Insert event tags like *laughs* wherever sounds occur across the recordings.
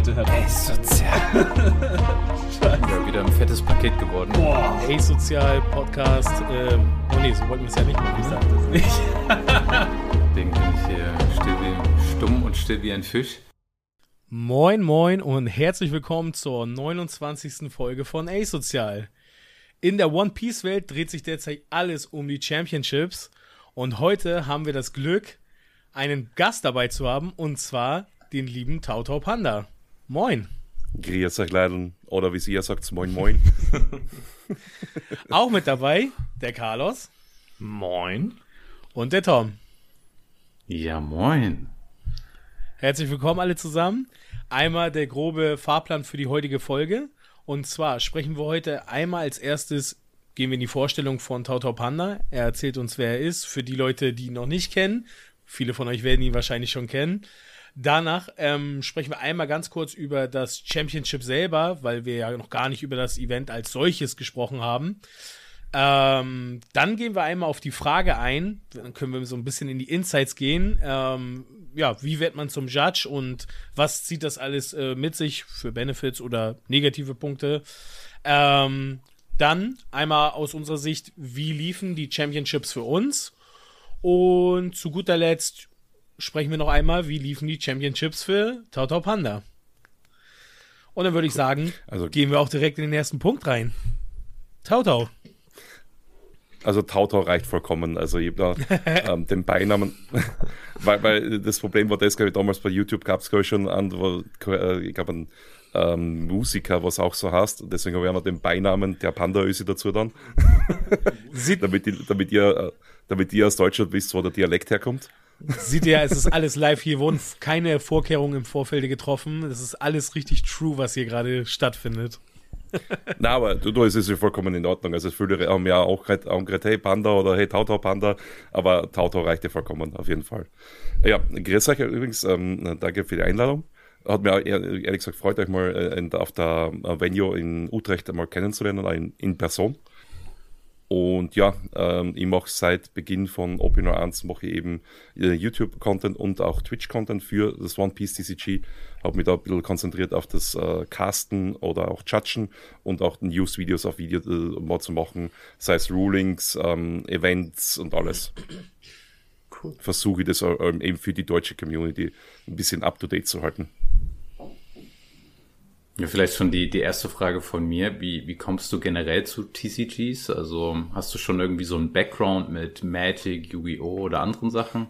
bitte, Herr Ey, sozial. *laughs* ja, wieder ein fettes Paket geworden. Boah. Ey, sozial, Podcast. Ähm, oh nee, so wollten wir es ja nicht machen. Ich sag das nicht. *laughs* Deswegen bin ich hier still wie, stumm und still wie ein Fisch. Moin, moin und herzlich willkommen zur 29. Folge von A-Sozial. In der One Piece Welt dreht sich derzeit alles um die Championships und heute haben wir das Glück, einen Gast dabei zu haben und zwar den lieben Tautau Panda. Moin. Grüß euch Leiden. Oder wie sie ja sagt, moin moin. *laughs* Auch mit dabei der Carlos. Moin. Und der Tom. Ja, moin. Herzlich willkommen alle zusammen. Einmal der grobe Fahrplan für die heutige Folge. Und zwar sprechen wir heute einmal als erstes, gehen wir in die Vorstellung von Tautau Panda. Er erzählt uns, wer er ist. Für die Leute, die ihn noch nicht kennen. Viele von euch werden ihn wahrscheinlich schon kennen. Danach ähm, sprechen wir einmal ganz kurz über das Championship selber, weil wir ja noch gar nicht über das Event als solches gesprochen haben. Ähm, dann gehen wir einmal auf die Frage ein, dann können wir so ein bisschen in die Insights gehen. Ähm, ja, wie wird man zum Judge und was zieht das alles äh, mit sich für Benefits oder negative Punkte? Ähm, dann einmal aus unserer Sicht, wie liefen die Championships für uns? Und zu guter Letzt sprechen wir noch einmal, wie liefen die Championships für Tautau Panda. Und dann würde ich sagen, also, gehen wir auch direkt in den ersten Punkt rein. Tautau. Also Tautau reicht vollkommen. Also ich habe da *laughs* ähm, den Beinamen, *laughs* weil, weil das Problem war das, glaube ich, damals bei YouTube gab es, glaube ich, schon an, wo, äh, ich glaube, ein ähm, Musiker, was auch so heißt. Deswegen habe ich auch den Beinamen der Panda-Ösi dazu dann. *laughs* damit, damit, ihr, äh, damit ihr aus Deutschland wisst, wo der Dialekt herkommt. Sieht ja, es ist alles live. Hier wurden keine Vorkehrungen im Vorfeld getroffen. Es ist alles richtig true, was hier gerade stattfindet. Na, aber du, du, es ist ja vollkommen in Ordnung. Also viele haben ja auch gerade, hey Panda oder hey Tautau Panda, aber Tautau reicht ja vollkommen, auf jeden Fall. Ja, grüß euch übrigens, ähm, danke für die Einladung. Hat mir ehrlich gesagt freut euch mal äh, auf der Venue in Utrecht einmal kennenzulernen, in, in Person. Und ja, ähm, ich mache seit Beginn von Opinor 1 mache ich eben äh, YouTube-Content und auch Twitch-Content für das One Piece TCG. Habe mich da ein bisschen konzentriert auf das äh, Casten oder auch Judgen und auch News-Videos auf Video äh, mal zu machen, sei es Rulings, ähm, Events und alles. Cool. Versuche ich das äh, eben für die deutsche Community ein bisschen up-to-date zu halten. Ja, vielleicht schon die, die erste Frage von mir. Wie, wie kommst du generell zu TCGs? Also hast du schon irgendwie so einen Background mit Magic, Yu-Gi-Oh! oder anderen Sachen?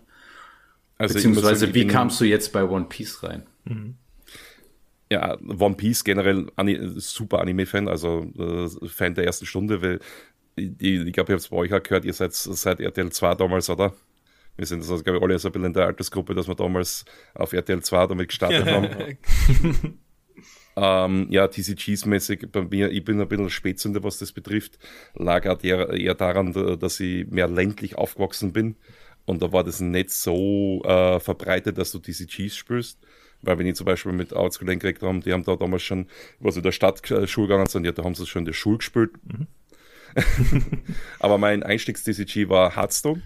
Also Beziehungsweise sagen, wie kamst du jetzt bei One Piece rein? Mhm. Ja, One Piece generell super Anime-Fan, also äh, Fan der ersten Stunde, weil ich, ich glaube, ich habe es bei euch auch gehört, ihr seid seit RTL 2 damals, oder? Wir sind also, glaube ich, alle so ein bisschen in der Altersgruppe, dass wir damals auf RTL 2 damit gestartet *laughs* haben. *laughs* Ähm, ja, TCGs-mäßig bei mir, ich bin ein bisschen Spätzünder, was das betrifft. Lag auch eher, eher daran, dass ich mehr ländlich aufgewachsen bin. Und da war das nicht so äh, verbreitet, dass du TCGs spielst. Weil wenn ich zum Beispiel mit Arbeitskollegen geredet habe, die haben da damals schon, was in der Stadt äh, Schule gegangen sind, ja, da haben sie schon in der Schule gespielt. Mhm. *laughs* Aber mein Einstiegs-TCG war Hearthstone.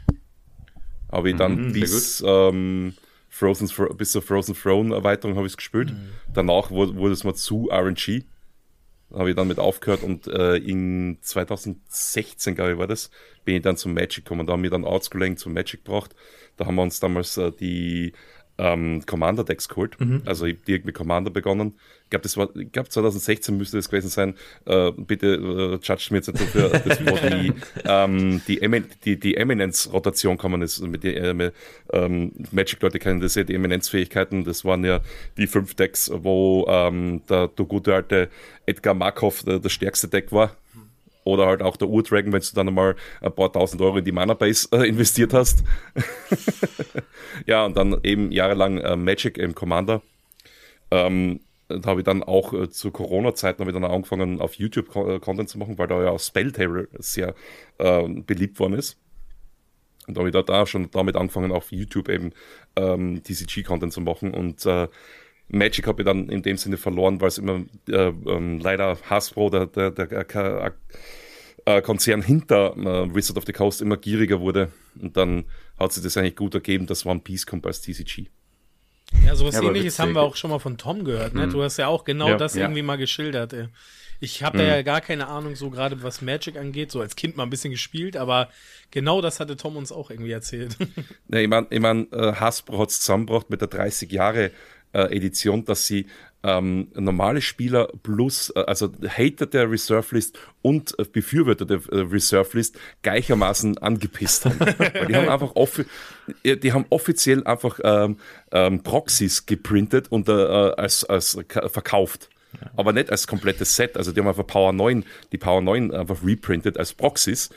Habe ich dann mhm, bis ähm, Frozen, bis zur Frozen Throne Erweiterung habe ich es gespielt. Mhm. Danach wurde, wurde es mal zu RNG. Habe ich dann mit aufgehört und äh, in 2016, glaube ich, war das, bin ich dann zum Magic gekommen. Da haben wir dann Arts-Kollegen zum Magic gebracht. Da haben wir uns damals äh, die ähm, Commander-Decks geholt. Mhm. Also ich habe direkt mit Commander begonnen. Ich glaube, das war, ich glaube 2016 müsste das gewesen sein. Äh, bitte äh, judge mir jetzt nicht dafür, *laughs* das war die, ähm, die, Emin die, die Eminenz-Rotation kann man das mit die, äh, ähm, Magic-Leute kennen das ja, die Eminenzfähigkeiten. Das waren ja die fünf Decks, wo ähm, der, der gute alte Edgar Markov der, das stärkste Deck war oder halt auch der Ur-Dragon, wenn du dann einmal ein paar tausend Euro in die Mana-Base äh, investiert hast. *laughs* ja, und dann eben jahrelang äh, Magic im Commander. Ähm, da habe ich dann auch äh, zu Corona-Zeiten angefangen, auf YouTube äh, Content zu machen, weil da ja auch Spelltable sehr äh, beliebt worden ist. Und da habe ich da, da schon damit angefangen, auf YouTube eben ähm, TCG-Content zu machen und äh, Magic habe ich dann in dem Sinne verloren, weil es immer äh, ähm, leider Hasbro, der, der, der, der äh, Konzern hinter äh, Wizard of the Coast immer gieriger wurde. Und dann hat sich das eigentlich gut ergeben, dass One Piece kommt als TCG. Ja, sowas ja, ähnliches haben wir auch schon mal von Tom gehört, ne? Mhm. Du hast ja auch genau ja, das ja. irgendwie mal geschildert, ey. Ich habe mhm. da ja gar keine Ahnung, so gerade was Magic angeht, so als Kind mal ein bisschen gespielt, aber genau das hatte Tom uns auch irgendwie erzählt. *laughs* Ja, ich meine, ich mein, äh, Hasbro hat es zusammengebracht mit der 30 Jahre äh, Edition, dass sie ähm, normale Spieler plus, äh, also Hater der Reserve List und äh, Befürworter der äh, Reserve List gleichermaßen angepisst haben. *laughs* Weil die haben einfach offi die haben offiziell einfach ähm, ähm, Proxys geprintet und äh, als, als verkauft. Aber nicht als komplettes Set. Also die haben einfach Power 9, die Power 9 einfach reprintet als Proxys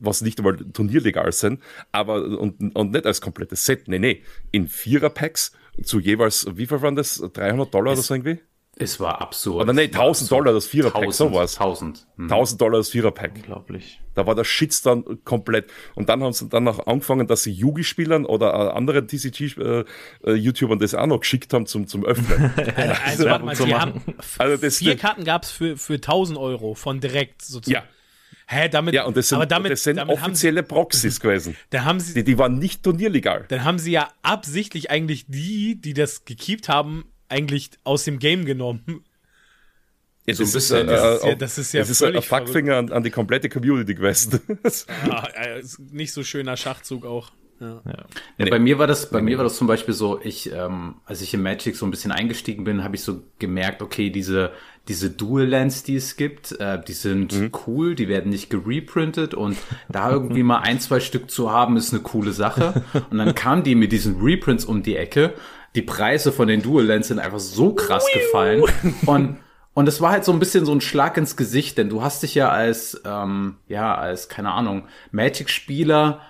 was nicht einmal turnierlegal sind, aber und, und nicht als komplettes Set. Nee, nee. In Vierer-Packs zu jeweils, wie viel waren das? 300 Dollar es, oder so irgendwie? Es war absurd. Oder nee, 1000 Dollar das Vierer-Pack, so was. 1000. Mhm. 1000 Dollar das Vierer-Pack. Unglaublich. Da war der Shitstorm komplett. Und dann haben sie dann auch angefangen, dass sie Yugi-Spielern oder äh, anderen TCG-YouTubern äh, das auch noch geschickt haben zum, zum Öffnen. *laughs* also, warte mal, also das, vier Karten gab es für, für 1000 Euro von direkt sozusagen. Ja. Hä, damit, ja, und das sind, damit, das sind offizielle sie, Proxys *laughs* gewesen. Da haben sie, die, die waren nicht turnierlegal. Dann haben sie ja absichtlich eigentlich die, die das gekiept haben, eigentlich aus dem Game genommen. Ja, so ein bisschen, das, ist, ja, das ist ja, das ist ein Fuckfinger an, an, die komplette Community gewesen. *laughs* ja, *laughs* nicht so schöner Schachzug auch. Ja. Ja. ja. bei mir war das, bei mir war das zum Beispiel so, ich, ähm, als ich im Magic so ein bisschen eingestiegen bin, habe ich so gemerkt, okay, diese, diese Dual Lands, die es gibt, äh, die sind mhm. cool, die werden nicht gereprintet und da irgendwie mal ein, zwei Stück zu haben, ist eine coole Sache. *laughs* Und dann kamen die mit diesen Reprints um die Ecke. Die Preise von den Dual Lands sind einfach so krass gefallen. Und und es war halt so ein bisschen so ein Schlag ins Gesicht, denn du hast dich ja als, ähm, ja, als, keine Ahnung, Magic-Spieler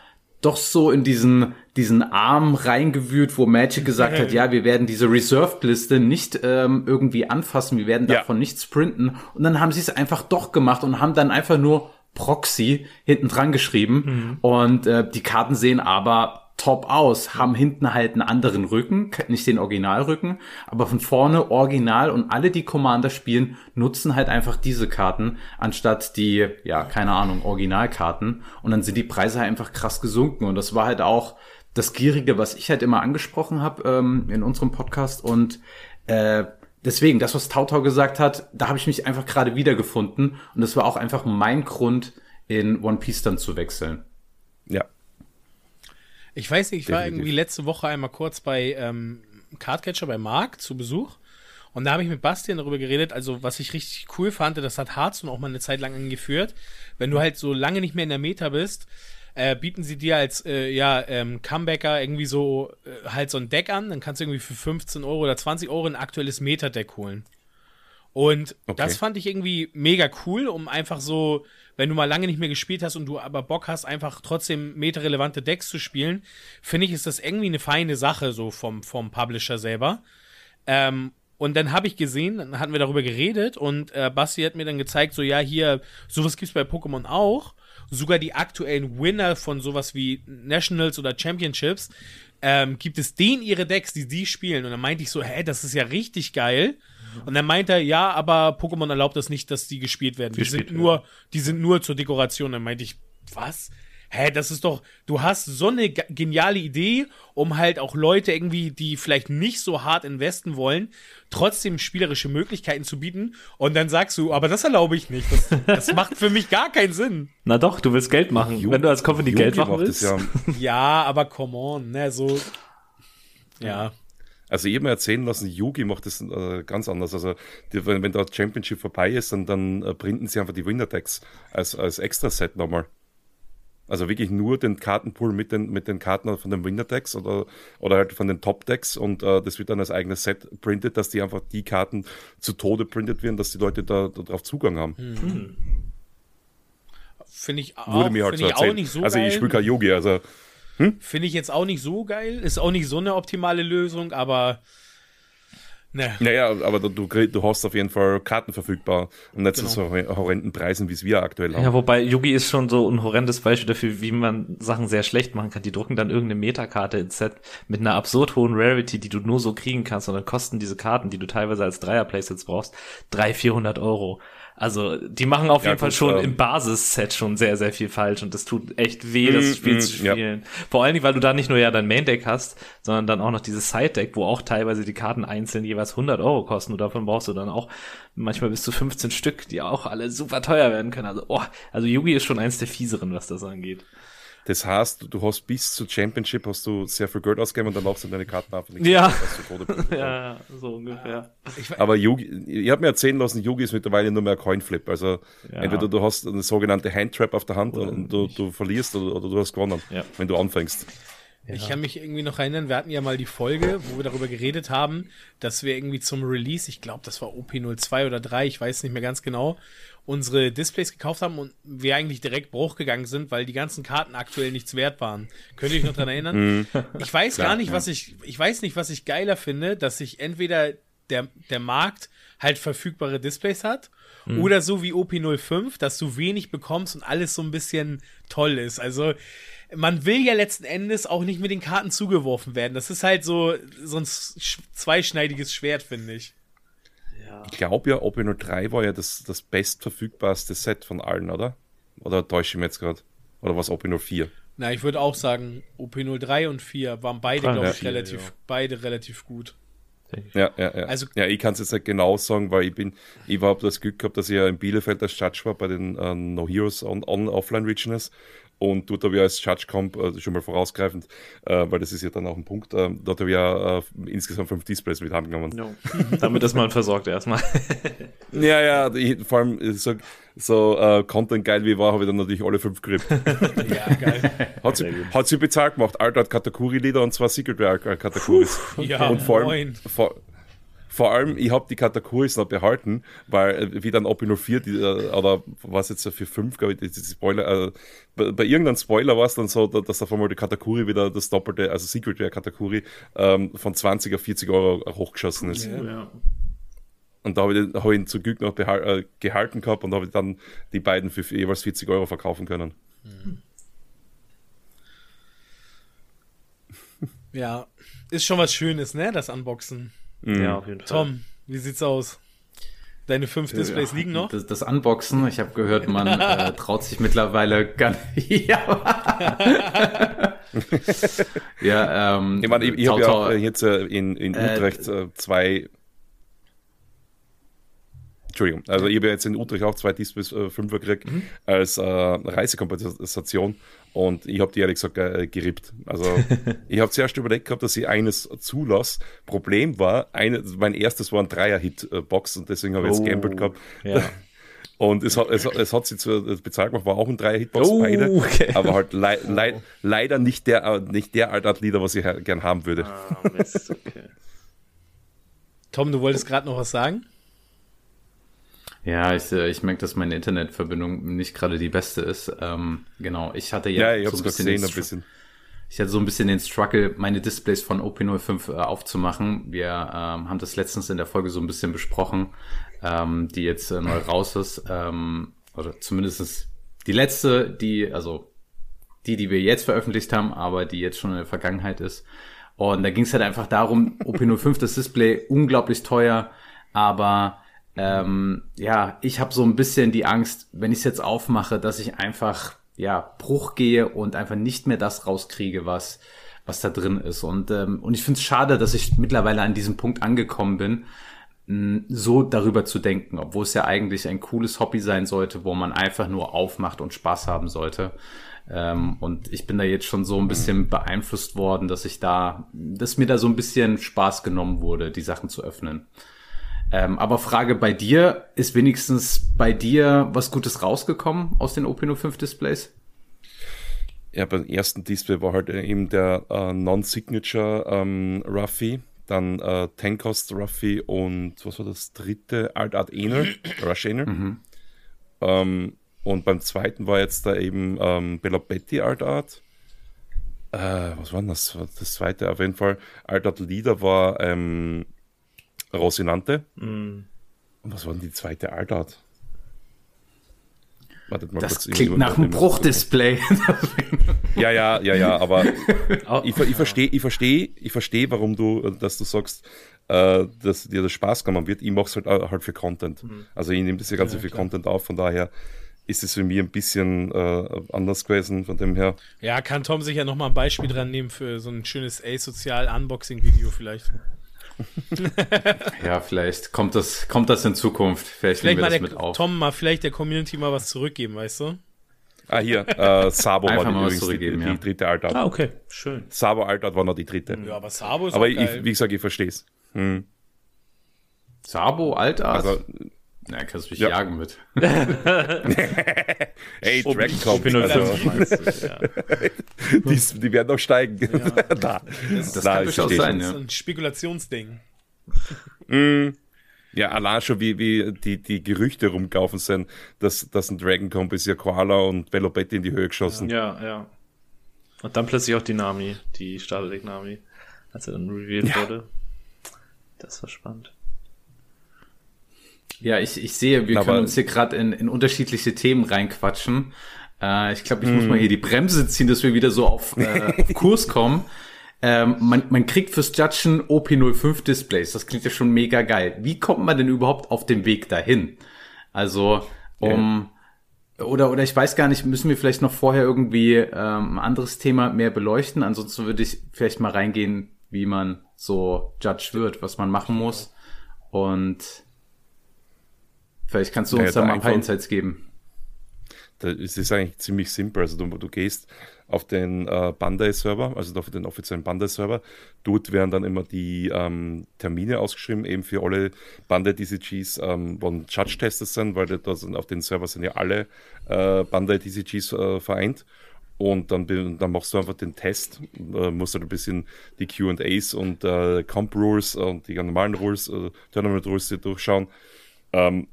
doch so in diesen, diesen Arm reingewühlt, wo Magic gesagt hat, ja, wir werden diese Reserved-Liste nicht ähm, irgendwie anfassen, wir werden davon ja. nicht sprinten. Und dann haben sie es einfach doch gemacht und haben dann einfach nur Proxy hinten dran geschrieben. Mhm. Und äh, die Karten sehen aber top aus, haben hinten halt einen anderen Rücken, nicht den Originalrücken, aber von vorne original und alle, die Commander spielen, nutzen halt einfach diese Karten, anstatt die, ja, keine Ahnung, Originalkarten. Und dann sind die Preise halt einfach krass gesunken. Und das war halt auch das Gierige, was ich halt immer angesprochen habe ähm, in unserem Podcast. Und äh, deswegen, das, was Tautau gesagt hat, da habe ich mich einfach gerade wiedergefunden. Und das war auch einfach mein Grund, in One Piece dann zu wechseln. Ja, ich weiß nicht, ich Definitiv. war irgendwie letzte Woche einmal kurz bei ähm, Cardcatcher bei Marc zu Besuch. Und da habe ich mit Bastian darüber geredet, also was ich richtig cool fand, das hat Hearthstone auch mal eine Zeit lang angeführt. Wenn du halt so lange nicht mehr in der Meta bist, äh, bieten sie dir als äh, ja, ähm, Comebacker irgendwie so äh, halt so ein Deck an, dann kannst du irgendwie für 15 Euro oder 20 Euro ein aktuelles Meta-Deck holen. Und okay. das fand ich irgendwie mega cool, um einfach so wenn du mal lange nicht mehr gespielt hast und du aber Bock hast, einfach trotzdem meterrelevante Decks zu spielen, finde ich, ist das irgendwie eine feine Sache, so vom, vom Publisher selber. Ähm, und dann habe ich gesehen, dann hatten wir darüber geredet und äh, Basti hat mir dann gezeigt, so ja, hier, sowas gibt's bei Pokémon auch. Sogar die aktuellen Winner von sowas wie Nationals oder Championships, ähm, gibt es denen ihre Decks, die sie spielen. Und dann meinte ich so, hä, das ist ja richtig geil. Und dann meint er, ja, aber Pokémon erlaubt das nicht, dass die gespielt werden. Die sind nur, die sind nur zur Dekoration. Dann meinte ich, was? Hä, das ist doch, du hast so eine geniale Idee, um halt auch Leute irgendwie, die vielleicht nicht so hart investen wollen, trotzdem spielerische Möglichkeiten zu bieten. Und dann sagst du, aber das erlaube ich nicht. Das, das *laughs* macht für mich gar keinen Sinn. Na doch, du willst Geld machen. Ju Wenn du als Company Ju Geld machen willst. Ja. ja, aber come on, ne, so, ja. Also ich habe mir erzählen lassen, Yugi macht das äh, ganz anders. Also die, wenn, wenn der Championship vorbei ist, dann, dann äh, printen sie einfach die Winner-Decks als, als Extra-Set nochmal. Also wirklich nur den Kartenpool mit den, mit den Karten von den Winner-Decks oder, oder halt von den Top-Decks und äh, das wird dann als eigenes Set printet, dass die einfach die Karten zu Tode printet werden, dass die Leute da, darauf Zugang haben. Mhm. Finde ich, auch, mir halt so ich auch nicht so Also ich spiele kein Yogi, also hm? Finde ich jetzt auch nicht so geil. Ist auch nicht so eine optimale Lösung, aber. Ne. Naja, aber du, du hast auf jeden Fall Karten verfügbar und nicht genau. zu so horrenden Preisen, wie es wir aktuell haben. Ja, wobei Yugi ist schon so ein horrendes Beispiel dafür, wie man Sachen sehr schlecht machen kann. Die drucken dann irgendeine Metakarte ins Set mit einer absurd hohen Rarity, die du nur so kriegen kannst und dann kosten diese Karten, die du teilweise als Dreier-Playsets brauchst, 300, 400 Euro. Also, die machen auf ja, jeden Fall schon ähm, im Basisset schon sehr, sehr viel falsch und das tut echt weh, das mm, Spiel mm, zu spielen. Ja. Vor allen Dingen, weil du da nicht nur ja dein Main Deck hast, sondern dann auch noch dieses Side Deck, wo auch teilweise die Karten einzeln jeweils 100 Euro kosten und davon brauchst du dann auch manchmal bis zu 15 Stück, die auch alle super teuer werden können. Also, oh, also Yugi ist schon eins der fieseren, was das angeht. Das heißt, du hast bis zur Championship hast du sehr viel Geld ausgegeben und danach sind deine Karten einfach nicht *laughs* ja. ja, so ungefähr. Aber Yugi, ich habe mir erzählen lassen, Yugi ist mittlerweile nur mehr Coinflip. Also ja. entweder du hast eine sogenannte Handtrap auf der Hand oder und du, du verlierst oder, oder, du hast gewonnen, ja. wenn du anfängst. Ja. Ich kann mich irgendwie noch erinnern, wir hatten ja mal die Folge, wo wir darüber geredet haben, dass wir irgendwie zum Release, ich glaube, das war OP02 oder 3, ich weiß nicht mehr ganz genau, unsere Displays gekauft haben und wir eigentlich direkt Bruch gegangen sind, weil die ganzen Karten aktuell nichts wert waren. Könnt ihr euch noch dran erinnern? Mhm. ich weiß gar nicht, was ich, ich weiß nicht, was ich geiler finde, dass sich entweder der, der Markt halt verfügbare Displays hat mhm. oder so wie OP05, dass du wenig bekommst und alles so ein bisschen toll ist. Also, man will ja letzten Endes auch nicht mit den Karten zugeworfen werden. Das ist halt so, so ein zweischneidiges Schwert, finde ich. Ich glaube ja, OP03 war ja das, das bestverfügbarste Set von allen, oder? Oder täusche ich mich jetzt gerade? Oder was OP04? Na, ich würde auch sagen, OP03 und 4 waren beide, glaube ich, 4, relativ, ja. beide relativ gut. Ja, ja, ja. Also, ja, ich kann es jetzt nicht genau sagen, weil ich bin, ich habe das Glück gehabt, dass ich ja in Bielefeld als Judge war bei den uh, No Heroes on, on Offline Regionals und dort habe ich als Judge Comp, also schon mal vorausgreifend, äh, weil das ist ja dann auch ein Punkt, äh, dort habe ich ja äh, insgesamt fünf Displays mit heimgenommen. No. *laughs* Damit ist man versorgt erstmal. *laughs* ja, ja, ich, vor allem so, so uh, Content geil wie war, habe ich dann natürlich alle fünf gekriegt. *laughs* ja, geil. Hat sie, hat sie bezahlt gemacht. Alter hat Katakuri-Lieder und zwar Secret Rare Katakuris. Ja, und vor allem, vor, vor allem, ich habe die Katakuris noch behalten, weil äh, wie dann OP 04, die, äh, oder was jetzt für 5, glaube ich, die, die Spoiler, äh, bei, bei, irgendeinem Spoiler war es dann so, dass auf einmal die Katakuri wieder das doppelte, also Secret Rare Katakuri, ähm, von 20 auf 40 Euro hochgeschossen ist. Ja. Und da habe ich, hab ich ihn zum Glück noch äh, gehalten gehabt und habe ich dann die beiden für jeweils 40 Euro verkaufen können. Ja, ist schon was Schönes, ne, das Unboxen. Mhm. Ja, auf jeden Fall. Tom, wie sieht's aus? Deine fünf Displays ja, liegen noch? Das, das Unboxen, ich habe gehört, man *laughs* äh, traut sich mittlerweile gar nicht. *laughs* ja, *laughs* ja ähm, ich, meine, ich, ich habe ja auch jetzt äh, in, in äh, Utrecht äh, zwei Entschuldigung, also ich habe jetzt in Utrecht auch zwei Displays äh, 5er gekriegt mhm. als äh, Reisekompensation und ich habe die ehrlich gesagt äh, gerippt. Also *laughs* ich habe zuerst überlegt gehabt, dass ich eines zulasse. Problem war, eine, mein erstes war ein Dreier-Hit-Box und deswegen habe ich jetzt oh, gambelt gehabt. Ja. *laughs* Und es hat, es, es hat sie zu bezahlt gemacht, war auch ein Dreier-Hitbox, oh, beide. Okay. Aber halt lei *laughs* lei leider nicht der, nicht der Art Lieder, was ich gern haben würde. Ah, Mist, okay. Tom, du wolltest gerade noch was sagen? Ja, ich, äh, ich merke, dass meine Internetverbindung nicht gerade die beste ist. Ähm, genau, ich hatte ja, ja ich so ein bisschen, gesehen, ein bisschen. Ich hatte so ein bisschen den Struggle, meine Displays von OP05 äh, aufzumachen. Wir ähm, haben das letztens in der Folge so ein bisschen besprochen, ähm, die jetzt äh, neu raus ist. Ähm, oder zumindest die letzte, die, also die, die wir jetzt veröffentlicht haben, aber die jetzt schon in der Vergangenheit ist. Und da ging es halt einfach darum, OP05, das Display, unglaublich teuer, aber ähm, ja, ich habe so ein bisschen die Angst, wenn ich es jetzt aufmache, dass ich einfach ja Bruch gehe und einfach nicht mehr das rauskriege, was was da drin ist. Und ähm, und ich finde es schade, dass ich mittlerweile an diesem Punkt angekommen bin, mh, so darüber zu denken, obwohl es ja eigentlich ein cooles Hobby sein sollte, wo man einfach nur aufmacht und Spaß haben sollte. Ähm, und ich bin da jetzt schon so ein bisschen beeinflusst worden, dass ich da, dass mir da so ein bisschen Spaß genommen wurde, die Sachen zu öffnen. Ähm, aber Frage bei dir, ist wenigstens bei dir was Gutes rausgekommen aus den Opino 5 Displays? Ja, beim ersten Display war halt eben der äh, Non-Signature ähm, Ruffy, dann äh, Tankost Ruffy und was war das dritte? Alt Art Enel, *clears throat* Rush Enel. Mhm. Ähm, und beim zweiten war jetzt da eben ähm, Belopetti Alt Art. Äh, was war denn das? Das zweite auf jeden Fall. Alt Art Leader war ähm, Rosinante. Mm. Und was war denn die zweite Altart? Wartet mal das kurz, klingt nach einem Bruchdisplay. *laughs* ja, ja, ja, ja, aber *laughs* ich, ich verstehe, ich verstehe, ich verstehe, warum du, dass du sagst, äh, dass dir das Spaß genommen wird. Ich mache es halt, äh, halt für Content. Mhm. Also ich nehme das ja ganz ja, für klar. Content auf, von daher ist es für mich ein bisschen äh, anders gewesen von dem her. Ja, kann Tom sich ja nochmal ein Beispiel dran nehmen für so ein schönes A-Sozial-Unboxing-Video vielleicht. *laughs* ja, vielleicht kommt das, kommt das in Zukunft. Vielleicht, vielleicht mal der, Tom mal vielleicht der Community mal was zurückgeben, weißt du? Ah, hier, äh, Sabo war die, übrigens die, die, die, dritte Altart. Ah, okay, schön. Sabo Altart war noch die dritte. Ja, aber Sabo ist Aber ich, wie gesagt, ich verstehe es. Hm. Sabo Altart? Also, na, kannst du mich ja. jagen mit. *laughs* Ey, Dragon Comp. Also, *laughs* die, die, werden noch steigen. Ja. *laughs* da. Das, das da kann durchaus sein, ja. Das ist ein Spekulationsding. Mm. Ja, allein schon wie, wie die, die Gerüchte rumgelaufen sind, dass, dass ein Dragon Comp ist ja Koala und Velobetti in die Höhe geschossen. Ja, ja. Und dann plötzlich auch die Nami, die Starterdeck Nami, als er dann revealed ja. wurde. Das war spannend. Ja, ich, ich sehe, wir Aber können uns hier gerade in, in unterschiedliche Themen reinquatschen. Äh, ich glaube, ich mm. muss mal hier die Bremse ziehen, dass wir wieder so auf, äh, auf *laughs* Kurs kommen. Ähm, man, man kriegt fürs Judgen OP05 Displays. Das klingt ja schon mega geil. Wie kommt man denn überhaupt auf den Weg dahin? Also, um, yeah. oder, oder ich weiß gar nicht, müssen wir vielleicht noch vorher irgendwie ähm, ein anderes Thema mehr beleuchten? Ansonsten würde ich vielleicht mal reingehen, wie man so Judge wird, was man machen muss. Und Vielleicht kannst du uns ja, da mal ein paar Insights geben. Es ist eigentlich ziemlich simpel. Also du, du gehst auf den äh, Bandai-Server, also auf den offiziellen Bandai-Server. Dort werden dann immer die ähm, Termine ausgeschrieben, eben für alle Bandai-DCGs, ähm, wo Judge-Testers sind, weil da sind, auf den Server sind ja alle äh, Bandai-DCGs äh, vereint. Und dann, dann machst du einfach den Test, äh, musst halt ein bisschen die QAs und äh, Comp Rules und die normalen Rules, äh, Tournament Rules durchschauen. Ähm,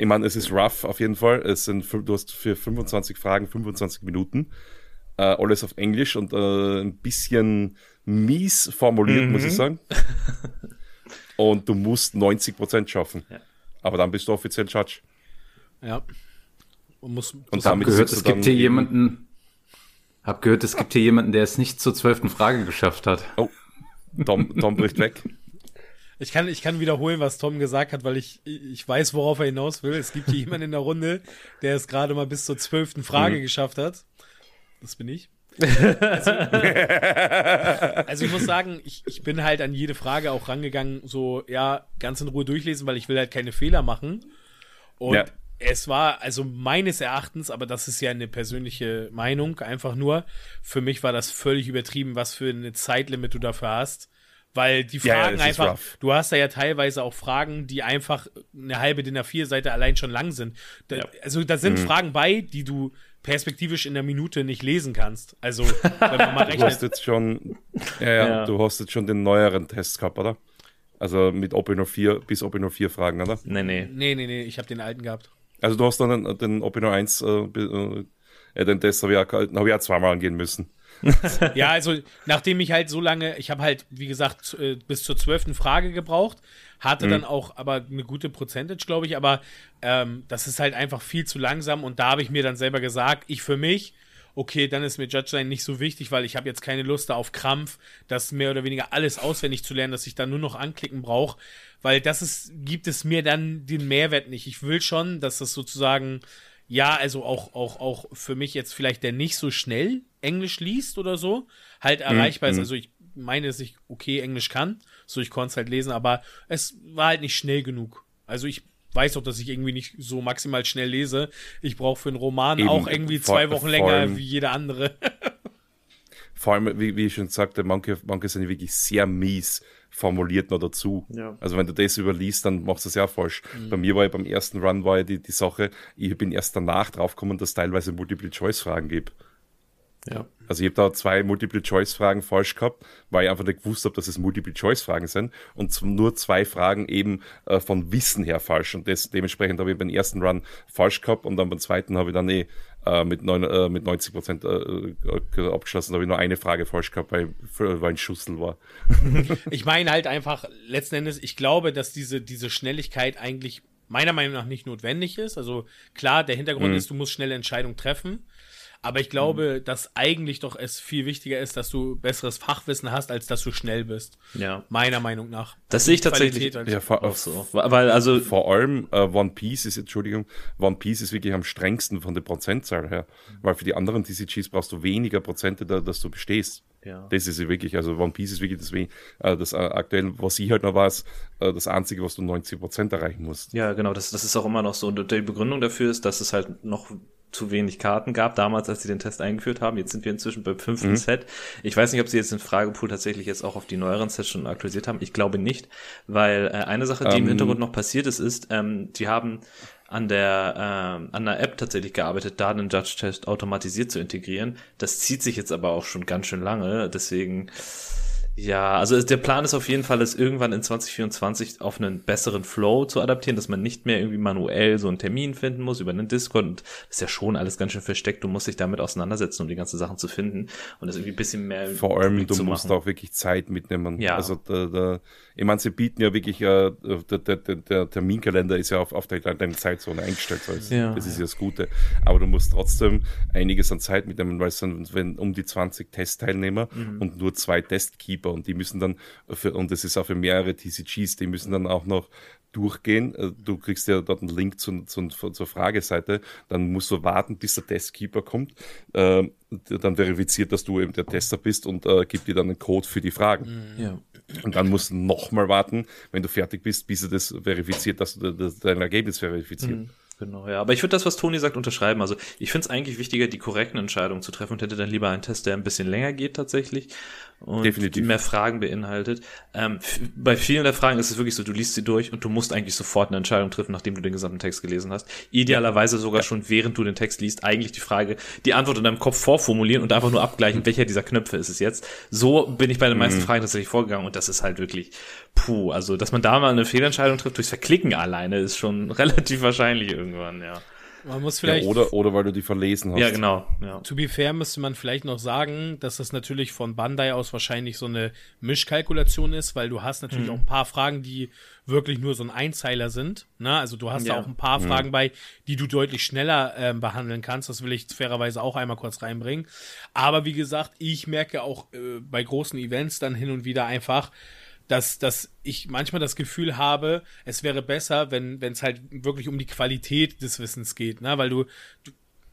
ich meine, es ist rough auf jeden Fall. Es sind, du hast für 25 Fragen 25 Minuten. Äh, alles auf Englisch und äh, ein bisschen mies formuliert, mhm. muss ich mhm. sagen. *laughs* und du musst 90% schaffen. Ja. Aber dann bist du offiziell Judge. Ja. Und, muss, und damit gehört, es gibt hier jemanden. Hab gehört, es gibt hier jemanden, der es nicht zur zwölften Frage geschafft hat. Oh, Tom, Tom bricht weg. Ich kann, ich kann wiederholen, was Tom gesagt hat, weil ich, ich weiß, worauf er hinaus will. Es gibt hier *laughs* jemanden in der Runde, der es gerade mal bis zur zwölften Frage mhm. geschafft hat. Das bin ich. Also, *laughs* also, ich muss sagen, ich, ich bin halt an jede Frage auch rangegangen, so, ja, ganz in Ruhe durchlesen, weil ich will halt keine Fehler machen. Und ja. es war, also meines Erachtens, aber das ist ja eine persönliche Meinung, einfach nur, für mich war das völlig übertrieben, was für eine Zeitlimit du dafür hast. Weil die Fragen ja, ja, einfach, du hast da ja teilweise auch Fragen, die einfach eine halbe DIN A4-Seite allein schon lang sind. Da, ja. Also da sind mhm. Fragen bei, die du perspektivisch in der Minute nicht lesen kannst. Also, wenn man mal *laughs* rechnet. Du hast jetzt schon, ja, ja, du hast jetzt schon den neueren Test gehabt, oder? Also mit OP04 bis OP04 Fragen, oder? Nee, nee. Nee, nee, nee, ich habe den alten gehabt. Also du hast dann den, den OP01, äh, äh, den Test habe ich, auch, hab ich auch zweimal angehen müssen. *laughs* ja, also nachdem ich halt so lange, ich habe halt, wie gesagt, äh, bis zur zwölften Frage gebraucht, hatte mhm. dann auch aber eine gute Percentage, glaube ich, aber ähm, das ist halt einfach viel zu langsam und da habe ich mir dann selber gesagt, ich für mich, okay, dann ist mir Judge sein nicht so wichtig, weil ich habe jetzt keine Lust da auf Krampf, das mehr oder weniger alles auswendig zu lernen, dass ich da nur noch anklicken brauche, weil das ist, gibt es mir dann den Mehrwert nicht. Ich will schon, dass das sozusagen ja, also auch, auch, auch für mich jetzt vielleicht der nicht so schnell Englisch liest oder so, halt mhm, erreichbar mm, ist. Mhm. Also ich meine, dass ich okay Englisch kann, so ich konnte es halt lesen, aber es war halt nicht schnell genug. Also ich weiß auch, dass ich irgendwie nicht so maximal schnell lese. Ich brauche für einen Roman Eben, auch irgendwie zwei Wochen länger allem, wie jeder andere. *laughs* vor allem, wie, wie ich schon sagte, manche, manche sind wirklich sehr mies formuliert noch dazu. Ja. Also wenn du das überliest, dann machst du es ja falsch. Mhm. Bei mir war ja beim ersten Run war ja die, die Sache, ich bin erst danach draufgekommen, dass es teilweise Multiple-Choice-Fragen gibt. Ja. Also ich habe da zwei Multiple-Choice-Fragen falsch gehabt, weil ich einfach nicht gewusst habe, dass es Multiple-Choice-Fragen sind und nur zwei Fragen eben äh, von Wissen her falsch. Und das, dementsprechend habe ich beim ersten Run falsch gehabt und dann beim zweiten habe ich dann eh äh, mit, neun, äh, mit 90 Prozent äh, äh, abgeschlossen. Da habe ich nur eine Frage falsch gehabt, weil, weil ein Schussel war. *laughs* ich meine halt einfach, letzten Endes, ich glaube, dass diese, diese Schnelligkeit eigentlich meiner Meinung nach nicht notwendig ist. Also klar, der Hintergrund mhm. ist, du musst schnelle Entscheidungen treffen. Aber ich glaube, mhm. dass eigentlich doch es viel wichtiger ist, dass du besseres Fachwissen hast, als dass du schnell bist. Ja. Meiner Meinung nach. Das sehe ich tatsächlich ja, vor, auch so. Weil also vor allem äh, One Piece ist, Entschuldigung, One Piece ist wirklich am strengsten von der Prozentzahl her. Weil für die anderen TCGs brauchst du weniger Prozente, da, dass du bestehst. Ja. Das ist wirklich, also One Piece ist wirklich das, äh, das äh, aktuell, was ich halt noch weiß, äh, das Einzige, was du 90% erreichen musst. Ja, genau, das, das ist auch immer noch so. Und die Begründung dafür ist, dass es halt noch zu wenig Karten gab, damals, als sie den Test eingeführt haben. Jetzt sind wir inzwischen beim fünften mhm. Set. Ich weiß nicht, ob sie jetzt den Fragepool tatsächlich jetzt auch auf die neueren Sets schon aktualisiert haben. Ich glaube nicht, weil äh, eine Sache, die um, im ähm. Hintergrund noch passiert ist, ist, ähm, die haben an der, ähm, an der App tatsächlich gearbeitet, da einen Judge-Test automatisiert zu integrieren. Das zieht sich jetzt aber auch schon ganz schön lange, deswegen ja, also der Plan ist auf jeden Fall, es irgendwann in 2024 auf einen besseren Flow zu adaptieren, dass man nicht mehr irgendwie manuell so einen Termin finden muss über einen Discord. Und das ist ja schon alles ganz schön versteckt. Du musst dich damit auseinandersetzen, um die ganzen Sachen zu finden und das irgendwie ein bisschen mehr. Vor allem, du musst auch wirklich Zeit mitnehmen. Ja. Also da, da, ich meine, sie bieten ja wirklich, äh, der, der, der Terminkalender ist ja auf, auf der, deine Zeitzone eingestellt. Also ja. Das ist ja das Gute. Aber du musst trotzdem einiges an Zeit mitnehmen, weil es dann, wenn um die 20 Testteilnehmer mhm. und nur zwei Testkeeper und die müssen dann, für, und das ist auch für mehrere TCGs, die müssen dann auch noch durchgehen. Äh, du kriegst ja dort einen Link zu, zu, zur Frageseite. Dann musst du warten, bis der Testkeeper kommt. Äh, dann verifiziert, dass du eben der Tester bist und äh, gibt dir dann einen Code für die Fragen. Ja. Und dann musst du nochmal warten, wenn du fertig bist, bis er das verifiziert, dass du dein Ergebnis verifiziert. Mhm. Genau, ja. Aber ich würde das, was Toni sagt, unterschreiben. Also ich finde es eigentlich wichtiger, die korrekten Entscheidungen zu treffen und hätte dann lieber einen Test, der ein bisschen länger geht tatsächlich und Definitiv. mehr Fragen beinhaltet. Ähm, bei vielen der Fragen ist es wirklich so, du liest sie durch und du musst eigentlich sofort eine Entscheidung treffen, nachdem du den gesamten Text gelesen hast. Idealerweise sogar ja. schon während du den Text liest, eigentlich die Frage, die Antwort in deinem Kopf vorformulieren und einfach nur abgleichen, welcher dieser Knöpfe ist es jetzt. So bin ich bei den meisten mhm. Fragen tatsächlich vorgegangen und das ist halt wirklich puh. Also, dass man da mal eine Fehlentscheidung trifft durchs Verklicken alleine, ist schon *laughs* relativ wahrscheinlich irgendwann, ja. Man muss vielleicht. Ja, oder, oder weil du die verlesen hast. Ja, genau. Ja. To be fair müsste man vielleicht noch sagen, dass das natürlich von Bandai aus wahrscheinlich so eine Mischkalkulation ist, weil du hast natürlich mhm. auch ein paar Fragen, die wirklich nur so ein Einzeiler sind. Ne? Also du hast ja. da auch ein paar mhm. Fragen bei, die du deutlich schneller äh, behandeln kannst. Das will ich fairerweise auch einmal kurz reinbringen. Aber wie gesagt, ich merke auch äh, bei großen Events dann hin und wieder einfach, dass, dass ich manchmal das Gefühl habe, es wäre besser, wenn es halt wirklich um die Qualität des Wissens geht, ne? Weil du, du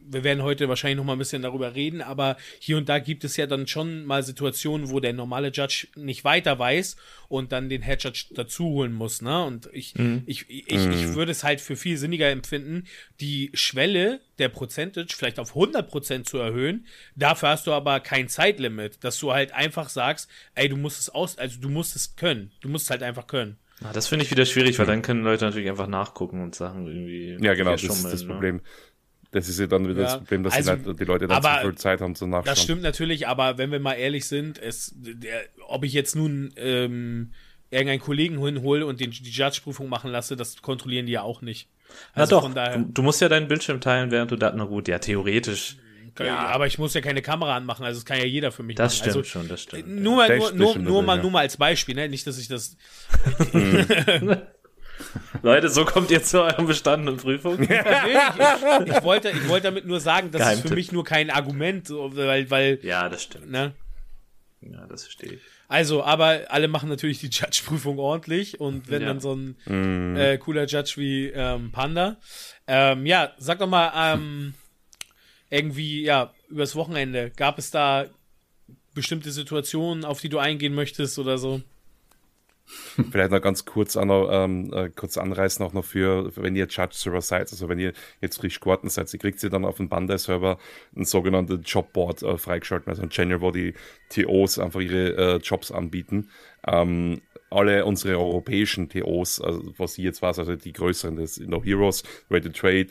wir werden heute wahrscheinlich noch mal ein bisschen darüber reden, aber hier und da gibt es ja dann schon mal Situationen, wo der normale Judge nicht weiter weiß und dann den Head Judge dazu holen muss, ne? Und ich, mhm. ich, ich, ich, ich mhm. würde es halt für viel sinniger empfinden, die Schwelle der Percentage vielleicht auf 100% zu erhöhen. Dafür hast du aber kein Zeitlimit, dass du halt einfach sagst, ey, du musst es aus, also du musst es können. Du musst es halt einfach können. Ah, das finde ich wieder schwierig, weil dann können Leute natürlich einfach nachgucken und Sachen irgendwie. Ja, genau, das ist das ne? Das ist ja dann wieder ja, das Problem, dass also, die, die, Leute dann aber, zu viel Zeit haben zum Nachschauen. Das stimmt natürlich, aber wenn wir mal ehrlich sind, es, der, ob ich jetzt nun ähm, irgendeinen Kollegen hinhole und den, die Judge-Prüfung machen lasse, das kontrollieren die ja auch nicht. Also ja doch, daher, du, du, musst ja deinen Bildschirm teilen, während du da, na gut, ja, theoretisch. Ja. Aber ich muss ja keine Kamera anmachen, also das kann ja jeder für mich das machen. Das stimmt also, schon, das stimmt. Nur, mal, nur, nur, nur, mal, nur mal als Beispiel, ne? nicht, dass ich das *laughs* *laughs* Leute, so kommt ihr zu euren bestandenen Prüfung. nee, *laughs* ich, ich, wollte, ich wollte damit nur sagen, das ist für mich nur kein Argument, weil, weil. Ja, das stimmt. Ne? Ja, das verstehe ich. Also, aber alle machen natürlich die Judge-Prüfung ordentlich und wenn ja. dann so ein mm. äh, cooler Judge wie ähm, Panda. Ähm, ja, sag doch mal, ähm, irgendwie, ja, übers Wochenende, gab es da bestimmte Situationen, auf die du eingehen möchtest oder so? *laughs* Vielleicht noch ganz kurz, auch noch, ähm, äh, kurz anreißen, auch noch für, wenn ihr Judge-Server seid, also wenn ihr jetzt frisch geworden seid, ihr kriegt ihr dann auf dem Bandai-Server ein sogenanntes Jobboard äh, freigeschalten, also ein Channel, wo die TOs einfach ihre äh, Jobs anbieten. Ähm, alle unsere europäischen TOs, also was ich jetzt weiß, also die größeren, das No Heroes, Ready Trade,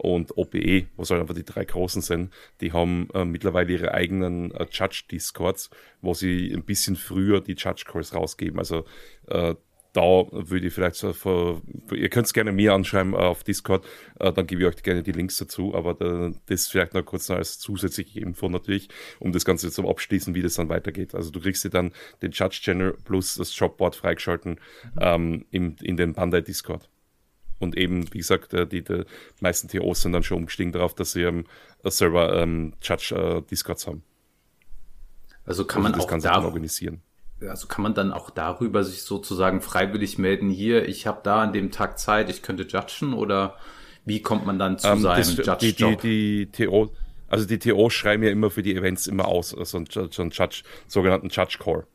und OPE, was halt einfach die drei großen sind, die haben äh, mittlerweile ihre eigenen äh, Judge-Discords, wo sie ein bisschen früher die Judge-Calls rausgeben. Also äh, da würde ich vielleicht so, für, ihr könnt es gerne mir anschreiben äh, auf Discord, äh, dann gebe ich euch gerne die Links dazu, aber da, das vielleicht noch kurz als zusätzliche Info natürlich, um das Ganze zum Abschließen, wie das dann weitergeht. Also du kriegst dir dann den Judge Channel plus das Jobboard freigeschalten mhm. ähm, im, in den Bandai Discord. Und eben, wie gesagt, äh, die, die meisten TOs sind dann schon umgestiegen darauf, dass sie ähm, selber ähm, Judge äh, Discords haben. Also kann also man das auch Ganze da organisieren. Also kann man dann auch darüber sich sozusagen freiwillig melden, hier, ich habe da an dem Tag Zeit, ich könnte judgen oder wie kommt man dann zu ähm, seinem Judge-Job? Die, die, die TO, also die TO schreiben ja immer für die Events immer aus, also einen, so einen Judge, sogenannten Judge Core.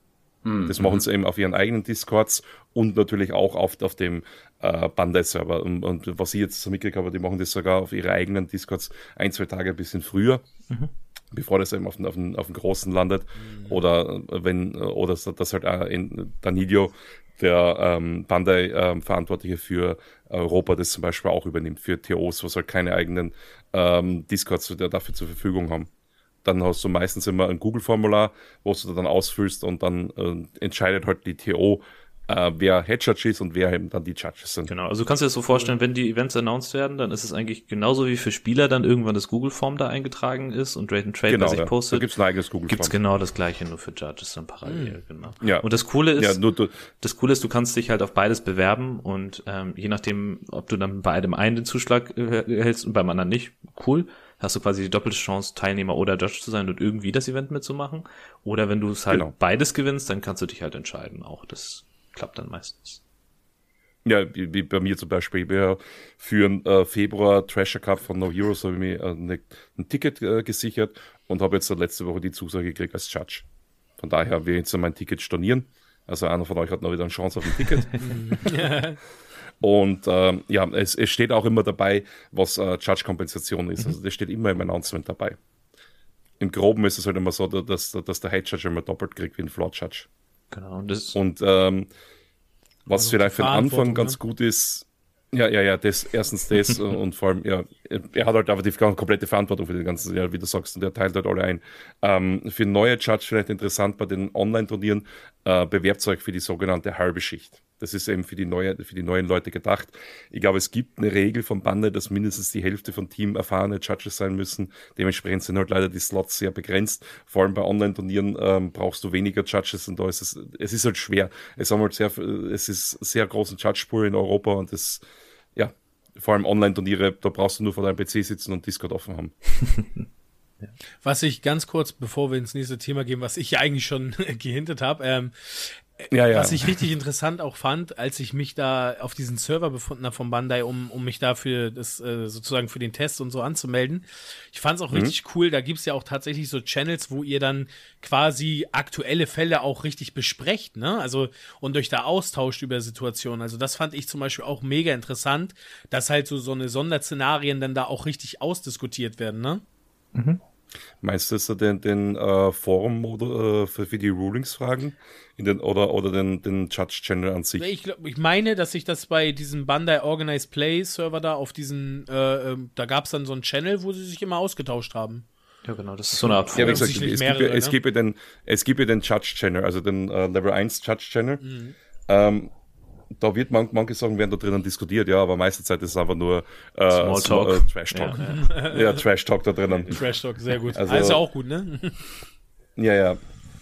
Mhm. Das machen sie eben auf ihren eigenen Discords und natürlich auch auf, auf dem äh, Bandai-Server. Und, und, was ich jetzt so mitgekriegt habe, die machen das sogar auf ihre eigenen Discords ein, zwei Tage ein bisschen früher. Mhm bevor das eben auf den, auf den, auf den Großen landet. Mhm. Oder wenn, oder das halt in Danilo, der ähm, Bandai-Verantwortliche ähm, für Europa, das zum Beispiel auch übernimmt, für TOs, was halt keine eigenen ähm, Discords dafür zur Verfügung haben dann hast du meistens immer ein Google-Formular, wo du dann ausfüllst und dann äh, entscheidet halt die TO, äh, wer Head Judge ist und wer eben dann die Judges sind. Genau, also du kannst dir das so vorstellen, wenn die Events announced werden, dann ist es eigentlich genauso wie für Spieler dann irgendwann das Google-Form da eingetragen ist und Rate and Trade genau, sich ja. postet. Da gibt's ein eigenes Google-Form. Gibt's genau das gleiche, nur für Judges dann parallel, mhm. genau. Ja. Und das Coole ist, ja, nur, du, das Coole ist, du kannst dich halt auf beides bewerben und ähm, je nachdem, ob du dann bei einem einen den Zuschlag erhältst und beim anderen nicht, cool hast du quasi die doppelte Chance, Teilnehmer oder Judge zu sein und irgendwie das Event mitzumachen. Oder wenn du es halt genau. beides gewinnst, dann kannst du dich halt entscheiden. Auch das klappt dann meistens. Ja, wie, wie bei mir zum Beispiel. Wir für den äh, Februar Treasure Cup von No Heroes habe ich mir äh, ne, ein Ticket äh, gesichert und habe jetzt letzte Woche die Zusage gekriegt als Judge. Von daher will ich jetzt mein Ticket stornieren. Also einer von euch hat noch wieder eine Chance auf ein Ticket. *laughs* und ähm, ja, es, es, steht auch immer dabei, was äh, Judge-Kompensation ist. Also das steht immer im Announcement dabei. Im Groben ist es halt immer so, dass, dass der Head Judge immer doppelt kriegt wie ein Floor Judge. Genau. Und, das und ähm, was also vielleicht für den Anfang ganz ne? gut ist, ja, ja, ja, das, erstens das *laughs* und vor allem, ja, er hat halt einfach die komplette Verantwortung für den ganzen, ja, wie du sagst, und er teilt halt alle ein. Ähm, für neue Judge vielleicht interessant bei den Online-Turnieren, äh, bewerbt euch für die sogenannte halbe Schicht. Das ist eben für die, neue, für die neuen Leute gedacht. Ich glaube, es gibt eine Regel vom Bande, dass mindestens die Hälfte von Team erfahrene Judges sein müssen. Dementsprechend sind halt leider die Slots sehr begrenzt. Vor allem bei Online-Turnieren ähm, brauchst du weniger Judges und da ist es, es ist halt schwer. Es, haben halt sehr, es ist sehr großen Judge-Pool in Europa und das, ja, vor allem Online-Turniere, da brauchst du nur vor deinem PC sitzen und Discord offen haben. *laughs* Was ich ganz kurz, bevor wir ins nächste Thema gehen, was ich ja eigentlich schon *laughs* gehintet habe, ähm, ja, ja. Was ich richtig interessant auch fand, als ich mich da auf diesen Server befunden habe von Bandai, um, um mich da für das äh, sozusagen für den Test und so anzumelden. Ich fand es auch mhm. richtig cool. Da gibt's ja auch tatsächlich so Channels, wo ihr dann quasi aktuelle Fälle auch richtig besprecht, ne? Also und euch da austauscht über Situationen. Also das fand ich zum Beispiel auch mega interessant, dass halt so so eine Sonderszenarien dann da auch richtig ausdiskutiert werden, ne? Mhm. Meinst du, dass er den, den äh, Forum-Mode äh, für, für, die Rulings-Fragen oder, oder den, den Judge-Channel an sich? Ich, glaub, ich meine, dass ich das bei diesem Bandai Organized Play-Server da auf diesen, äh, ähm, da gab es dann so einen Channel, wo sie sich immer ausgetauscht haben. Ja, genau, das ist so eine Art Ja, wie gesagt, es, mehrere, gibt, es, ne? gibt ja den, es gibt ja den Judge-Channel, also den uh, Level 1 Judge-Channel. Mhm. Ähm, da wird man, manche Sachen werden da drinnen diskutiert, ja, aber meiste Zeit ist es einfach nur äh, Smalltalk. Äh, Trash Talk. Ja, ja. *laughs* ja, Trash Talk da drinnen. *laughs* Trash Talk, sehr gut. Also, also auch gut, ne? *laughs* ja, ja.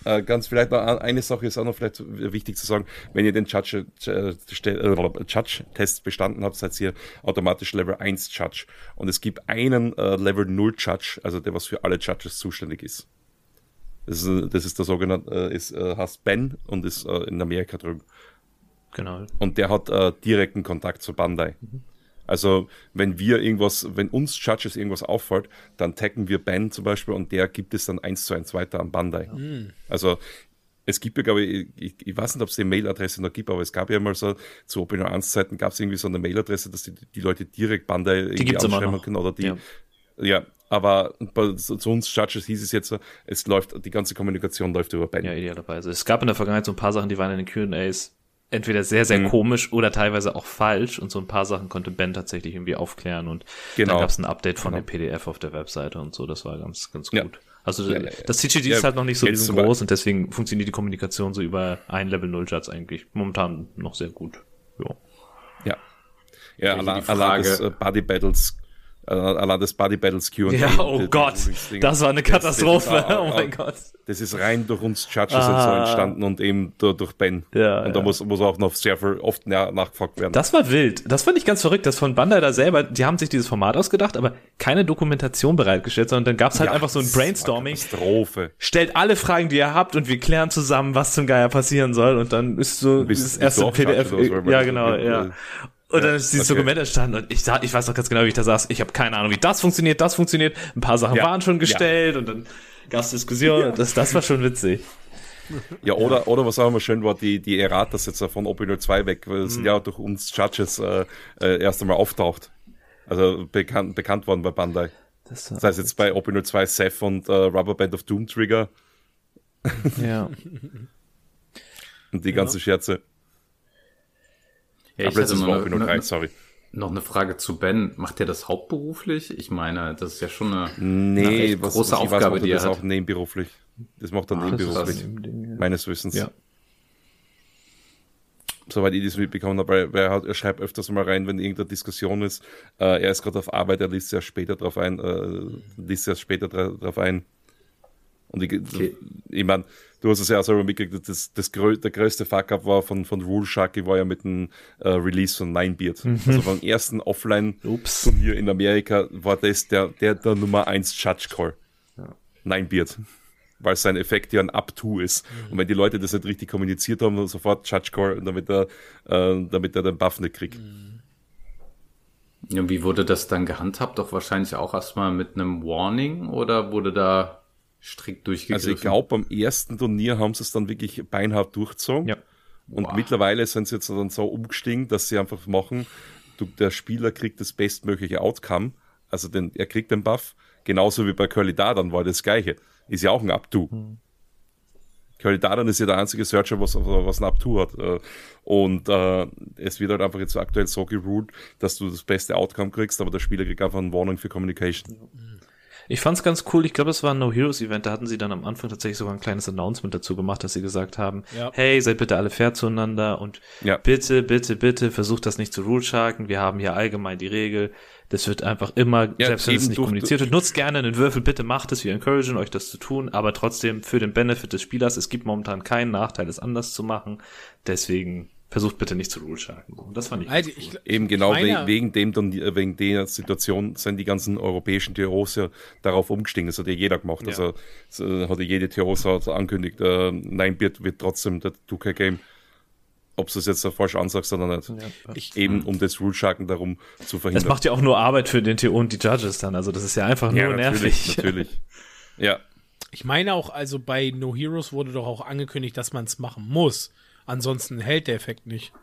Äh, ganz vielleicht noch eine Sache ist auch noch vielleicht wichtig zu sagen, wenn ihr den Judge, äh, Judge Test bestanden habt, seid ihr automatisch Level 1 Judge und es gibt einen äh, Level 0 Judge, also der was für alle Judges zuständig ist. Das ist, das ist der sogenannte, äh, ist, äh, heißt Ben und ist äh, in Amerika drüben. Genau. Und der hat äh, direkten Kontakt zu Bandai. Mhm. Also wenn wir irgendwas, wenn uns Judges irgendwas auffällt, dann taggen wir Ben zum Beispiel und der gibt es dann eins zu eins weiter an Bandai. Mhm. Also es gibt ja, glaube ich, ich, ich weiß nicht, ob es die Mailadresse noch gibt, aber es gab ja mal so, zu Open 1 Zeiten gab es irgendwie so eine Mailadresse, dass die, die Leute direkt Bandai irgendwie anschreiben können oder die, ja. ja. aber bei, zu, zu uns Judges hieß es jetzt so, es läuft, die ganze Kommunikation läuft über Ben. Ja, idealerweise. Es gab in der Vergangenheit so ein paar Sachen, die waren in den Q&As entweder sehr, sehr mhm. komisch oder teilweise auch falsch und so ein paar Sachen konnte Ben tatsächlich irgendwie aufklären und genau. dann gab es ein Update von genau. dem PDF auf der Webseite und so, das war ganz, ganz gut. Ja. Also ja, ja, das CGD ist halt noch nicht so riesengroß und deswegen funktioniert die Kommunikation so über ein Level 0 Judge eigentlich momentan noch sehr gut. Jo. Ja. Ja, allein, allein das äh, Body Battles allein das Body Battles Q&A. Ja, oh die, Gott, die das war eine Katastrophe. Das, das, oh mein Gott. Das ist rein durch uns Judges ah. so entstanden und eben durch Ben. Ja, und da ja. muss, muss auch noch sehr viel oft nachgefragt werden. Das war wild. Das fand ich ganz verrückt, dass von Bandai da selber, die haben sich dieses Format ausgedacht, aber keine Dokumentation bereitgestellt, sondern dann gab's halt ja, einfach so ein Brainstorming. Katastrophe. Stellt alle Fragen, die ihr habt und wir klären zusammen, was zum Geier passieren soll und dann ist so das erste PDF. Ja, genau, ja. Und dann ist dieses okay. Dokument entstanden und ich, ich weiß noch ganz genau, wie ich da saß. Ich habe keine Ahnung, wie das funktioniert, das funktioniert. Ein paar Sachen ja. waren schon gestellt ja. und dann gab es Diskussionen. Ja. Das, das war schon witzig. *laughs* Ja, oder, oder was auch immer schön war, die, die Erratas jetzt von OP02 weg, weil es mhm. ja durch uns Judges äh, äh, erst einmal auftaucht. Also bekannt, bekannt worden bei Bandai. Das, das heißt jetzt bei OP02 Seth und äh, Rubberband of Doom Trigger. Ja. *laughs* und die ganze Scherze. Ja, ich hatte noch, eine, eine, sorry. noch eine Frage zu Ben. Macht er das hauptberuflich? Ich meine, das ist ja schon eine, nee, eine was, große was Aufgabe, weiß, die er das hat. auch nebenberuflich. Das macht er ah, nebenberuflich, meines Wissens. Ja. Soweit ich das mitbekommen habe, weil er, er schreibt öfters mal rein, wenn irgendeine Diskussion ist. Äh, er ist gerade auf Arbeit, er liest ja später drauf ein, äh, liest ja später drauf ein. Und ich, okay. ich meine, du hast es ja auch selber mitgekriegt, das, das, der größte Fuck-up war von, von Rule Sharky war ja mit dem äh, Release von Ninebeard. Mhm. Also beim ersten Offline-Turnier in Amerika war das der, der, der Nummer 1 Judge Call. Ja. Ninebeard. Weil sein Effekt ja ein Up-To ist. Mhm. Und wenn die Leute das nicht richtig kommuniziert haben, dann sofort Judge Call, damit er, äh, damit er den Buff nicht kriegt. Mhm. Ja, wie wurde das dann gehandhabt? Doch wahrscheinlich auch erstmal mit einem Warning oder wurde da strikt durchgegriffen. Also ich glaube, beim ersten Turnier haben sie es dann wirklich beinhart durchgezogen. Ja. Und wow. mittlerweile sind sie jetzt dann so umgestiegen, dass sie einfach machen, du, der Spieler kriegt das bestmögliche Outcome. Also den, er kriegt den Buff. Genauso wie bei Curly Dardan war das gleiche. Ist ja auch ein Up-Do. Hm. Curly Dardan ist ja der einzige Searcher, was, was ein Up-Do hat. Äh, und äh, es wird halt einfach jetzt aktuell so geruled, dass du das beste Outcome kriegst, aber der Spieler kriegt einfach ein Warning für Communication. Mhm. Ich fand's ganz cool. Ich glaube, es war ein No Heroes Event. Da hatten sie dann am Anfang tatsächlich sogar ein kleines Announcement dazu gemacht, dass sie gesagt haben, ja. hey, seid bitte alle fair zueinander und ja. bitte, bitte, bitte versucht das nicht zu rule sharken. Wir haben hier allgemein die Regel. Das wird einfach immer, ja, selbst wenn es nicht kommuniziert wird, nutzt gerne einen Würfel, bitte macht es. Wir encouragen euch das zu tun, aber trotzdem für den Benefit des Spielers. Es gibt momentan keinen Nachteil, es anders zu machen. Deswegen versucht bitte nicht zu rule sharken. Das fand ich, also cool. ich Eben genau meine, wegen dem dann, wegen der Situation sind die ganzen europäischen TROs ja darauf umgestiegen. Das hat ja jeder gemacht. Ja. Also so hat ja jede TROs angekündigt, äh, nein, wird, wird trotzdem der 2K-Game ob du es jetzt falsch ansagst oder nicht. Ja, ich, Eben um das Rule-Sharken darum zu verhindern. Das macht ja auch nur Arbeit für den TO und die Judges dann. Also das ist ja einfach nur ja, natürlich, nervig. Natürlich. *laughs* Ja. Ich meine auch, also bei No Heroes wurde doch auch angekündigt, dass man es machen muss. Ansonsten hält der Effekt nicht.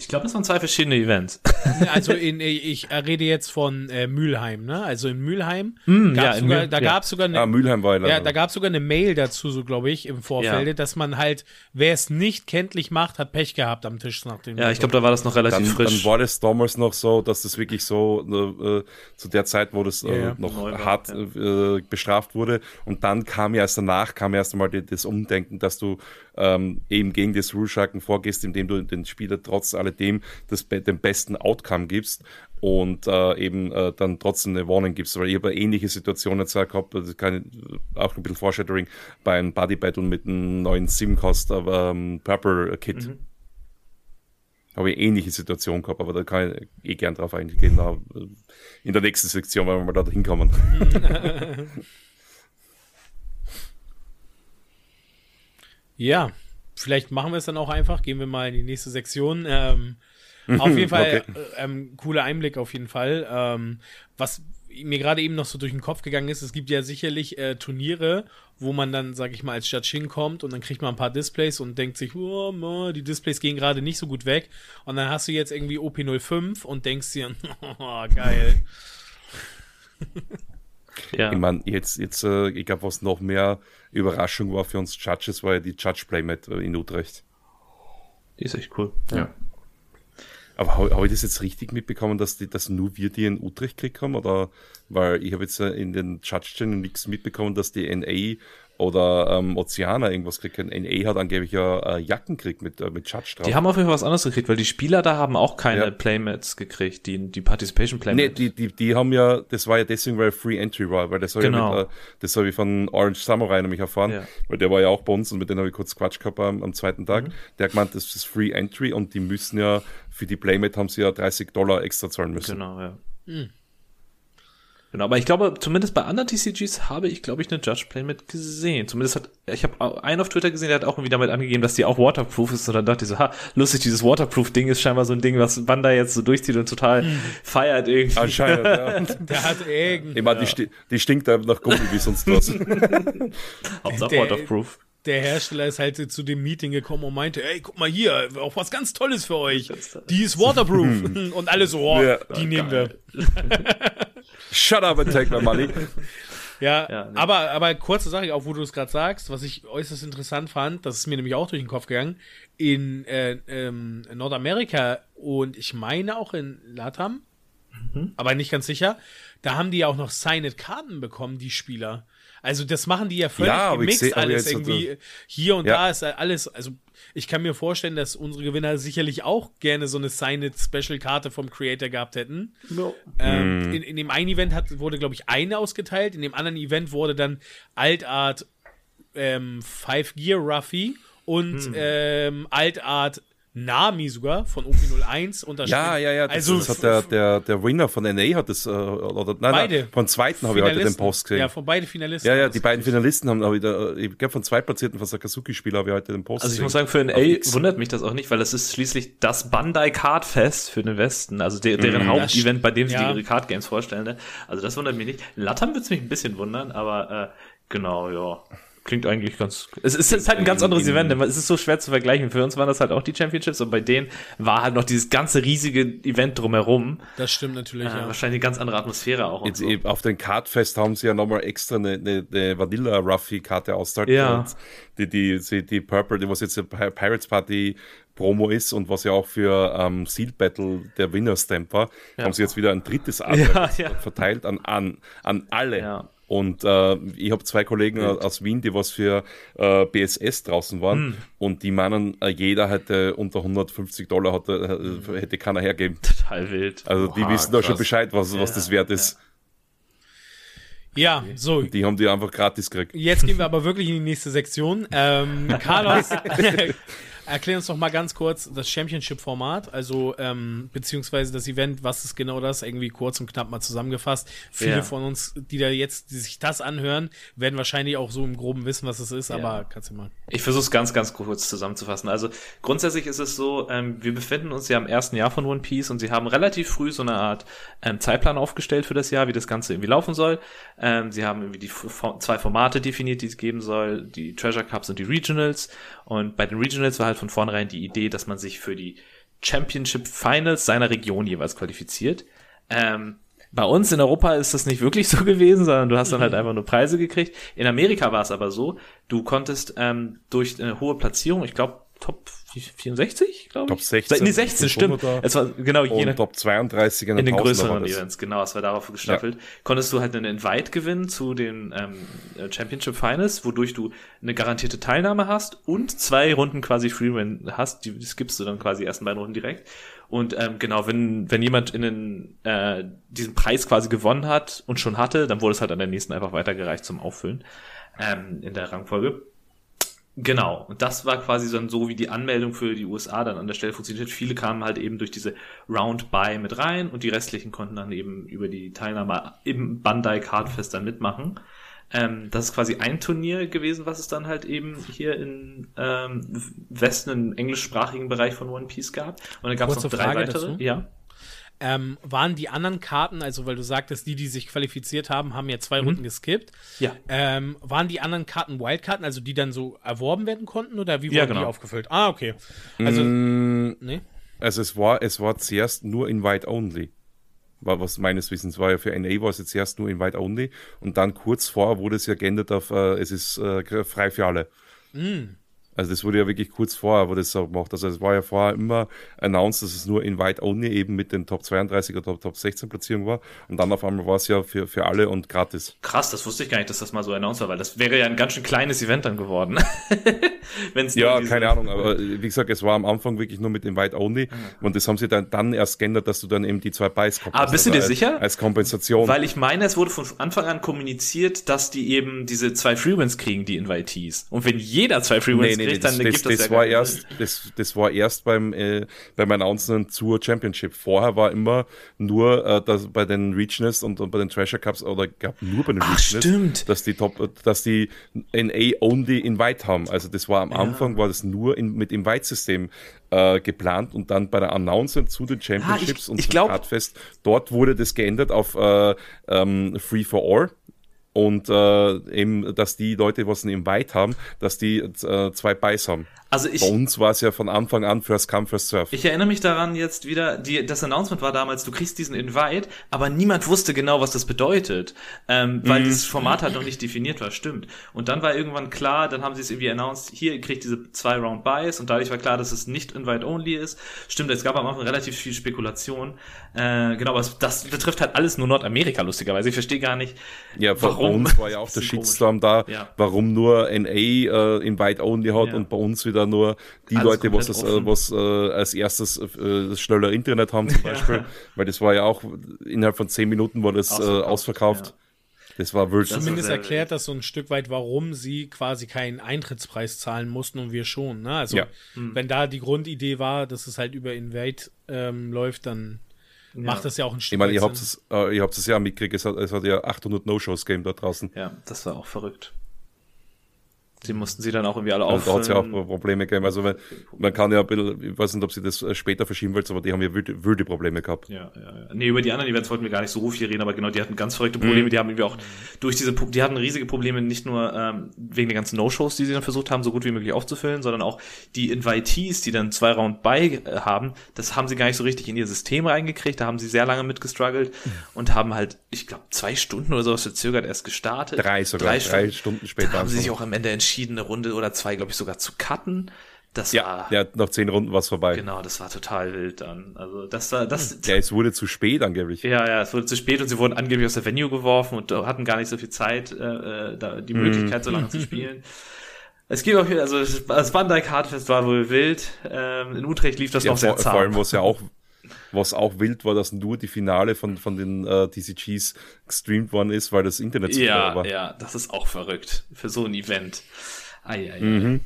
Ich glaube, das waren zwei verschiedene Events. *laughs* Also in, ich rede jetzt von äh, Mülheim, ne? Also in Mülheim mm, gab's ja, sogar, da ja. gab es sogar eine, ah, Mülheim war ja, da gab es sogar eine Mail dazu, so glaube ich, im Vorfeld, ja. dass man halt, wer es nicht kenntlich macht, hat Pech gehabt am Tisch nach dem. Ja, ich glaube, da war das noch relativ dann, frisch. Dann war das damals noch so, dass das wirklich so äh, zu der Zeit, wo das äh, noch Neu hart äh, bestraft wurde. Und dann kam ja erst danach kam erst einmal das Umdenken, dass du ähm, eben gegen das Rule-Sharken vorgehst, indem du den Spieler trotz alledem das, den besten Outcome gibst und äh, eben äh, dann trotzdem eine Warning gibst, weil ich habe ähnliche Situationen zwar gehabt, das kann ich, auch ein bisschen Foreshadowing bei einem Body Battle mit einem neuen Simcast ähm, Purple Kit. Mhm. Habe ich ähnliche Situation gehabt, aber da kann ich eh gern drauf eingehen. In der nächsten Sektion, wenn wir mal da hinkommen. *laughs* *laughs* Ja, vielleicht machen wir es dann auch einfach. Gehen wir mal in die nächste Sektion. Ähm, auf jeden Fall okay. äh, ähm, cooler Einblick auf jeden Fall. Ähm, was mir gerade eben noch so durch den Kopf gegangen ist, es gibt ja sicherlich äh, Turniere, wo man dann, sag ich mal, als Judge hinkommt und dann kriegt man ein paar Displays und denkt sich, oh, die Displays gehen gerade nicht so gut weg. Und dann hast du jetzt irgendwie OP05 und denkst dir, *laughs* oh, geil. *laughs* Ja. Ich meine, jetzt, jetzt äh, ich glaube, was noch mehr Überraschung war für uns Judges, war ja die Judge Playmat in Utrecht. Die ist echt cool. Ja. Aber habe hab ich das jetzt richtig mitbekommen, dass, die, dass nur wir die in Utrecht gekriegt haben? Oder weil ich habe jetzt in den Judge-Channel nichts mitbekommen, dass die NA oder ähm, Oceana irgendwas kriegt. NA hat angeblich ja äh, Jacken gekriegt mit, äh, mit Judge drauf. Die haben auf jeden Fall was anderes gekriegt, weil die Spieler da haben auch keine ja. Playmats gekriegt, die, die Participation Playmats. Nee, die, die, die haben ja, das war ja deswegen, weil Free Entry war, weil das habe genau. ja äh, das habe ich von Orange Samurai nämlich erfahren, ja. weil der war ja auch bei uns und mit dem habe ich kurz Quatsch gehabt am, am zweiten Tag. Mhm. Der hat gemeint, das ist Free Entry und die müssen ja, für die Playmat haben sie ja 30 Dollar extra zahlen müssen. Genau, ja. Mhm. Genau, aber ich glaube, zumindest bei anderen TCGs habe ich, glaube ich, eine Judge Play mit gesehen. Zumindest hat, ich habe einen auf Twitter gesehen, der hat auch irgendwie damit angegeben, dass die auch waterproof ist. Und dann dachte ich so, ha, lustig, dieses Waterproof-Ding ist scheinbar so ein Ding, was Wanda jetzt so durchzieht und total hm. feiert irgendwie. Anscheinend, ja. *laughs* der hat irgend. Ich meine, ja. die, die stinkt da nach Gummi wie sonst was. *laughs* Hauptsache Waterproof der Hersteller ist halt zu dem Meeting gekommen und meinte, ey, guck mal hier, auch was ganz Tolles für euch. Die ist waterproof. *laughs* und alle so, oh, ja, die nehmen geil. wir. *laughs* Shut up and take my money. *laughs* Ja, ja nee. aber, aber kurze Sache, auch wo du es gerade sagst, was ich äußerst interessant fand, das ist mir nämlich auch durch den Kopf gegangen, in äh, ähm, Nordamerika und ich meine auch in Latam, mhm. aber nicht ganz sicher, da haben die ja auch noch Signed-Karten bekommen, die Spieler. Also das machen die ja völlig ja, gemixt seh, alles irgendwie. Hier und ja. da ist alles, also ich kann mir vorstellen, dass unsere Gewinner sicherlich auch gerne so eine Signed Special Karte vom Creator gehabt hätten. No. Ähm, mm. in, in, dem einen Event hat, wurde, glaube ich, eine ausgeteilt, in dem anderen Event wurde dann Altart ähm, Five Gear Ruffy und mm. ähm, Altart Nami sogar von OP01 unterschrieben. Ja, ja, ja. Das, also, das hat der, der, der Winner von NA hat das, äh, oder nein, beide. Nein, von zweiten habe ich heute den Post gesehen. Ja, von beiden Finalisten. Ja, ja, die beiden Finalisten haben aber wieder, ich glaube von zweitplatzierten von Sakazuki-Spieler habe ich heute den Post Also ich muss sagen, für NA wundert mich das auch nicht, weil es ist schließlich das Bandai Card Fest für den Westen, also der, deren mhm, Hauptevent, bei dem sie ja. ihre Card Games vorstellen. Ne? Also das wundert mich nicht. Latam würde es mich ein bisschen wundern, aber äh, genau, ja. Klingt eigentlich ganz. Es ist, es ist halt ein ganz anderes Event, denn es ist so schwer zu vergleichen. Für uns waren das halt auch die Championships und bei denen war halt noch dieses ganze riesige Event drumherum. Das stimmt natürlich, äh, ja. Wahrscheinlich eine ganz andere Atmosphäre auch. Jetzt so. eben auf den Cardfest haben sie ja nochmal extra eine, eine, eine Vanilla Ruffy Karte ausgestartet. Ja. Die, die, die, die Purple, die was jetzt eine Pirates Party Promo ist und was ja auch für ähm, Seal Battle der Winner Stamp war, ja. haben sie jetzt wieder ein drittes *laughs* Art ja, verteilt an, an, an alle. Ja. Und äh, ich habe zwei Kollegen Wild. aus Wien, die was für äh, BSS draußen waren. Hm. Und die meinen, äh, jeder hätte unter 150 Dollar hatte, äh, hätte keiner hergeben. Total wild. Also Oha, die wissen da schon Bescheid, was, ja, was das wert ist. Ja, so. Die haben die einfach gratis gekriegt. Jetzt gehen wir aber wirklich in die nächste Sektion. Ähm, Carlos, *laughs* *laughs* Erklär uns doch mal ganz kurz das Championship-Format, also ähm, beziehungsweise das Event, was ist genau das? Irgendwie kurz und knapp mal zusammengefasst. Viele ja. von uns, die da jetzt, die sich das anhören, werden wahrscheinlich auch so im Groben wissen, was es ist, ja. aber kannst du mal. Ich versuche es ganz, ganz kurz zusammenzufassen. Also grundsätzlich ist es so, ähm, wir befinden uns ja im ersten Jahr von One Piece und sie haben relativ früh so eine Art ähm, Zeitplan aufgestellt für das Jahr, wie das Ganze irgendwie laufen soll. Ähm, sie haben irgendwie die zwei Formate definiert, die es geben soll, die Treasure Cups und die Regionals. Und bei den Regionals war halt von vornherein die Idee, dass man sich für die Championship Finals seiner Region jeweils qualifiziert. Ähm, bei uns in Europa ist das nicht wirklich *laughs* so gewesen, sondern du hast dann halt mhm. einfach nur Preise gekriegt. In Amerika war es aber so, du konntest ähm, durch eine hohe Platzierung, ich glaube Top 64, glaube ich. Top 16. Nee, 16, stimmt. Es war genau jene. Top 32 in, in den größeren Events, genau, es war darauf gestaffelt. Ja. Konntest du halt einen Invite gewinnen zu den ähm, Championship Finals, wodurch du eine garantierte Teilnahme hast und zwei Runden quasi Freewin hast. Die skippst du dann quasi ersten beiden Runden direkt. Und ähm, genau, wenn, wenn jemand in den, äh, diesen Preis quasi gewonnen hat und schon hatte, dann wurde es halt an der nächsten einfach weitergereicht zum Auffüllen ähm, in der Rangfolge. Genau, und das war quasi dann so, wie die Anmeldung für die USA dann an der Stelle funktioniert. Viele kamen halt eben durch diese Round-Buy mit rein und die restlichen konnten dann eben über die Teilnahme im Bandai Cardfest dann mitmachen. Ähm, das ist quasi ein Turnier gewesen, was es dann halt eben hier in ähm, Westen, im englischsprachigen Bereich von One Piece gab. Und dann gab es noch drei Frage weitere. Dazu. Ja. Ähm, waren die anderen Karten, also weil du sagtest, die, die sich qualifiziert haben, haben ja zwei mhm. Runden geskippt. Ja. Ähm, waren die anderen Karten Wildkarten, also die dann so erworben werden konnten oder wie wurden ja, genau. die aufgefüllt? Ah, okay. Also, mm, nee. Also es war, es war zuerst nur in White Only. War, was meines Wissens war ja für NA war es jetzt erst nur in White Only und dann kurz vor wurde es ja geändert auf, äh, es ist äh, frei für alle. Mm. Also das wurde ja wirklich kurz vorher, wo das so gemacht. Also es war ja vorher immer announced, dass es nur Invite Only eben mit den Top 32 oder Top 16 Platzierungen war. Und dann auf einmal war es ja für, für alle und gratis. Krass, das wusste ich gar nicht, dass das mal so announced war, weil das wäre ja ein ganz schön kleines Event dann geworden. *laughs* Wenn's ja, keine Ahnung, aber wie gesagt, es war am Anfang wirklich nur mit Invite Only mhm. und das haben sie dann, dann erst geändert, dass du dann eben die zwei Buys kommst. Aber bist du dir als, sicher? Als Kompensation. Weil ich meine, es wurde von Anfang an kommuniziert, dass die eben diese zwei Freewins kriegen, die Invitees. Und wenn jeder zwei Freewins nee, nee, kriegt, dann das, gibt das, das, das war erst, das, das war erst beim, äh, beim Announcement zur Championship. Vorher war immer nur äh, dass bei den Regionals und, und bei den Treasure Cups oder gab nur bei den Ach, Regionals, stimmt. dass die Top, dass die NA only Invite haben. Also das war am ja. Anfang war das nur in, mit Invite-System äh, geplant und dann bei der Announcement zu den Championships ah, ich, und ich zum Kartfest, dort wurde das geändert auf äh, ähm, Free for All und äh, eben, dass die Leute, was einen Invite haben, dass die äh, zwei Buys haben. Also ich, Bei uns war es ja von Anfang an First Come, First Serve. Ich erinnere mich daran jetzt wieder, die, das Announcement war damals, du kriegst diesen Invite, aber niemand wusste genau, was das bedeutet, ähm, weil mhm. das Format halt noch nicht definiert war, stimmt. Und dann war irgendwann klar, dann haben sie es irgendwie announced, hier, ihr kriegt diese zwei Round Buys und dadurch war klar, dass es nicht Invite-only ist. Stimmt, es gab am Anfang relativ viel Spekulation. Äh, genau, aber das betrifft halt alles nur Nordamerika, lustigerweise. Ich verstehe gar nicht, ja, warum. Bei uns war ja *laughs* auch der Shitstorm da, ja. warum nur NA äh, Invite-only hat ja. und bei uns wieder da nur die Alles Leute, was, das, äh, was äh, als erstes äh, das schneller Internet haben zum Beispiel, ja. weil das war ja auch innerhalb von zehn Minuten war das ausverkauft. Äh, ausverkauft. Ja. Das war wirklich. Zumindest erklärt das so ein Stück weit, warum sie quasi keinen Eintrittspreis zahlen mussten und wir schon. Ne? Also, ja. Hm. wenn da die Grundidee war, dass es halt über Invade ähm, läuft, dann ja. macht das ja auch ein Stück Ich meine, ihr habt es, äh, ihr habt es ja mitgekriegt, es hat, es hat ja 800 No-Shows gegeben da draußen. Ja, das war auch verrückt. Die mussten sie dann auch irgendwie alle auf. Da hat es ja auch Probleme gegeben. Also wenn, man kann ja ein bisschen, ich weiß nicht, ob sie das äh, später verschieben wollt, aber die haben ja wilde, wilde Probleme gehabt. Ja, ja, ja. Nee, über die anderen Events wollten wir gar nicht so viel reden, aber genau, die hatten ganz verrückte Probleme. Mhm. Die haben irgendwie auch durch diese, die hatten riesige Probleme, nicht nur ähm, wegen der ganzen No-Shows, die sie dann versucht haben, so gut wie möglich aufzufüllen, sondern auch die Invitees, die dann zwei Round bei äh, haben, das haben sie gar nicht so richtig in ihr System reingekriegt. Da haben sie sehr lange mit gestruggelt mhm. und haben halt, ich glaube, zwei Stunden oder sowas verzögert erst gestartet. Drei sogar, drei, drei Stunden, Stunden später. Haben sie sich auch am Ende entschieden, entschieden, eine Runde oder zwei, glaube ich, sogar zu cutten. Das ja, war. Ja, nach zehn Runden war es vorbei. Genau, das war total wild dann. Also das war das. Ja, es wurde zu spät angeblich. Ja, ja, es wurde zu spät und sie wurden angeblich aus der Venue geworfen und hatten gar nicht so viel Zeit, äh, äh da die mhm. Möglichkeit, so lange zu spielen. *laughs* Es gibt auch, also das Bandai Cardfest war wohl wild. Ähm, in Utrecht lief das ja, noch sehr zahm. Vor allem, was ja auch was auch wild war, dass nur die Finale von, von den äh, TCGs gestreamt worden ist, weil das Internet so ja, war. Ja, das ist auch verrückt für so ein Event. Ei, ei, mhm.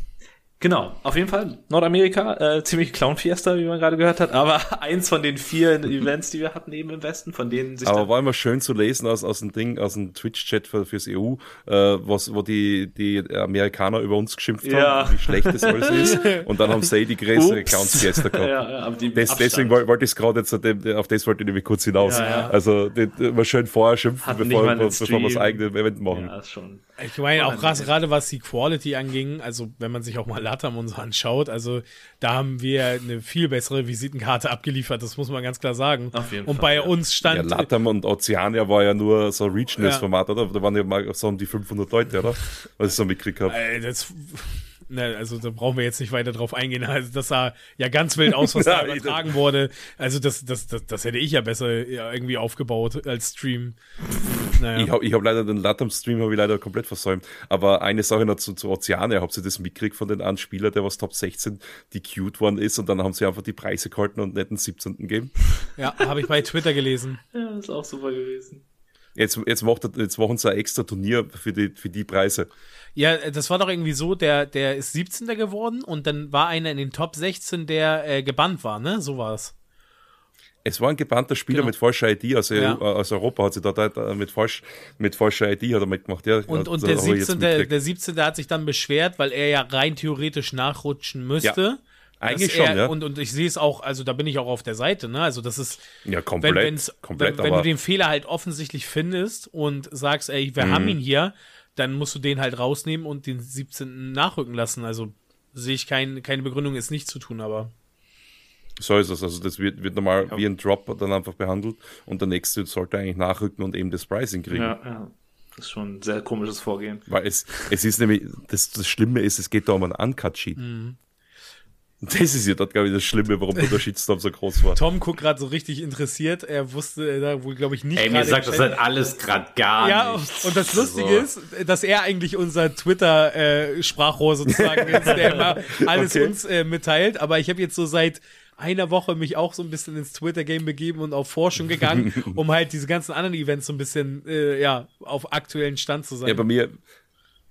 Genau, auf jeden Fall Nordamerika, äh, ziemlich Clown-Fiesta, wie man gerade gehört hat, aber *laughs* eins von den vier Events, die wir hatten eben im Westen, von denen sich. Aber war immer schön zu lesen aus, aus dem Ding, aus dem Twitch-Chat für, fürs EU, äh, was, wo die, die Amerikaner über uns geschimpft ja. haben, wie schlecht das alles ist. *laughs* Und dann haben sie die größere Clowns-Fiesta gehabt. Ja, ja, aber das, deswegen wollte ich es gerade jetzt, auf das wollte ich nämlich kurz hinaus. Ja, ja. Also, immer schön vorher schimpfen, bevor, bevor wir das eigene Event machen. Ja, ist schon. Ich meine, auch krass, gerade was die Quality anging, also wenn man sich auch mal Latam uns anschaut, also da haben wir eine viel bessere Visitenkarte abgeliefert, das muss man ganz klar sagen. Auf jeden und Fall, bei ja. uns stand. Ja, Latam und Oceania war ja nur so ein Regionals-Format, oder? Da waren ja mal so um die 500 Leute, oder? Was ich so mitgekriegt habe. Äh, das Ne, also da brauchen wir jetzt nicht weiter drauf eingehen. *laughs* Also das sah ja ganz wild aus, was *laughs* da übertragen wurde. Also das, das, das, das hätte ich ja besser irgendwie aufgebaut als Stream. Naja. Ich habe ich hab leider den Latam-Stream habe ich leider komplett versäumt. Aber eine Sache noch zu, zu Ozeane, habt ihr das mitgekriegt von den Anspieler, der was Top 16 die cute worden ist und dann haben sie einfach die Preise gehalten und nicht den 17. gegeben? Ja, habe ich bei Twitter gelesen. *laughs* Ja, ist auch super gewesen. Jetzt, jetzt, macht, jetzt machen sie ein extra Turnier für die, für die Preise. Ja, das war doch irgendwie so, der, der ist 17. geworden und dann war einer in den Top 16, der äh, gebannt war, ne? So war es. Es war ein gebannter Spieler genau. mit falscher ID aus, ja. aus Europa, hat sie da mit, falsch, mit falscher ID hat er mitgemacht. Ja, und, und der, 17, der, der 17. hat sich dann beschwert, weil er ja rein theoretisch nachrutschen müsste. Ja. Eigentlich schon, ja. Und, und ich sehe es auch, also da bin ich auch auf der Seite, ne? Also das ist. Ja, komplett. Wenn, komplett, wenn, wenn du den Fehler halt offensichtlich findest und sagst, ey, wir mhm. haben ihn hier, dann musst du den halt rausnehmen und den 17. nachrücken lassen. Also sehe ich kein, keine Begründung, es nicht zu tun, aber. So ist es. Also das wird, wird normal ja. wie ein Drop dann einfach behandelt und der nächste sollte eigentlich nachrücken und eben das Pricing kriegen. Ja, ja. Das ist schon ein sehr komisches Vorgehen. Weil es, es ist nämlich, das, das Schlimme ist, es geht da um einen Uncut-Sheet. Mhm. Das ist ja dort, glaube ich, das Schlimme, warum der Shitstorm so groß war. Tom guckt gerade so richtig interessiert. Er wusste da wohl, glaube ich, nicht. Ey, mir sagt das halt alles gerade gar ja, nichts. Und das Lustige so. ist, dass er eigentlich unser Twitter-Sprachrohr äh, sozusagen ist, der immer *laughs* alles okay. uns äh, mitteilt. Aber ich habe jetzt so seit einer Woche mich auch so ein bisschen ins Twitter-Game begeben und auf Forschung gegangen, *laughs* um halt diese ganzen anderen Events so ein bisschen, äh, ja, auf aktuellen Stand zu sein. Ja, bei mir,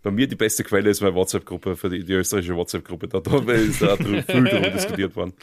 bei mir die beste Quelle ist meine WhatsApp-Gruppe, für die, die österreichische WhatsApp-Gruppe. Da, da ist da viel darüber *laughs* diskutiert worden.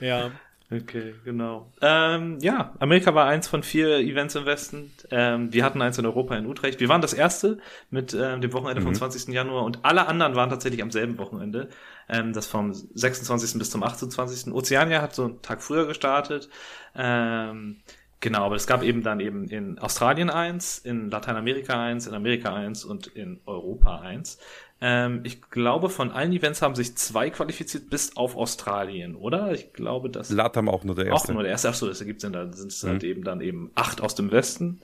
Ja. Okay, genau. Ähm, ja, Amerika war eins von vier Events im Westen. Ähm, wir hatten eins in Europa in Utrecht. Wir waren das erste mit ähm, dem Wochenende mhm. vom 20. Januar und alle anderen waren tatsächlich am selben Wochenende. Ähm, das vom 26. bis zum 28. Ozeania hat so einen Tag früher gestartet. Ähm, Genau, aber es gab eben dann eben in Australien eins, in Lateinamerika eins, in Amerika eins und in Europa eins. Ähm, ich glaube, von allen Events haben sich zwei qualifiziert bis auf Australien, oder? Ich glaube, das. Latam auch nur der erste. Auch nur der erste. Achso, das ergibt Sinn. Da sind es halt mhm. eben dann eben acht aus dem Westen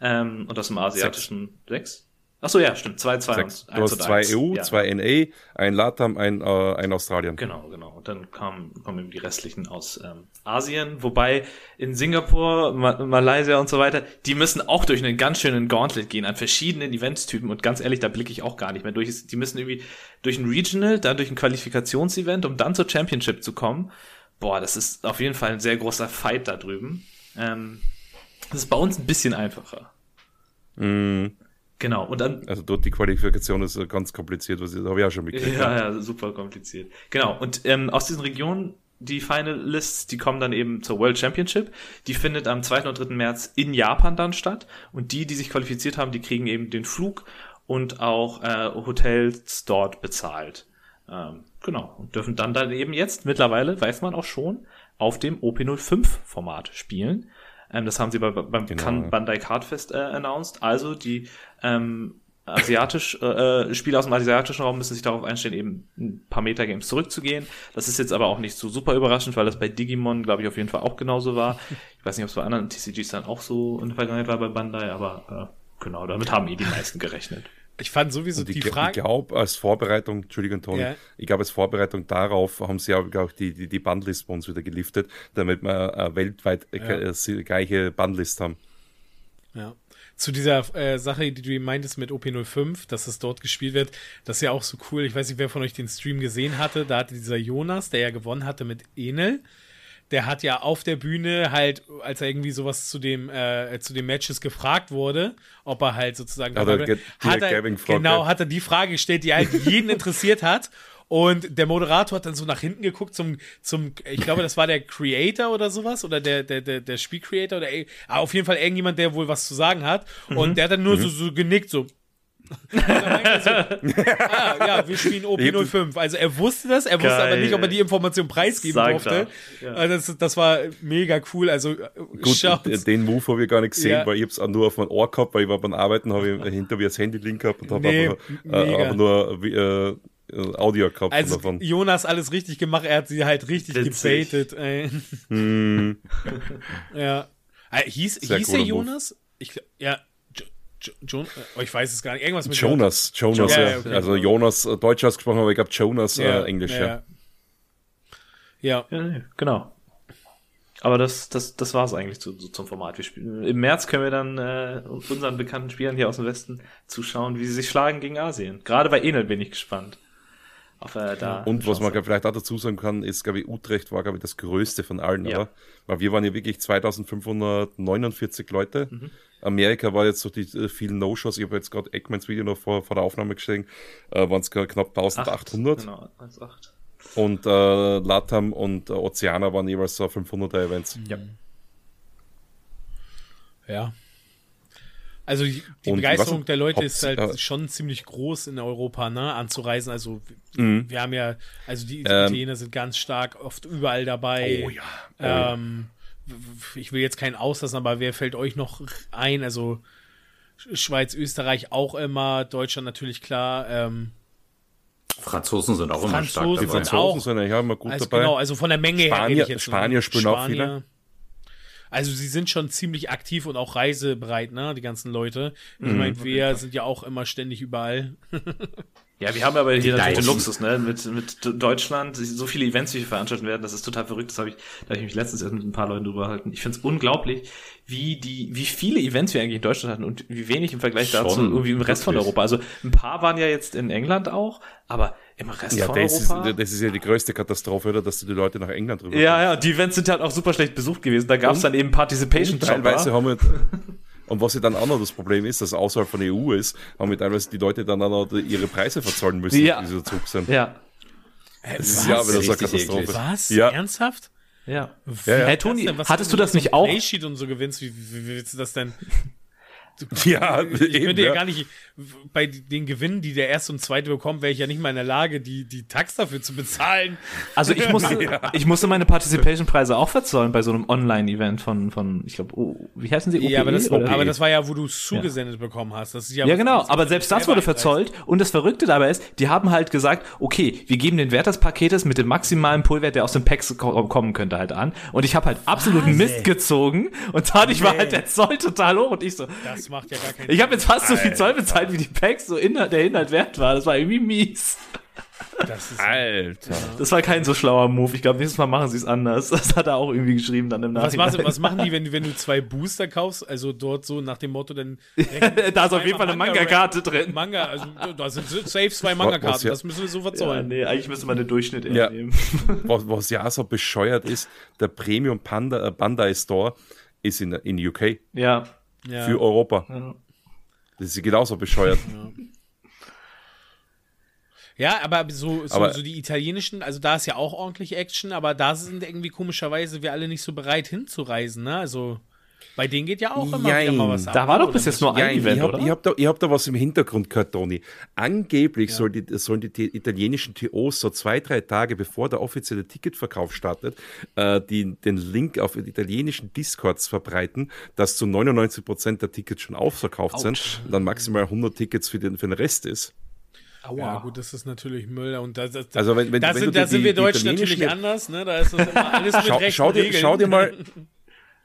ähm, und aus dem asiatischen sechs. sechs? Ach so, ja, stimmt. Zwei, zwei und Du hast zwei EU, ja. zwei NA, ein LATAM, ein, äh, ein Australien. Genau, genau. Und dann kamen, kommen eben die restlichen aus ähm, Asien. Wobei in Singapur, Ma Malaysia und so weiter, die müssen auch durch einen ganz schönen Gauntlet gehen an verschiedenen Eventstypen. Und ganz ehrlich, da blicke ich auch gar nicht mehr durch. Die müssen irgendwie durch ein Regional, dann durch ein Qualifikationsevent, um dann zur Championship zu kommen. Boah, das ist auf jeden Fall ein sehr großer Fight da drüben. Ähm, das ist bei uns ein bisschen einfacher. Mm. Genau, und dann. Also dort die Qualifikation ist ganz kompliziert, was ich, habe ich auch schon mitgekriegt. Ja, ja, super kompliziert. Genau, und ähm, aus diesen Regionen, die Finalists, die kommen dann eben zur World Championship. Die findet am 2. und 3. März in Japan dann statt. Und die, die sich qualifiziert haben, die kriegen eben den Flug und auch äh, Hotels dort bezahlt. Ähm, genau, und dürfen dann dann eben jetzt, mittlerweile weiß man auch schon, auf dem OP05-Format spielen. Ähm, das haben sie bei, beim genau, Bandai Cardfest äh, announced. Also die ähm, asiatisch äh, äh, Spieler aus dem asiatischen Raum müssen sich darauf einstellen, eben ein paar Metagames zurückzugehen. Das ist jetzt aber auch nicht so super überraschend, weil das bei Digimon, glaube ich, auf jeden Fall auch genauso war. Ich weiß nicht, ob es bei anderen TCGs dann auch so in der Vergangenheit war bei Bandai, aber äh, genau, damit haben eh die meisten gerechnet. Ich fand sowieso die, die Frage. Ich glaube, als Vorbereitung, Entschuldigung, Toni, ja. ich glaube, als Vorbereitung darauf haben sie auch die, die, die Bandlist bei uns wieder geliftet, damit wir äh, weltweit ja. äh, gleiche Bandlist haben. Ja. Zu dieser äh, Sache, die du meintest mit OP05, dass es dort gespielt wird, das ist ja auch so cool. Ich weiß nicht, wer von euch den Stream gesehen hatte. Da hatte dieser Jonas, der ja gewonnen hatte mit Enel, der hat ja auf der Bühne halt, als er irgendwie sowas zu dem äh, zu den Matches gefragt wurde, ob er halt sozusagen hat er, hat er genau hat er die Frage gestellt, die halt jeden interessiert hat. Und der Moderator hat dann so nach hinten geguckt zum, zum, ich glaube, das war der Creator oder sowas, oder der, der, der, der Spielcreator, oder auf jeden Fall irgendjemand, der wohl was zu sagen hat. Mhm. Und der hat dann nur mhm. so, so genickt, so, so, ah, ja, wir spielen OP05. Also er wusste das, er Geil. wusste aber nicht, ob er die Information preisgeben Sag durfte. Ja. Also das, das, war mega cool. Also äh, Gut, den Move habe ich gar nicht gesehen, ja. weil ich es auch nur auf mein Ohr gehabt, weil ich war beim Arbeiten, habe ich hinter mir das Handy-Link gehabt und habe nee, aber, äh, aber, nur äh, Audio gehabt also davon. Jonas alles richtig gemacht, er hat sie halt richtig gebaitet. Hm. ja. Äh, hieß, hieß der Jonas? Ich, ja, John, oh, ich weiß es gar nicht. Irgendwas mit Jonas. Jonas, Jonas ja. ja okay. Also Jonas, äh, Deutsch ausgesprochen, aber ich glaube Jonas ja, äh, Englisch, ja. Ja. ja. genau. Aber das, das, das war es eigentlich zu, zu, zum Format. Wir spielen, Im März können wir dann äh, unseren bekannten Spielern hier aus dem Westen zuschauen, wie sie sich schlagen gegen Asien. Gerade bei Enel bin ich gespannt. Auf, äh, da und was man vielleicht auch dazu sagen kann, ist, glaube ich, Utrecht war, glaube ich, das größte von allen, ja. oder? Weil wir waren ja wirklich 2549 Leute. Mhm. Amerika war jetzt so die äh, vielen No-Shows. Ich habe jetzt gerade Eggmans Video noch vor, vor der Aufnahme gesehen. Äh, waren es knapp 1800. genau, 8. Und äh, Latam und äh, Oceana waren jeweils so 500er Events. Ja. Ja. Also die, die Begeisterung der Leute ist halt äh, schon ziemlich groß in Europa, ne, anzureisen. Also mhm. wir haben ja, also die ähm. Italiener ähm, sind ganz stark oft überall dabei. Oh ja. Oh, ähm, ich will jetzt keinen auslassen, aber wer fällt euch noch ein? Also Schweiz, Österreich auch immer, Deutschland natürlich klar. Ähm, Franzosen sind auch immer stark dabei. Die Franzosen auch, sind ja immer gut also dabei. Genau, also von der Menge Spanier, her. Spanier spielen Spanier. auch viele. Also sie sind schon ziemlich aktiv und auch reisebereit, ne, die ganzen Leute. Ich mhm. meine, wir sind ja auch immer ständig überall. *laughs* Ja, wir haben aber hier natürlich den Luxus, ne? Mit, mit Deutschland, so viele Events, die hier veranstaltet werden, das ist total verrückt. Das habe ich, da habe ich mich letztens erst mit ein paar Leuten drüber gehalten. Ich finde es unglaublich, wie die, wie viele Events wir eigentlich in Deutschland hatten und wie wenig im Vergleich Schon, dazu irgendwie im Rest wirklich. von Europa. Also ein paar waren ja jetzt in England auch, aber im Rest ja, von das Europa. Ist, das ist ja die größte Katastrophe, oder? Dass die Leute nach England rüber. Ja, ja, die Events sind halt auch super schlecht besucht gewesen. Da gab es dann eben Participation Teilweise haben wir Und was ja dann auch noch das Problem ist, dass außerhalb von der EU ist, haben wir teilweise die Leute dann auch noch ihre Preise verzahlen müssen, ja. die so Zug sind. Ja. Das was? ist ja wieder so eine Katastrophe. Was? Ja. Ernsthaft? Ja. ja, ja. Hey, Toni, hattest du das nicht auch? Playsheet und so gewinnst, wie, wie, wie willst du das denn? *laughs* Ja, ich eben, könnte ja, ja, gar nicht, bei den Gewinnen, die der erste und zweite bekommt, wäre ich ja nicht mal in der Lage, die, die Tax dafür zu bezahlen. Also ich musste, *laughs* ja. ich musste meine Participation-Preise auch verzollen bei so einem Online-Event von, von, ich glaube, oh, wie heißen sie? OPE, ja, aber das, aber das war ja, wo du es zugesendet bekommen hast. Das ist ja, ja genau, aber selbst das wurde verzollt und das Verrückte dabei ist, die haben halt gesagt, okay, wir geben den Wert des Paketes mit dem maximalen Pullwert, der aus dem Pack kommen könnte, halt an. Und ich habe halt absoluten Mist gezogen und dadurch nee. war halt der Zoll total hoch und ich so. Das macht ja gar keinen Ich habe jetzt fast Alter. so viel Zoll bezahlt, wie die Packs so Inhalt, der Inhalt wert war. Das war irgendwie mies. Das ist Alter. Das war kein so schlauer Move. Ich glaube, nächstes Mal machen sie es anders. Das hat er auch irgendwie geschrieben dann im Nachhinein. Was, was machen die, wenn, wenn du zwei Booster kaufst? Also dort so nach dem Motto, dann. *laughs* da ist auf jeden Fall eine Manga-Karte drin. Manga, also da sind safe zwei Manga-Karten. Das müssen wir so verzollen. Ja, nee, eigentlich müsste man den Durchschnitt ja. nehmen. *laughs* was, was ja so bescheuert ist, der Premium Panda, äh, Bandai Store ist in, in UK. Ja. Für Europa. Ja. Das ist genauso bescheuert. Ja. ja aber so, so, aber so, die italienischen, also da ist ja auch ordentlich Action, aber da sind irgendwie komischerweise wir alle nicht so bereit hinzureisen, ne? Also bei denen geht ja auch immer Jein. wieder mal was ab. Da war doch bis jetzt nur ein Jein. Event, ich hab, oder? Ich habe da, hab da was im Hintergrund gehört, Toni. Angeblich ja. soll die, sollen die italienischen TOs so zwei, drei Tage bevor der offizielle Ticketverkauf startet, äh, die, den Link auf italienischen Discords verbreiten, dass zu 99 Prozent der Tickets schon ausverkauft sind und dann maximal 100 Tickets für den, für den Rest ist. Aua. Ja, gut, das ist natürlich Müll. Und das, das, also wenn, wenn, da wenn sind, da sind wir Deutschen natürlich anders. Ne? Da ist das immer alles mit schau, schau, dir, schau dir mal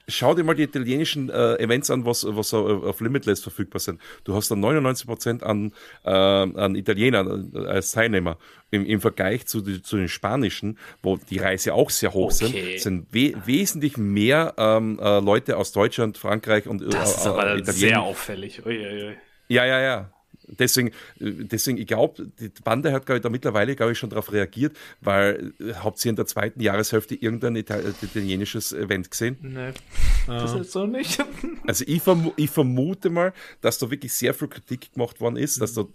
schau dir mal die italienischen äh, Events an, was, was auf Limitless verfügbar sind. Du hast dann 99% an, äh, an Italienern äh, als Teilnehmer. Im, Im Vergleich zu, zu den spanischen, wo die Reise auch sehr hoch okay. sind, sind we wesentlich mehr ähm, äh, Leute aus Deutschland, Frankreich und äh, Das ist aber Italien. sehr auffällig. Ui, ui, ui. Ja, ja, ja deswegen, deswegen, ich glaube, die Bande hat, glaube ich, da mittlerweile, glaube ich, schon darauf reagiert, weil äh, habt ihr in der zweiten Jahreshälfte irgendein italienisches Event gesehen? Nee, das ist so nicht. *laughs* also ich, verm ich, vermute mal, dass da wirklich sehr viel Kritik gemacht worden ist, mhm. dass da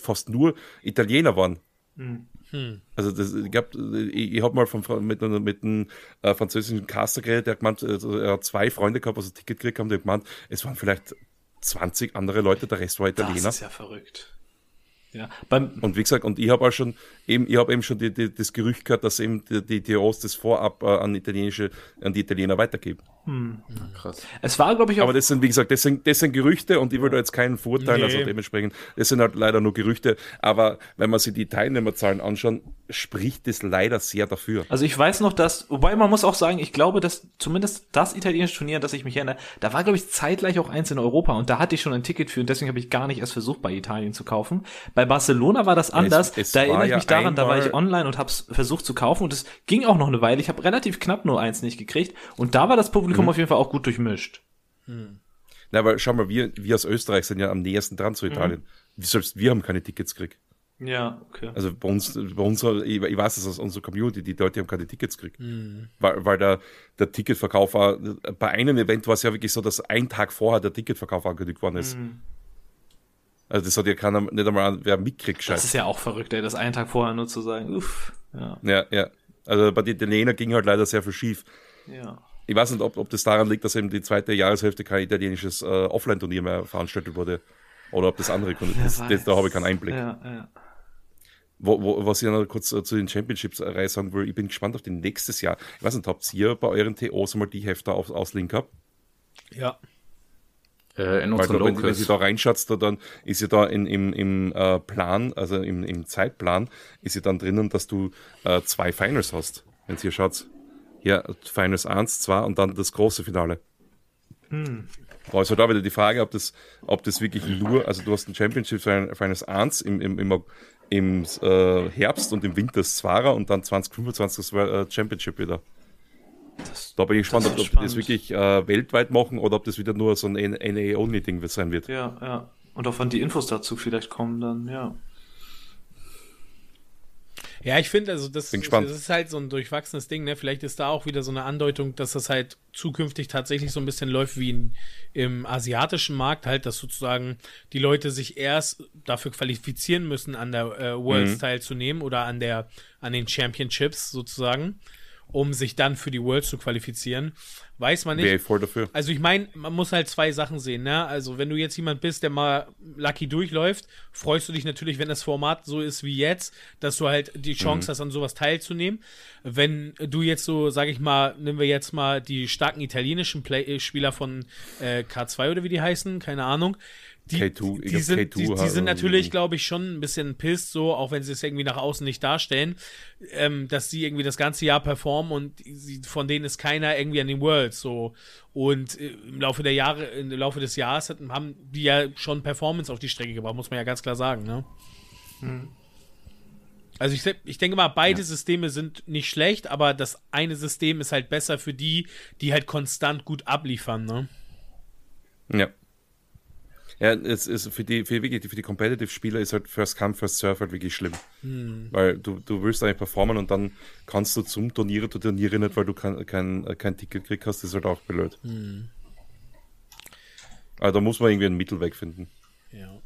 fast nur Italiener waren. Mhm. Hm. Also das, ich, glaub, ich, ich habe mal von, mit, mit einem äh, französischen Caster geredet, der hat gemeint, also er hat zwei Freunde gehabt, also ein Ticket gekriegt haben, der hat gemeint, es waren vielleicht 20 andere Leute, der Rest war Italiener. Das ist ja verrückt. Ja, und wie gesagt, und ich habe auch schon eben, ich habe eben schon die, die, das Gerücht gehört, dass eben die, die, die Rost das vorab äh, an italienische, an die Italiener weitergeben. Hm. Krass. Es war, glaube ich, auch. Aber das sind, wie gesagt, das sind, das sind Gerüchte und ich will da jetzt keinen also nee. also dementsprechend, das sind halt leider nur Gerüchte. Aber wenn man sich die Teilnehmerzahlen anschaut, spricht das leider sehr dafür. Also ich weiß noch, dass, wobei man muss auch sagen, ich glaube, dass zumindest das italienische Turnier, das ich mich erinnere, da war, glaube ich, zeitgleich auch eins in Europa und da hatte ich schon ein Ticket für und deswegen habe ich gar nicht erst versucht, bei Italien zu kaufen. Bei Barcelona war das anders. Es, es da erinnere ich mich daran, da war ich online und habe es versucht zu kaufen und es ging auch noch eine Weile. Ich habe relativ knapp nur eins nicht gekriegt und da war das Publikum mhm. auf jeden Fall auch gut durchmischt. Mhm. Na, aber schau mal, wir, wir aus Österreich sind ja am nächsten dran zu Italien. Mhm. Selbst wir haben keine Tickets gekriegt. Ja, okay. Also bei uns, bei uns ich, ich weiß das aus unserer Community, die Leute haben keine Tickets gekriegt. Mhm. Weil, weil der, der Ticketverkauf war, bei einem Event war es ja wirklich so, dass ein Tag vorher der Ticketverkauf angekündigt worden ist. Mhm. Also das hat ja keiner, nicht einmal wer mitkriegt. Das ist ja auch verrückt, ey, das einen Tag vorher nur zu sagen, uff. Ja, ja. ja. Also bei den Italienern ging halt leider sehr viel schief. Ja. Ich weiß nicht, ob, ob das daran liegt, dass eben die zweite Jahreshälfte kein italienisches äh, Offline-Turnier mehr veranstaltet wurde. Oder ob das andere Gründe das, das, Da habe ich keinen Einblick. Ja, ja. Wo, wo, was ich noch kurz äh, zu den Championships-Reihe sagen will, ich bin gespannt auf den nächstes Jahr. Ich weiß nicht, habt ihr bei euren TOs mal die Hefter aus, aus Link gehabt? Ja. Äh, in Weil, wenn, wenn sie da reinschaut, da dann ist ja da in, im, im äh, Plan, also im, im Zeitplan, ist ja dann drinnen, dass du äh, zwei Finals hast. Wenn ihr schaut, Ja, Finals 1, 2 und dann das große Finale. Hm. Halt auch wieder die Frage, ob das, ob das wirklich nur, also du hast ein Championship Finals 1 im, im, im, im äh, Herbst und im Winter das Zweier und dann 2025 das äh, Championship wieder. Das, da bin ich gespannt, ob, ob die das wirklich äh, weltweit machen oder ob das wieder nur so ein NA-Only-Ding sein wird. Ja, ja. Und auch wann die Infos dazu vielleicht kommen, dann, ja. Ja, ich finde, also das, das, ist halt so ein durchwachsenes Ding, ne? Vielleicht ist da auch wieder so eine Andeutung, dass das halt zukünftig tatsächlich so ein bisschen läuft wie in, im asiatischen Markt, halt, dass sozusagen die Leute sich erst dafür qualifizieren müssen, an der äh, Worlds mhm. teilzunehmen oder an der, an den Championships sozusagen um sich dann für die Worlds zu qualifizieren. Weiß man nicht. Wäre voll dafür. Also ich meine, man muss halt zwei Sachen sehen, ne? Also wenn du jetzt jemand bist, der mal Lucky durchläuft, freust du dich natürlich, wenn das Format so ist wie jetzt, dass du halt die Chance mhm. hast, an sowas teilzunehmen. Wenn du jetzt so, sag ich mal, nehmen wir jetzt mal die starken italienischen Play äh, Spieler von äh, K2 oder wie die heißen, keine Ahnung, die, K2, die, sind, K2 die, die sind natürlich, glaube ich, schon ein bisschen pisst, so, auch wenn sie es irgendwie nach außen nicht darstellen, ähm, dass sie irgendwie das ganze Jahr performen und sie, von denen ist keiner irgendwie an den Worlds so. Und äh, im Laufe der Jahre, im Laufe des Jahres hat, haben die ja schon Performance auf die Strecke gebracht, muss man ja ganz klar sagen, ne? Hm. Also ich, ich denke mal, beide ja. Systeme sind nicht schlecht, aber das eine System ist halt besser für die, die halt konstant gut abliefern, ne? Ja. Ja, es ist für die, für, wirklich, für die Competitive-Spieler ist halt First Come, First Serve halt wirklich schlimm. Hm. Weil du, du willst eigentlich performen und dann kannst du zum Turniere, du Turniere nicht, weil du kein, kein, kein Ticket kriegst, das ist halt auch blöd. Hm. Also da muss man irgendwie einen Mittelweg finden. Ja.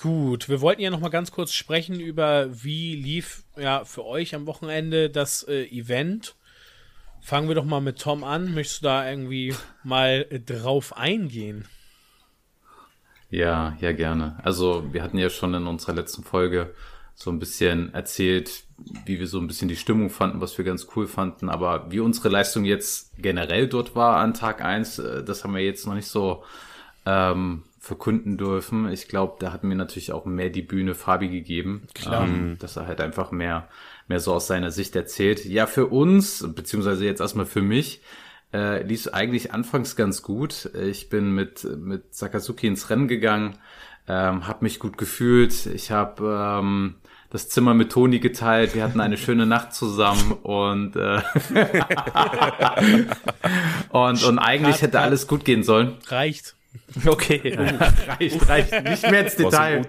Gut, wir wollten ja noch mal ganz kurz sprechen über, wie lief ja für euch am Wochenende das äh, Event. Fangen wir doch mal mit Tom an. Möchtest du da irgendwie mal drauf eingehen? Ja, ja, gerne. Also, wir hatten ja schon in unserer letzten Folge so ein bisschen erzählt, wie wir so ein bisschen die Stimmung fanden, was wir ganz cool fanden. Aber wie unsere Leistung jetzt generell dort war an Tag eins, äh, das haben wir jetzt noch nicht so ähm, verkunden dürfen. Ich glaube, da hat mir natürlich auch mehr die Bühne Fabi gegeben, Klar. Ähm, dass er halt einfach mehr mehr so aus seiner Sicht erzählt. Ja, für uns, beziehungsweise jetzt erstmal für mich, äh, lief eigentlich anfangs ganz gut. Ich bin mit, mit Sakazuki ins Rennen gegangen, ähm, habe mich gut gefühlt. Ich habe ähm, das Zimmer mit Toni geteilt. Wir hatten eine schöne Nacht zusammen und äh, *laughs* und, und eigentlich hätte alles gut gehen sollen. Reicht. Okay, *laughs* reicht, reicht. Nicht mehr ins Detail.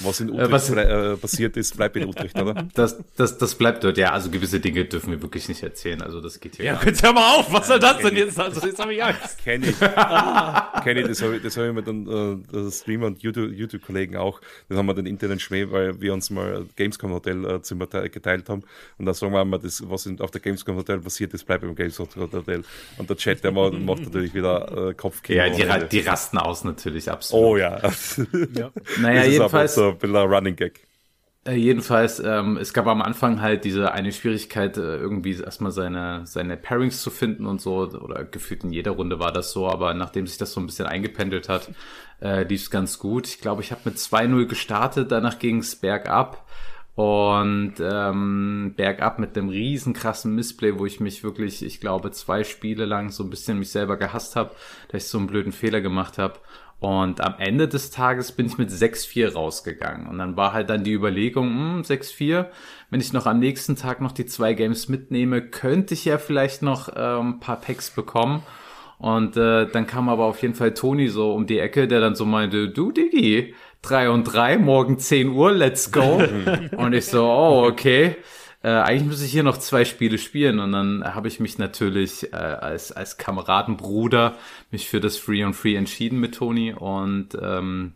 Was in äh, Utrecht was, äh, passiert ist, bleibt in Utrecht, oder? *laughs* Das, das, das bleibt dort, ja. Also gewisse Dinge dürfen wir wirklich nicht erzählen. Also das geht hier. Ja, jetzt hör mal auf, was soll das denn jetzt? Also jetzt habe ich Angst. Kenn ich. Kenn ich, das habe ich, das hab ich mit den äh, Streamer und YouTube-Kollegen auch. Das haben wir den internen Schmäh, weil wir uns mal Gamescom Hotel äh, Zimmer geteilt haben. Und da sagen wir mal, das, was in, auf der Gamescom Hotel passiert ist, bleibt im Gamescom Hotel. Und der Chat, der macht, macht natürlich wieder äh, Kopfkino. Ja, die, die rasten aus natürlich, absolut. Oh ja. ja. *laughs* Naja, jedenfalls bisschen ein Running Gag. Äh, jedenfalls, ähm, es gab am Anfang halt diese eine Schwierigkeit, äh, irgendwie erstmal seine, seine Pairings zu finden und so, oder gefühlt in jeder Runde war das so, aber nachdem sich das so ein bisschen eingependelt hat, äh, lief es ganz gut. Ich glaube, ich habe mit 2-0 gestartet, danach ging es bergab und ähm, bergab mit einem riesen krassen Missplay, wo ich mich wirklich, ich glaube, zwei Spiele lang so ein bisschen mich selber gehasst habe, dass ich so einen blöden Fehler gemacht habe. Und am Ende des Tages bin ich mit 6-4 rausgegangen. Und dann war halt dann die Überlegung, hm, 6-4, wenn ich noch am nächsten Tag noch die zwei Games mitnehme, könnte ich ja vielleicht noch äh, ein paar Packs bekommen. Und äh, dann kam aber auf jeden Fall Toni so um die Ecke, der dann so meinte, du Digi, 3 und 3, morgen 10 Uhr, let's go. *laughs* und ich so, oh, okay äh, eigentlich muss ich hier noch zwei Spiele spielen und dann habe ich mich natürlich äh, als, als Kameradenbruder mich für das Free on Free entschieden mit Toni und ähm,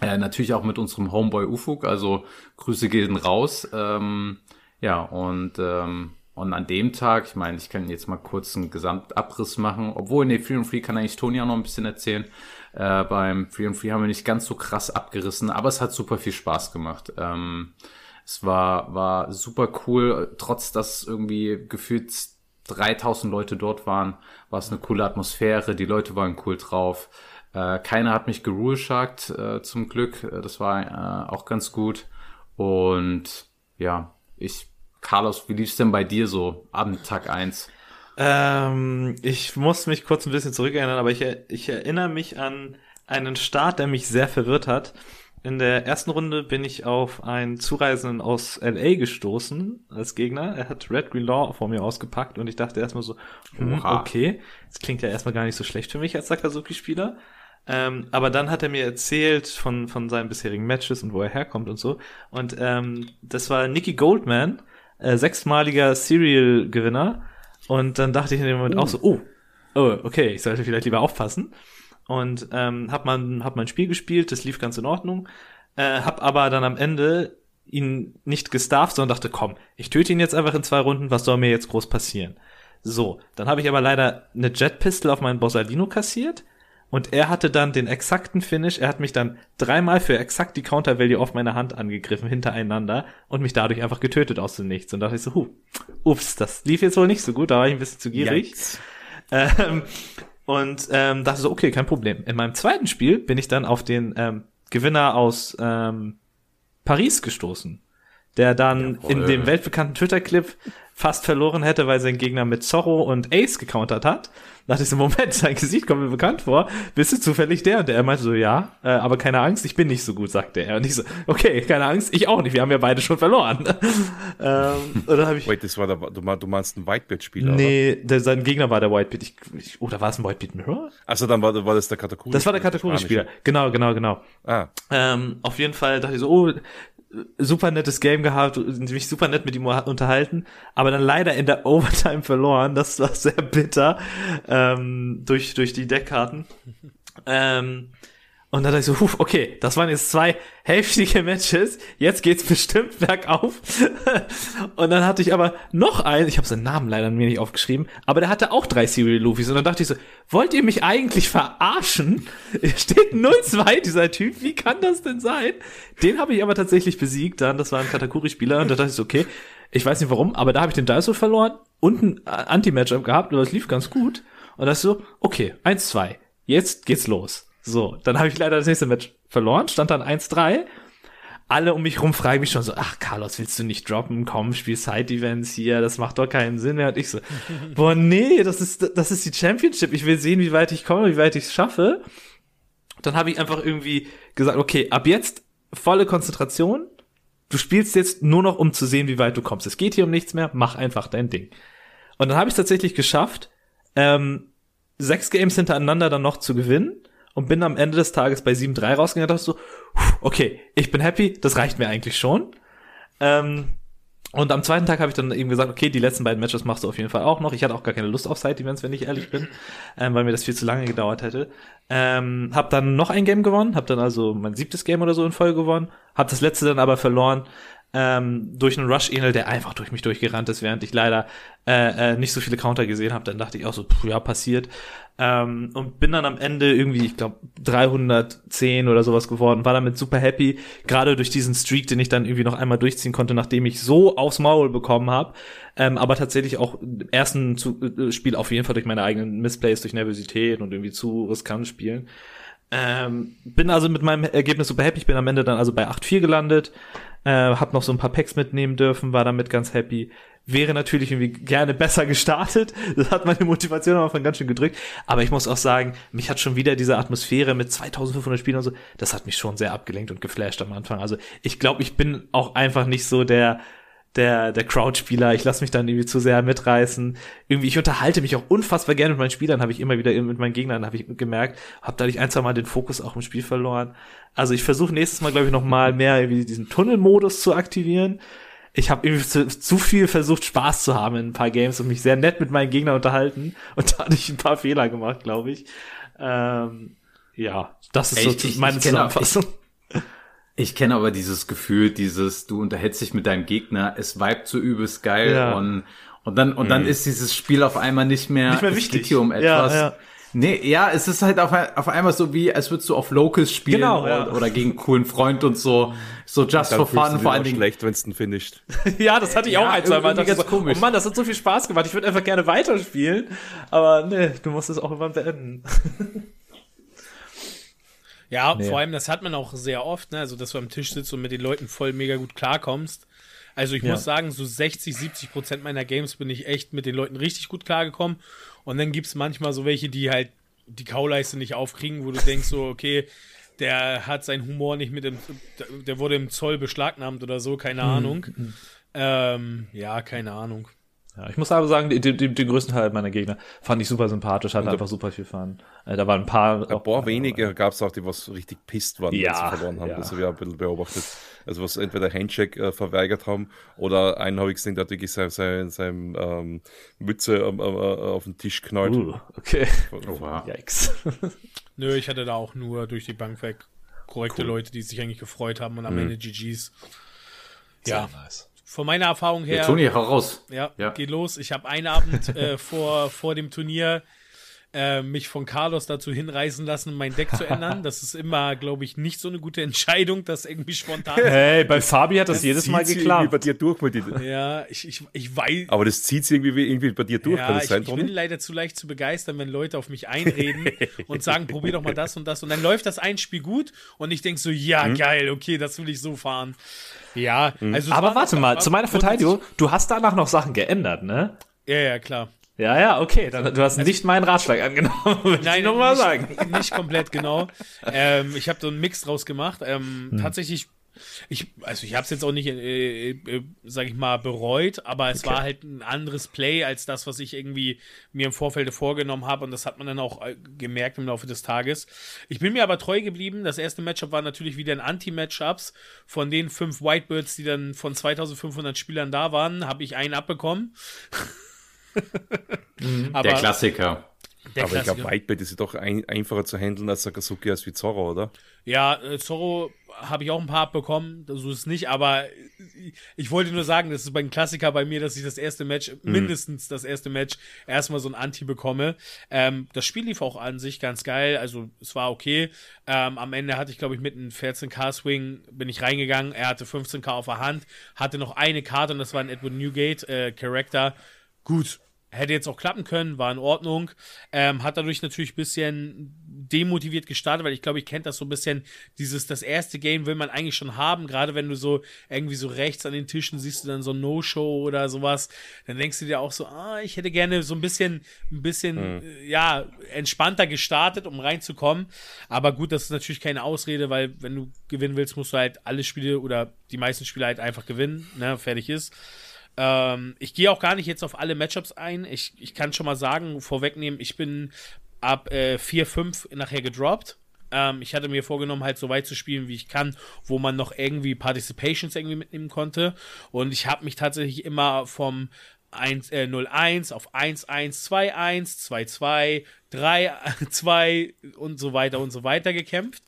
äh, natürlich auch mit unserem Homeboy Ufuk, also Grüße gehen raus. Ähm, ja, und, ähm, und an dem Tag, ich meine, ich kann jetzt mal kurz einen Gesamtabriss machen, obwohl, nee, Free on Free kann eigentlich Toni auch noch ein bisschen erzählen. Äh, beim Free on Free haben wir nicht ganz so krass abgerissen, aber es hat super viel Spaß gemacht. Ähm, es war, war super cool, trotz dass irgendwie gefühlt 3000 Leute dort waren, war es eine coole Atmosphäre, die Leute waren cool drauf. Äh, keiner hat mich gerulesharkt, äh, zum Glück. Äh, das war äh, auch ganz gut. Und ja, ich Carlos, wie lief's denn bei dir so am Tag 1? Ähm, ich muss mich kurz ein bisschen zurückerinnern, aber ich, ich erinnere mich an einen Start, der mich sehr verwirrt hat. In der ersten Runde bin ich auf einen Zureisenden aus LA gestoßen als Gegner. Er hat Red Green Law vor mir ausgepackt und ich dachte erstmal so, hm, okay, das klingt ja erstmal gar nicht so schlecht für mich als Sakazuki-Spieler. Ähm, aber dann hat er mir erzählt von, von seinen bisherigen Matches und wo er herkommt und so. Und ähm, das war Nicky Goldman, äh, sechsmaliger Serial-Gewinner. Und dann dachte ich in dem Moment uh. auch so, oh, oh, okay, ich sollte vielleicht lieber aufpassen. Und ähm, hab man hab mein Spiel gespielt, das lief ganz in Ordnung. Äh, hab aber dann am Ende ihn nicht gestafft, sondern dachte, komm, ich töte ihn jetzt einfach in zwei Runden, was soll mir jetzt groß passieren? So, dann habe ich aber leider eine Jet Pistol auf meinen Borsalino kassiert und er hatte dann den exakten Finish. Er hat mich dann dreimal für exakt die Counter Value auf meine Hand angegriffen, hintereinander und mich dadurch einfach getötet aus dem Nichts. Und dachte ich so, huh, ups, das lief jetzt wohl nicht so gut, da war ich ein bisschen zu gierig. Ähm, und ähm, dachte so, okay, kein Problem. In meinem zweiten Spiel bin ich dann auf den ähm, Gewinner aus ähm, Paris gestoßen, der dann Jawohl. in dem weltbekannten Twitter-Clip fast verloren hätte, weil sein Gegner mit Zorro und Ace gecountert hat. Da dachte ich so, Moment, sein Gesicht kommt mir bekannt vor. Bist du zufällig der? Und er meinte so, ja, äh, aber keine Angst, ich bin nicht so gut, sagte er. Und ich so, okay, keine Angst, ich auch nicht, wir haben ja beide schon verloren. *laughs* ähm, dann habe ich... Wait, das war der, du, du meinst ein Whitebeard-Spieler, Nee, der, sein Gegner war der Whitebeard. Ich, ich, oder war es ein Whitebeard Mirror? Achso, dann war, war das der Katakuri. Das war der Katakuri-Spieler. Genau, genau, genau. Ah. Ähm, auf jeden Fall dachte ich so, oh, super nettes Game gehabt, mich super nett mit ihm unterhalten, aber dann leider in der *laughs* Overtime verloren. Das war sehr bitter ähm, durch durch die Deckkarten. Ähm, und dann dachte ich so, huf, okay, das waren jetzt zwei heftige Matches. Jetzt geht's bestimmt *laughs* bergauf. und dann hatte ich aber noch einen, ich habe seinen Namen leider mir nicht aufgeschrieben, aber der hatte auch drei Serial Luffys. Und dann dachte ich so, wollt ihr mich eigentlich verarschen? Steht 0-2, dieser Typ, wie kann das denn sein? Den habe ich aber tatsächlich besiegt dann, das war ein Katakuri-Spieler. Und da dachte ich so, okay, ich weiß nicht warum, aber da habe ich den Daiso verloren und ein Anti-Matchup gehabt und das lief ganz gut. Und das so, okay, 1-2, jetzt geht's los. So, dann habe ich leider das nächste Match verloren, stand dann 1-3. Alle um mich rum fragen mich schon so, ach Carlos, willst du nicht droppen? Komm, spiel Side-Events hier, das macht doch keinen Sinn mehr. Und ich so, *laughs* boah, nee, das ist, das ist die Championship. Ich will sehen, wie weit ich komme, wie weit ich es schaffe. Dann habe ich einfach irgendwie gesagt, okay, ab jetzt volle Konzentration. Du spielst jetzt nur noch, um zu sehen, wie weit du kommst. Es geht hier um nichts mehr, mach einfach dein Ding. Und dann habe ich es tatsächlich geschafft, ähm, sechs Games hintereinander dann noch zu gewinnen und bin am Ende des Tages bei 7-3 rausgegangen und dachte so, okay, ich bin happy, das reicht mir eigentlich schon. Ähm, und am zweiten Tag habe ich dann eben gesagt, okay, die letzten beiden Matches machst du auf jeden Fall auch noch. Ich hatte auch gar keine Lust auf Side-Events, wenn ich ehrlich bin, *laughs* ähm, weil mir das viel zu lange gedauert hätte. Ähm, hab dann noch ein Game gewonnen, hab dann also mein siebtes Game oder so in Folge gewonnen, hab das letzte dann aber verloren ähm, durch einen Rush-Enel, der einfach durch mich durchgerannt ist, während ich leider äh, äh, nicht so viele Counter gesehen habe. Dann dachte ich auch so, pff, ja, passiert. Ähm, und bin dann am Ende irgendwie, ich glaube, 310 oder sowas geworden, war damit super happy, gerade durch diesen Streak, den ich dann irgendwie noch einmal durchziehen konnte, nachdem ich so aufs Maul bekommen habe. Ähm, aber tatsächlich auch im ersten zu äh, Spiel auf jeden Fall durch meine eigenen Missplays, durch Nervosität und irgendwie zu riskant spielen. Ähm, bin also mit meinem Ergebnis super happy. Ich bin am Ende dann also bei 8-4 gelandet. Äh, hab noch so ein paar Packs mitnehmen dürfen, war damit ganz happy. Wäre natürlich irgendwie gerne besser gestartet. *laughs* Das hat meine Motivation am Anfang ganz schön gedrückt. Aber ich muss auch sagen, mich hat schon wieder diese Atmosphäre mit 2500 Spielen und so, das hat mich schon sehr abgelenkt und geflasht am Anfang. Also ich glaube, ich bin auch einfach nicht so der der, der Crowd-Spieler. Ich lasse mich dann irgendwie zu sehr mitreißen. Irgendwie, ich unterhalte mich auch unfassbar gerne mit meinen Spielern, habe ich immer wieder mit meinen Gegnern, habe ich gemerkt. Habe dadurch ein, zwei Mal den Fokus auch im Spiel verloren. Also ich versuche nächstes Mal, glaube ich, noch mal mehr irgendwie diesen Tunnelmodus zu aktivieren. Ich habe irgendwie zu, zu viel versucht, Spaß zu haben in ein paar Games und mich sehr nett mit meinen Gegnern unterhalten. *laughs* Und da hatte ich ein paar Fehler gemacht, glaube ich. Ähm, ja, das ist Echt? so meine Zusammenfassung. Auch, ich kenne aber dieses Gefühl, dieses, du unterhältst dich mit deinem Gegner, es vibet so übelst geil ja. und, und dann, und mhm. dann ist dieses Spiel auf einmal nicht mehr, nicht mehr wichtig. Es geht hier um etwas. Ja, ja. Nee, ja, es ist halt auf, auf einmal so wie, als würdest du auf Locals spielen genau, oder, ja. oder gegen einen coolen Freund und so, so just for fun, vor allen Dingen. schlecht, wenn es ein finisht. *laughs* ja, das hatte ich auch ein, zwei Mal. Ganz so, komisch. Oh Mann, das hat so viel Spaß gemacht. Ich würde einfach gerne weiterspielen, aber nee, du musst es auch irgendwann beenden. *laughs* Ja, nee. vor allem, das hat man auch sehr oft, ne? Also, dass du am Tisch sitzt und mit den Leuten voll mega gut klarkommst. Also ich ja. muss sagen, so 60, 70 Prozent meiner Games bin ich echt mit den Leuten richtig gut klargekommen. Und dann gibt es manchmal so welche, die halt die Kauleiste nicht aufkriegen, wo du denkst so, okay, der hat seinen Humor nicht mit dem, der wurde im Zoll beschlagnahmt oder so, keine mhm. Ahnung. Mhm. Ähm, ja, keine Ahnung. Ja, ich muss aber sagen, den, den, den größten Teil meiner Gegner fand ich super sympathisch, hatte einfach super viel Fun. Äh, da waren ein paar. Ein paar wenige gab es auch, die was richtig pisst waren, ja, wenn sie verloren haben. Ja. Das habe ich auch ein bisschen beobachtet. Also was entweder Handshake äh, verweigert haben oder einen habe ich gesehen, der hat wirklich seine, seine, seine ähm, Mütze ähm, äh, auf den Tisch knallt. Uh, okay. Oh, wow. *laughs* Yikes. Nö, ich hatte da auch nur durch die Bank weg korrekte cool. Leute, die sich eigentlich gefreut haben und am mhm. Ende GGs. Ja, nice. Von meiner Erfahrung her. Ja, Toni, hau raus. Ja, ja. geht los. Ich habe einen Abend äh, *laughs* vor, vor dem Turnier äh, mich von Carlos dazu hinreißen lassen, mein Deck zu ändern. *laughs* Das ist immer, glaube ich, nicht so eine gute Entscheidung, das irgendwie spontan. Hey, bei Fabi hat das, das jedes Mal geklappt. bei dir durch mit dir. Ja, ich, ich, ich weiß. Aber das zieht sich irgendwie, irgendwie bei dir durch. Ja, ich, sein, ich bin leider zu leicht zu begeistern, wenn Leute auf mich einreden *laughs* und sagen, probier doch mal das und das. Und dann läuft das ein Spiel gut und ich denke so, ja, mhm. geil, okay, das will ich so fahren. Ja, mhm. also. Aber warte mal, zu meiner Verteidigung, du hast danach noch Sachen geändert, ne? Ja, ja, klar. Ja, ja, okay. Dann, du hast also, nicht meinen Ratschlag angenommen. *laughs* Nein, nochmal sagen. Nicht komplett, genau. *laughs* Ähm, ich habe so einen Mix draus gemacht. Ähm, hm. Tatsächlich, ich, also ich habe es jetzt auch nicht, äh, äh, sag ich mal, bereut, aber es okay. war halt ein anderes Play als das, was ich irgendwie mir im Vorfeld vorgenommen habe und das hat man dann auch äh, gemerkt im Laufe des Tages. Ich bin mir aber treu geblieben. Das erste Matchup war natürlich wieder ein Anti-Matchups. Von den fünf Whitebirds, die dann von 2500 Spielern da waren, habe ich einen abbekommen. *laughs* Der Klassiker. Der aber Klassiker. ich glaube, Whitebait ist doch ein, einfacher zu handeln als Sakazuki als wie Zorro, oder? Ja, äh, Zorro habe ich auch ein paar abbekommen, so ist es nicht, aber ich wollte nur sagen, das ist beim Klassiker bei mir, dass ich das erste Match, mhm. mindestens das erste Match, erstmal so ein Anti bekomme. Ähm, das Spiel lief auch an sich ganz geil, also es war okay. Ähm, am Ende hatte ich, glaube ich, mit einem 14k-Swing bin ich reingegangen, er hatte 15k auf der Hand, hatte noch eine Karte und das war ein Edward Newgate äh, Character. Gut, hätte jetzt auch klappen können, war in Ordnung. Ähm, hat dadurch natürlich ein bisschen demotiviert gestartet, weil ich glaube, ich kennt das so ein bisschen, dieses, das erste Game will man eigentlich schon haben, gerade wenn du so irgendwie so rechts an den Tischen siehst du dann so No-Show oder sowas, dann denkst du dir auch so, ah, ich hätte gerne so ein bisschen, ein bisschen, hm. Äh, ja, entspannter gestartet, um reinzukommen. Aber gut, das ist natürlich keine Ausrede, weil wenn du gewinnen willst, musst du halt alle Spiele oder die meisten Spiele halt einfach gewinnen, ne, fertig ist. Ähm, ich gehe auch gar nicht jetzt auf alle Matchups ein. Ich, ich kann schon mal sagen, vorwegnehmen, ich bin ab äh, 4, 5 nachher gedroppt. Ähm, ich hatte mir vorgenommen, halt so weit zu spielen, wie ich kann, wo man noch irgendwie Participations irgendwie mitnehmen konnte. Und ich habe mich tatsächlich immer vom 1, äh, 0-1 auf 1-1, 2-1, 2-2, 3-2 und so weiter und so weiter gekämpft.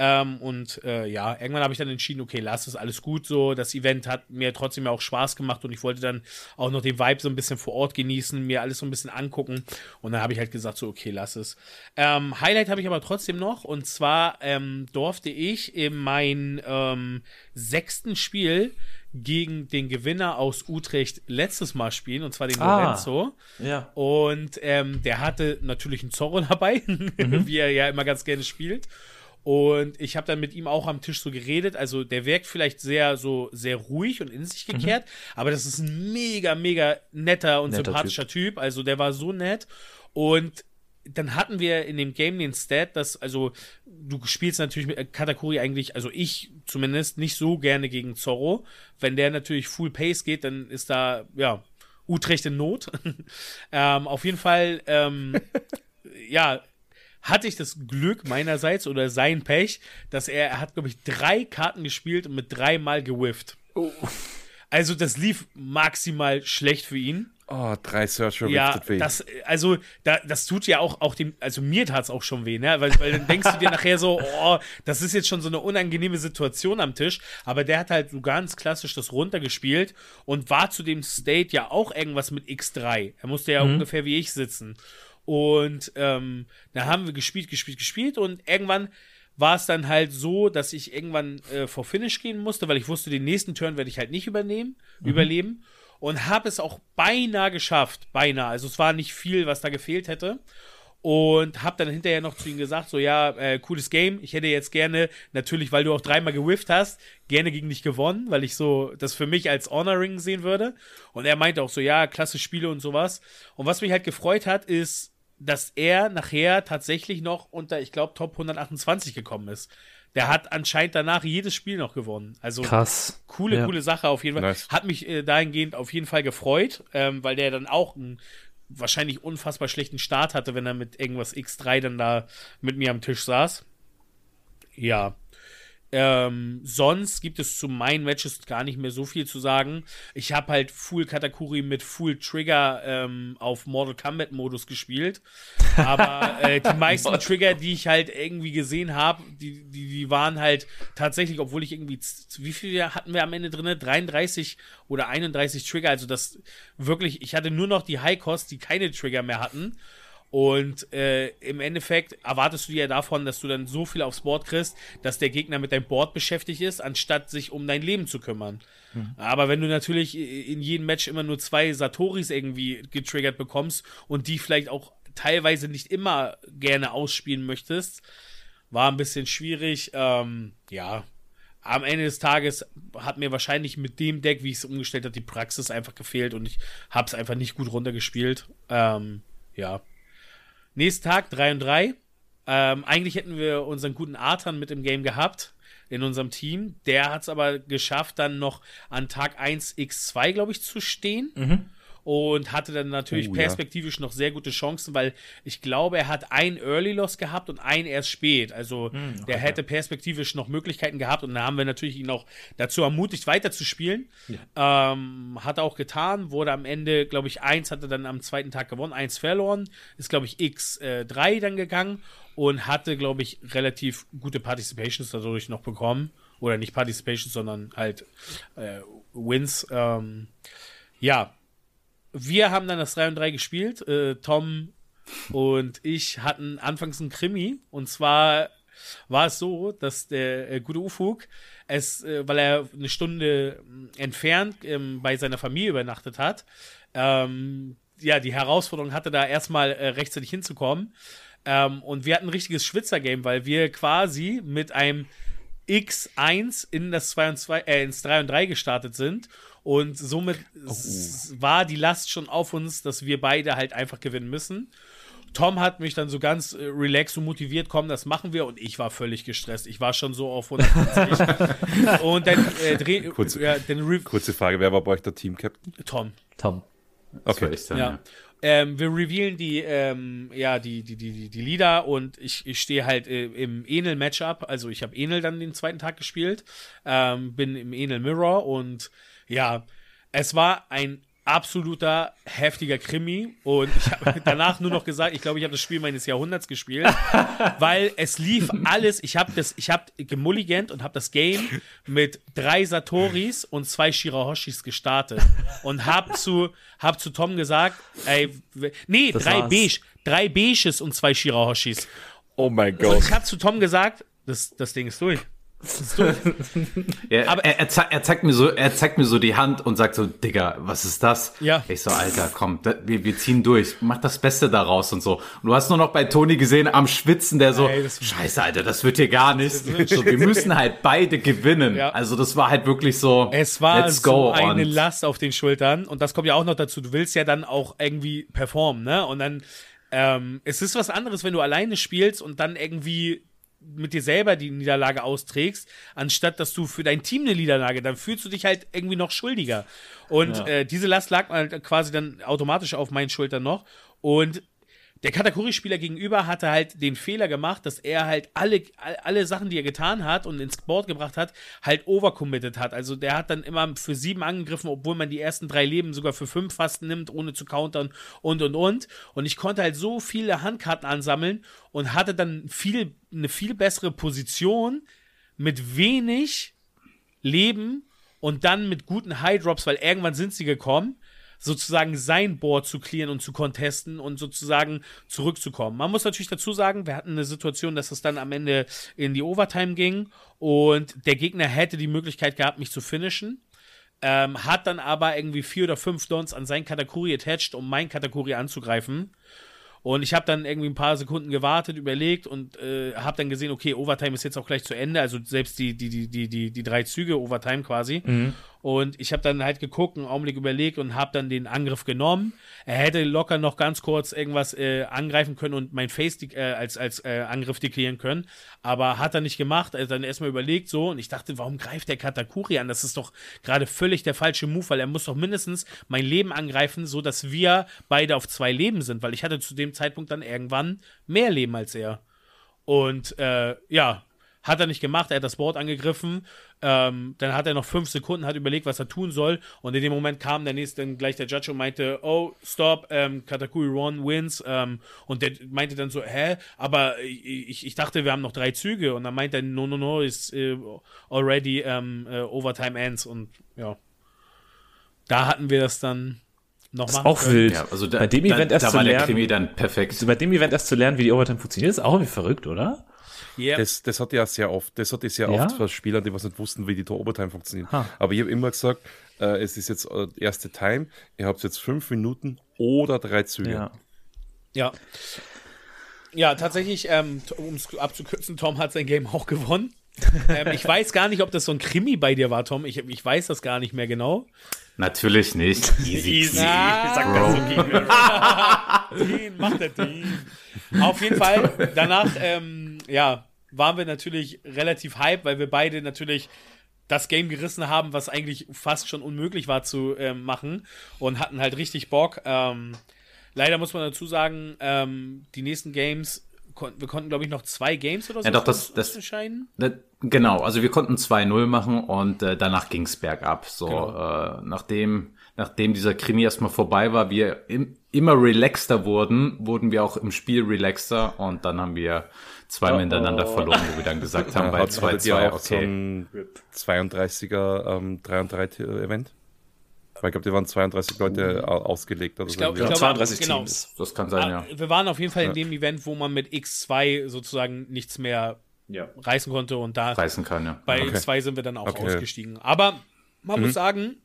Ähm, und äh, ja, irgendwann habe ich dann entschieden, okay, lass es alles gut so. Das Event hat mir trotzdem auch Spaß gemacht und ich wollte dann auch noch den Vibe so ein bisschen vor Ort genießen, mir alles so ein bisschen angucken. Und dann habe ich halt gesagt, so, okay, lass es. Ähm, Highlight habe ich aber trotzdem noch und zwar ähm, durfte ich in meinem ähm, sechsten Spiel gegen den Gewinner aus Utrecht letztes Mal spielen, und zwar den ah, Lorenzo. Ja. Und ähm, der hatte natürlich einen Zorro *laughs* dabei, mhm. wie er ja immer ganz gerne spielt. Und ich habe dann mit ihm auch am Tisch so geredet. Also der wirkt vielleicht sehr so sehr ruhig und in sich mhm. gekehrt, mhm. aber das ist ein mega mega netter und netter sympathischer typ. typ. Also der war so nett und dann hatten wir in dem Game den Stat, dass, also, du spielst natürlich mit Katakuri eigentlich, also ich zumindest, nicht so gerne gegen Zorro. Wenn der natürlich Full Pace geht, dann ist da, ja, Utrecht in Not. *laughs* ähm, auf jeden Fall, ähm, *laughs* ja, hatte ich das Glück meinerseits oder sein Pech, dass er, er hat, glaube ich, drei Karten gespielt und mit dreimal gewifft. Oh. Also das lief maximal schlecht für ihn. Oh, drei Searcher ja, weh. Das, also, da, das tut ja auch, auch dem, also mir tat es auch schon weh, ne? Weil, weil dann denkst du dir nachher so, *laughs* oh, das ist jetzt schon so eine unangenehme Situation am Tisch. Aber der hat halt so ganz klassisch das runtergespielt und war zu dem State ja auch irgendwas mit X3. Er musste ja mhm. ungefähr wie ich sitzen. Und ähm, da haben wir gespielt, gespielt, gespielt und irgendwann war es dann halt so, dass ich irgendwann äh, vor Finish gehen musste, weil ich wusste, den nächsten Turn werde ich halt nicht übernehmen, mhm. überleben und habe es auch beinahe geschafft, beinahe. Also es war nicht viel, was da gefehlt hätte. und habe dann hinterher noch zu ihm gesagt, so ja, äh, cooles Game, ich hätte jetzt gerne, natürlich, weil du auch dreimal gewifft hast, gerne gegen dich gewonnen, weil ich so das für mich als Honoring sehen würde. Und er meinte auch so, ja, klasse Spiele und sowas. Und was mich halt gefreut hat, ist, dass er nachher tatsächlich noch unter, ich glaube, Top 128 gekommen ist. Der hat anscheinend danach jedes Spiel noch gewonnen. Also krass. Coole, ja. coole Sache auf jeden Fall. Nice. Hat mich äh, dahingehend auf jeden Fall gefreut, ähm, weil der dann auch einen wahrscheinlich unfassbar schlechten Start hatte, wenn er mit irgendwas X3 dann da mit mir am Tisch saß. Ja. Ähm, sonst gibt es zu meinen Matches gar nicht mehr so viel zu sagen. Ich habe halt Full Katakuri mit Full Trigger ähm, auf Mortal Kombat Modus gespielt. Aber äh, die *laughs* meisten Trigger, die ich halt irgendwie gesehen habe, die, die, die waren halt tatsächlich, obwohl ich irgendwie, wie viele hatten wir am Ende drin? 33 oder 31 Trigger. Also das wirklich, ich hatte nur noch die High Cost, die keine Trigger mehr hatten. Und äh, im Endeffekt erwartest du ja davon, dass du dann so viel aufs Board kriegst, dass der Gegner mit deinem Board beschäftigt ist, anstatt sich um dein Leben zu kümmern. Mhm. Aber wenn du natürlich in jedem Match immer nur zwei Satoris irgendwie getriggert bekommst und die vielleicht auch teilweise nicht immer gerne ausspielen möchtest, war ein bisschen schwierig. Ähm, ja, am Ende des Tages hat mir wahrscheinlich mit dem Deck, wie ich es umgestellt habe, die Praxis einfach gefehlt und ich habe es einfach nicht gut runtergespielt. Ähm, ja. Nächsten Tag 3 und 3. Ähm, eigentlich hätten wir unseren guten Arthur mit im Game gehabt in unserem Team. Der hat es aber geschafft, dann noch an Tag 1 X2, glaube ich, zu stehen. Mhm und hatte dann natürlich oh, perspektivisch ja. noch sehr gute Chancen, weil ich glaube, er hat ein Early Loss gehabt und ein erst spät. Also hm, okay. der hätte perspektivisch noch Möglichkeiten gehabt und da haben wir natürlich ihn auch dazu ermutigt, weiterzuspielen. Ja. Ähm, hat er auch getan, wurde am Ende, glaube ich, eins hatte dann am zweiten Tag gewonnen, eins verloren, ist, glaube ich, X3 äh, dann gegangen und hatte, glaube ich, relativ gute Participations dadurch noch bekommen. Oder nicht Participations, sondern halt äh, Wins. Ähm, ja, wir haben dann das 3 und 3 gespielt. Äh, Tom und ich hatten anfangs einen Krimi. Und zwar war es so, dass der äh, gute Ufuk es, äh, weil er eine Stunde äh, entfernt ähm, bei seiner Familie übernachtet hat, ähm, ja, die Herausforderung hatte, da erstmal äh, rechtzeitig hinzukommen. Ähm, und wir hatten ein richtiges Schwitzer-Game, weil wir quasi mit einem X1 in das 2 und 2, äh, ins 3 und 3 gestartet sind und somit oh. war die Last schon auf uns, dass wir beide halt einfach gewinnen müssen. Tom hat mich dann so ganz äh, relaxed und motiviert, komm, das machen wir. Und ich war völlig gestresst. Ich war schon so auf 150. *laughs* und dann äh, dreh, kurze, ja, dann kurze Frage, wer war bei euch der Team-Captain? Tom. Tom. Okay. Dann, ja. ja. Ähm, wir revealen die, ähm, ja, die, die, die, die Lieder und ich, ich stehe halt äh, im Enel-Matchup. Also ich habe Enel dann den zweiten Tag gespielt, ähm, bin im Enel Mirror und ja, es war ein absoluter heftiger Krimi und ich habe *laughs* danach nur noch gesagt, ich glaube, ich habe das Spiel meines Jahrhunderts gespielt, *laughs* weil es lief alles, ich habe das ich habe gemulligant und habe das Game mit drei Satoris und zwei Shirahoshis gestartet und habe zu hab zu Tom gesagt, ey, nee, das drei war's. beige, drei beiges und zwei Shirahoshis. Oh mein Gott. Und ich habe zu Tom gesagt, das das Ding ist durch. *laughs* ja, aber er, er, zeigt, er, zeigt mir so, er zeigt mir so die Hand und sagt so, Digga, was ist das? Ja. Ich so, Alter, komm, da, wir, wir ziehen durch, mach das Beste daraus und so. Und du hast nur noch bei Toni gesehen am Schwitzen, der so, Ey, Scheiße, Alter, das wird hier gar nicht. So, wir *laughs* müssen halt beide gewinnen. Ja. Also das war halt wirklich so. Es war let's go so eine Last auf den Schultern und das kommt ja auch noch dazu. Du willst ja dann auch irgendwie performen, ne? Und dann ähm, es ist was anderes, wenn du alleine spielst und dann irgendwie mit dir selber die Niederlage austrägst, anstatt dass du für dein Team eine Niederlage, dann fühlst du dich halt irgendwie noch schuldiger. Und ja. äh, diese Last lag halt quasi dann automatisch auf meinen Schultern noch. Und der Katakuri-Spieler gegenüber hatte halt den Fehler gemacht, dass er halt alle, alle Sachen, die er getan hat und ins Board gebracht hat, halt overcommitted hat. Also der hat dann immer für sieben angegriffen, obwohl man die ersten drei Leben sogar für fünf fast nimmt, ohne zu countern und und und. Und ich konnte halt so viele Handkarten ansammeln und hatte dann viel, eine viel bessere Position mit wenig Leben und dann mit guten High Drops, weil irgendwann sind sie gekommen sozusagen sein Board zu clearen und zu contesten und sozusagen zurückzukommen. Man muss natürlich dazu sagen, wir hatten eine Situation, dass es dann am Ende in die Overtime ging und der Gegner hätte die Möglichkeit gehabt, mich zu finishen. Ähm, hat dann aber irgendwie vier oder fünf Dons an sein Katakuri attached, um mein Katakuri anzugreifen. Und ich habe dann irgendwie ein paar Sekunden gewartet, überlegt und äh, habe dann gesehen, okay, Overtime ist jetzt auch gleich zu Ende, also selbst die, die, die, die, die, die drei Züge Overtime quasi. Mhm. Und ich habe dann halt geguckt, einen Augenblick überlegt und habe dann den Angriff genommen. Er hätte locker noch ganz kurz irgendwas äh, angreifen können und mein Face äh, als, als äh, Angriff deklarieren können. Aber hat er nicht gemacht. Er hat dann erstmal überlegt so und ich dachte, warum greift der Katakuri an? Das ist doch gerade völlig der falsche Move, weil er muss doch mindestens mein Leben angreifen, so dass wir beide auf zwei Leben sind, weil ich hatte zu dem Zeitpunkt dann irgendwann mehr Leben als er. Und äh, ja, hat er nicht gemacht, er hat das Board angegriffen. Ähm, dann hat er noch fünf Sekunden, hat überlegt, was er tun soll. Und in dem Moment kam der nächste, dann gleich der Judge und meinte, oh, stop, ähm, Katakuri Ron wins. Ähm, und der meinte dann so, hä? Aber ich, ich dachte, wir haben noch drei Züge. Und dann meinte er, no, no, no, is uh, already um, uh, overtime ends. Und ja, da hatten wir das dann noch das ist auch können. wild. Ja, also da, bei dem Event erst da zu lernen, dann perfekt. Bei dem Event erst zu lernen, wie die Overtime funktioniert, ist auch irgendwie verrückt, oder? Yep. Das, das hat ja sehr oft, das hat ja sehr ja? oft für Spieler, die was nicht wussten, wie die Overtime funktioniert. Ha. Aber ich habe immer gesagt, äh, es ist jetzt äh, erste Time, ihr habt jetzt fünf Minuten oder drei Züge. Ja. Ja, ja tatsächlich, ähm, um es abzukürzen, Tom hat sein Game auch gewonnen. *laughs* ähm, ich weiß gar nicht, ob das so ein Krimi bei dir war, Tom. Ich, ich weiß das gar nicht mehr genau. Natürlich nicht. Easy. Easy. Sag das so gegen Dean, macht der Dean. Auf jeden Fall, danach, ähm, ja, waren wir natürlich relativ hype, weil wir beide natürlich das Game gerissen haben, was eigentlich fast schon unmöglich war zu ähm, machen und hatten halt richtig Bock. Ähm, leider muss man dazu sagen, ähm, die nächsten Games, kon wir konnten glaube ich noch zwei Games oder so ja, doch, das, das. Das, genau, also wir konnten 2-0 machen und äh, danach ging's bergab. So, genau. äh, nachdem, nachdem dieser Krimi erstmal vorbei war, wir im, immer relaxter wurden, wurden wir auch im Spiel relaxter und dann haben wir zweimal hintereinander oh. verloren, wo wir dann gesagt *laughs* haben, bei 2-2, okay. So ein 32er ähm, 3 Event? Weil ich glaube, die waren 32 Leute uh. ausgelegt. Oder ich glaube, so. glaub, 32 genau. Teams. Das kann sein, ah, ja. Wir waren auf jeden Fall in dem Event, wo man mit X2 sozusagen nichts mehr ja. reißen konnte und da reißen kann, ja. Bei okay. 2 sind wir dann auch okay. ausgestiegen. Aber man mhm. muss sagen,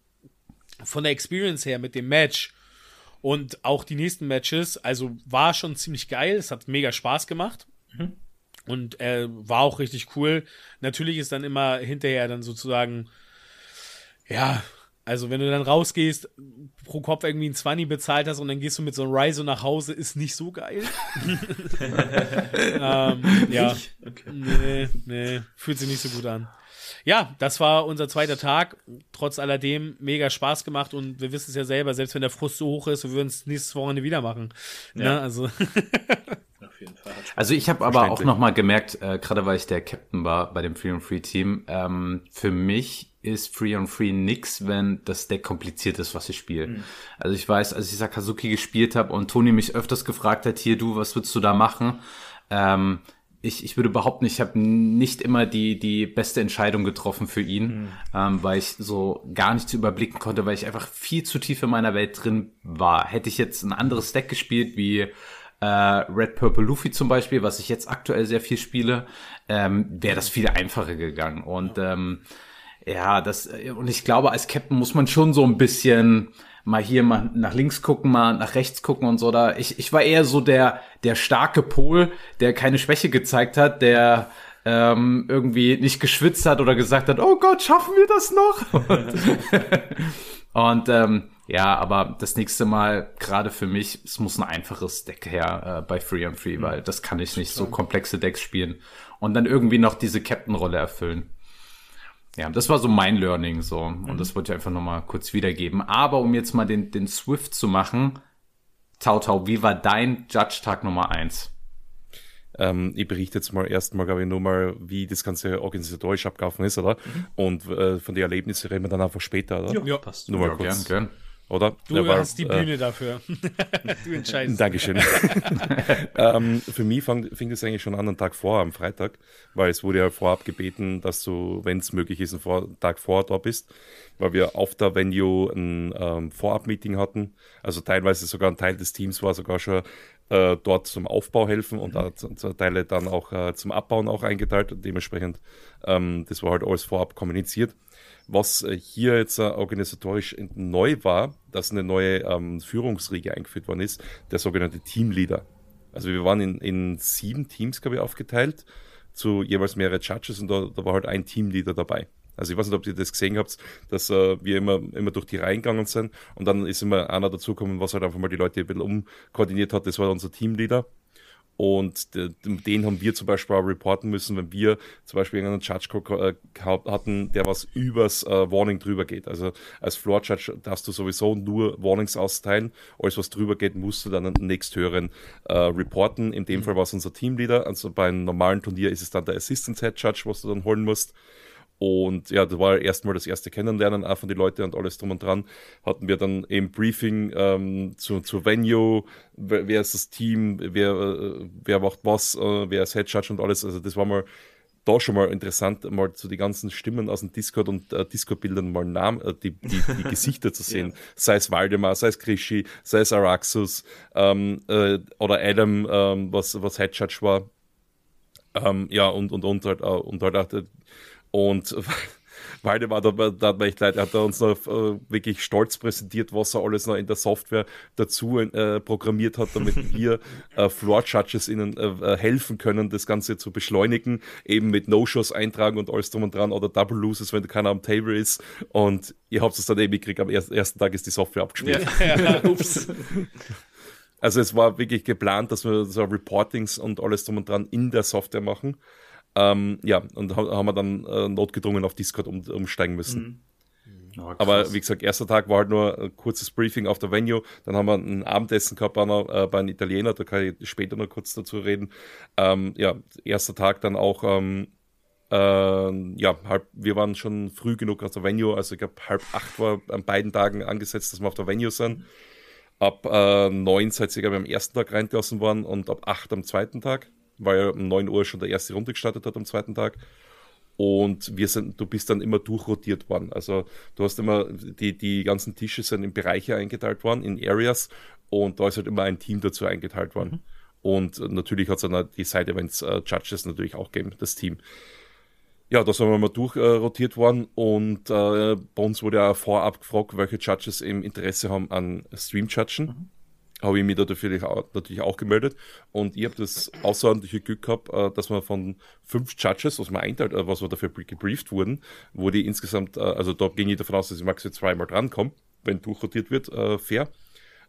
von der Experience her mit dem Match und auch die nächsten Matches, also war schon ziemlich geil. Es hat mega Spaß gemacht. Mhm. Und äh, war auch richtig cool. Natürlich ist dann immer hinterher dann sozusagen, ja, also wenn du dann rausgehst, pro Kopf irgendwie ein 20 bezahlt hast und dann gehst du mit so einem Riso nach Hause, ist nicht so geil. *laughs* ähm, ja. Okay. Nee, nee, fühlt sich nicht so gut an. Ja, das war unser zweiter Tag. Trotz alledem mega Spaß gemacht und wir wissen es ja selber, selbst wenn der Frust so hoch ist, wir würden es nächstes Wochenende wieder machen. Ja. Ne? Also *laughs* jeden Fall. Also ich habe aber auch nochmal gemerkt, äh, gerade weil ich der Captain war bei dem Free on Free Team, ähm, für mich ist Free on Free nix, wenn das Deck kompliziert ist, was ich spiele. Mhm. Also ich weiß, als ich Sakazuki gespielt habe und Toni mich öfters gefragt hat, hier du, was würdest du da machen? Ähm, ich, ich würde behaupten, ich habe nicht immer die, die beste Entscheidung getroffen für ihn, mhm. ähm, weil ich so gar nichts überblicken konnte, weil ich einfach viel zu tief in meiner Welt drin war. Hätte ich jetzt ein anderes Deck gespielt, wie äh, Red Purple Luffy zum Beispiel, was ich jetzt aktuell sehr viel spiele, ähm, wäre das viel einfacher gegangen. Und ähm, ja, das, und ich glaube, als Captain muss man schon so ein bisschen mal hier mal nach links gucken, mal nach rechts gucken und so. Da ich, ich war eher so der der starke Pol, der keine Schwäche gezeigt hat, der ähm, irgendwie nicht geschwitzt hat oder gesagt hat, oh Gott, schaffen wir das noch? und, *laughs* und ähm, ja, aber das nächste Mal, gerade für mich, es muss ein einfaches Deck her äh, bei Free and Free, mhm. weil das kann ich nicht so komplexe Decks spielen und dann irgendwie noch diese Captain-Rolle erfüllen. Ja, das war so mein Learning so und mhm. das wollte ich einfach nochmal kurz wiedergeben. Aber um jetzt mal den, den Swift zu machen, Tau Tau, wie war dein Judge-Tag Nummer eins? Ähm, ich berichte jetzt mal erstmal, glaube ich, nur mal, wie das Ganze organisatorisch abgelaufen ist, oder? Mhm. Und äh, von den Erlebnissen reden wir dann einfach später, oder? Ja, ja passt. Nur mal ja, kurz. Gern, gern oder? Du war, hast die äh, Bühne äh, dafür. *laughs* du entscheidest. Dankeschön. *laughs* ähm, für mich fang, fing das eigentlich schon an einen Tag vor, am Freitag, weil es wurde ja vorab gebeten, dass du, wenn es möglich ist, einen vor, Tag vor da bist, weil wir auf der Venue ein ähm, Vorab-Meeting hatten. Also teilweise sogar ein Teil des Teams war sogar schon äh, dort zum Aufbau helfen und mhm. Teile dann auch äh, zum Abbauen auch eingeteilt. Dementsprechend, ähm, das war halt alles vorab kommuniziert. Was äh, hier jetzt äh, organisatorisch neu war, dass eine neue ähm, Führungsriege eingeführt worden ist, der sogenannte Teamleader. Also wir waren in, in sieben Teams, glaube ich, aufgeteilt, zu jeweils mehrere Judges und da, da war halt ein Teamleader dabei. Also ich weiß nicht, ob ihr das gesehen habt, dass äh, wir immer, immer durch die Reihen gegangen sind und dann ist immer einer dazugekommen, was halt einfach mal die Leute ein bisschen umkoordiniert hat. Das war unser Teamleader. Und den haben wir zum Beispiel auch reporten müssen, wenn wir zum Beispiel irgendeinen Judge äh, hatten, der was übers äh, Warning drüber geht. Also als Floor Judge darfst du sowieso nur Warnings austeilen. Alles, was drüber geht, musst du dann an den nächsthöheren äh, reporten. In dem mhm. Fall war es unser Teamleader. Also bei einem normalen Turnier ist es dann der Assistant Head Judge, was du dann holen musst. Und ja, das war erstmal das erste Kennenlernen auch von den Leuten und alles drum und dran. Hatten wir dann eben Briefing ähm, zu, zu Venue, wer, wer ist das Team, wer, äh, wer macht was, äh, wer ist Head Judge und alles. Also das war mal da schon mal interessant, mal so die ganzen Stimmen aus dem Discord und äh, Discord-Bildern mal Namen, äh, die, die, die Gesichter zu *laughs* sehen. ja. Sei es Waldemar, sei es Krischi, sei es Araxus ähm, äh, oder Adam, ähm, was, was Head Judge war. Ähm, ja, und, und, und halt, äh, und halt auch und *laughs* Waldemar, da, da hat mir echt leid, er hat uns noch äh, wirklich stolz präsentiert, was er alles noch in der Software dazu äh, programmiert hat, damit *laughs* wir äh, Floor Judges ihnen äh, äh, helfen können, das Ganze zu beschleunigen, eben mit No-Shows eintragen und alles drum und dran oder Double Loses, wenn keiner am Table ist. Und ihr habt es dann eben gekriegt, am ersten Tag ist die Software abgespielt. Ja, *laughs* ja, ups. Also es war wirklich geplant, dass wir so Reportings und alles drum und dran in der Software machen. Ähm, ja, und haben wir dann äh, notgedrungen auf Discord um, umsteigen müssen. Mhm. Oh, Aber wie gesagt, erster Tag war halt nur ein kurzes Briefing auf der Venue. Dann haben wir ein Abendessen gehabt bei, einer, äh, bei einem Italiener, da kann ich später noch kurz dazu reden. Ähm, ja, erster Tag dann auch, ähm, äh, ja, halb, wir waren schon früh genug auf der Venue, also ich glaube halb acht war an beiden Tagen angesetzt, dass wir auf der Venue sind. Ab äh, neun seid ihr, am ersten Tag reingelassen worden und ab acht am zweiten Tag weil um 9 Uhr schon der erste Runde gestartet hat am zweiten Tag. Und wir sind, du bist dann immer durchrotiert worden. Also du hast immer, die, die ganzen Tische sind in Bereiche eingeteilt worden, in Areas, und da ist halt immer ein Team dazu eingeteilt worden. Mhm. Und natürlich hat es dann die Side-Events äh, Judges natürlich auch gegeben, das Team. Ja, da sind wir mal durchrotiert äh, worden und äh, bei uns wurde ja vorab gefragt, welche Judges eben Interesse haben an Stream-Judgen. Mhm habe ich mich da natürlich auch, natürlich auch gemeldet. Und ich habe das außerordentliche Glück gehabt, äh, dass man von fünf Judges, was man einteilt, äh, was wir dafür gebrieft wurden, wurde insgesamt, äh, also da ging ich davon aus, dass ich maximal zweimal drankomme, wenn durchrotiert wird, fair.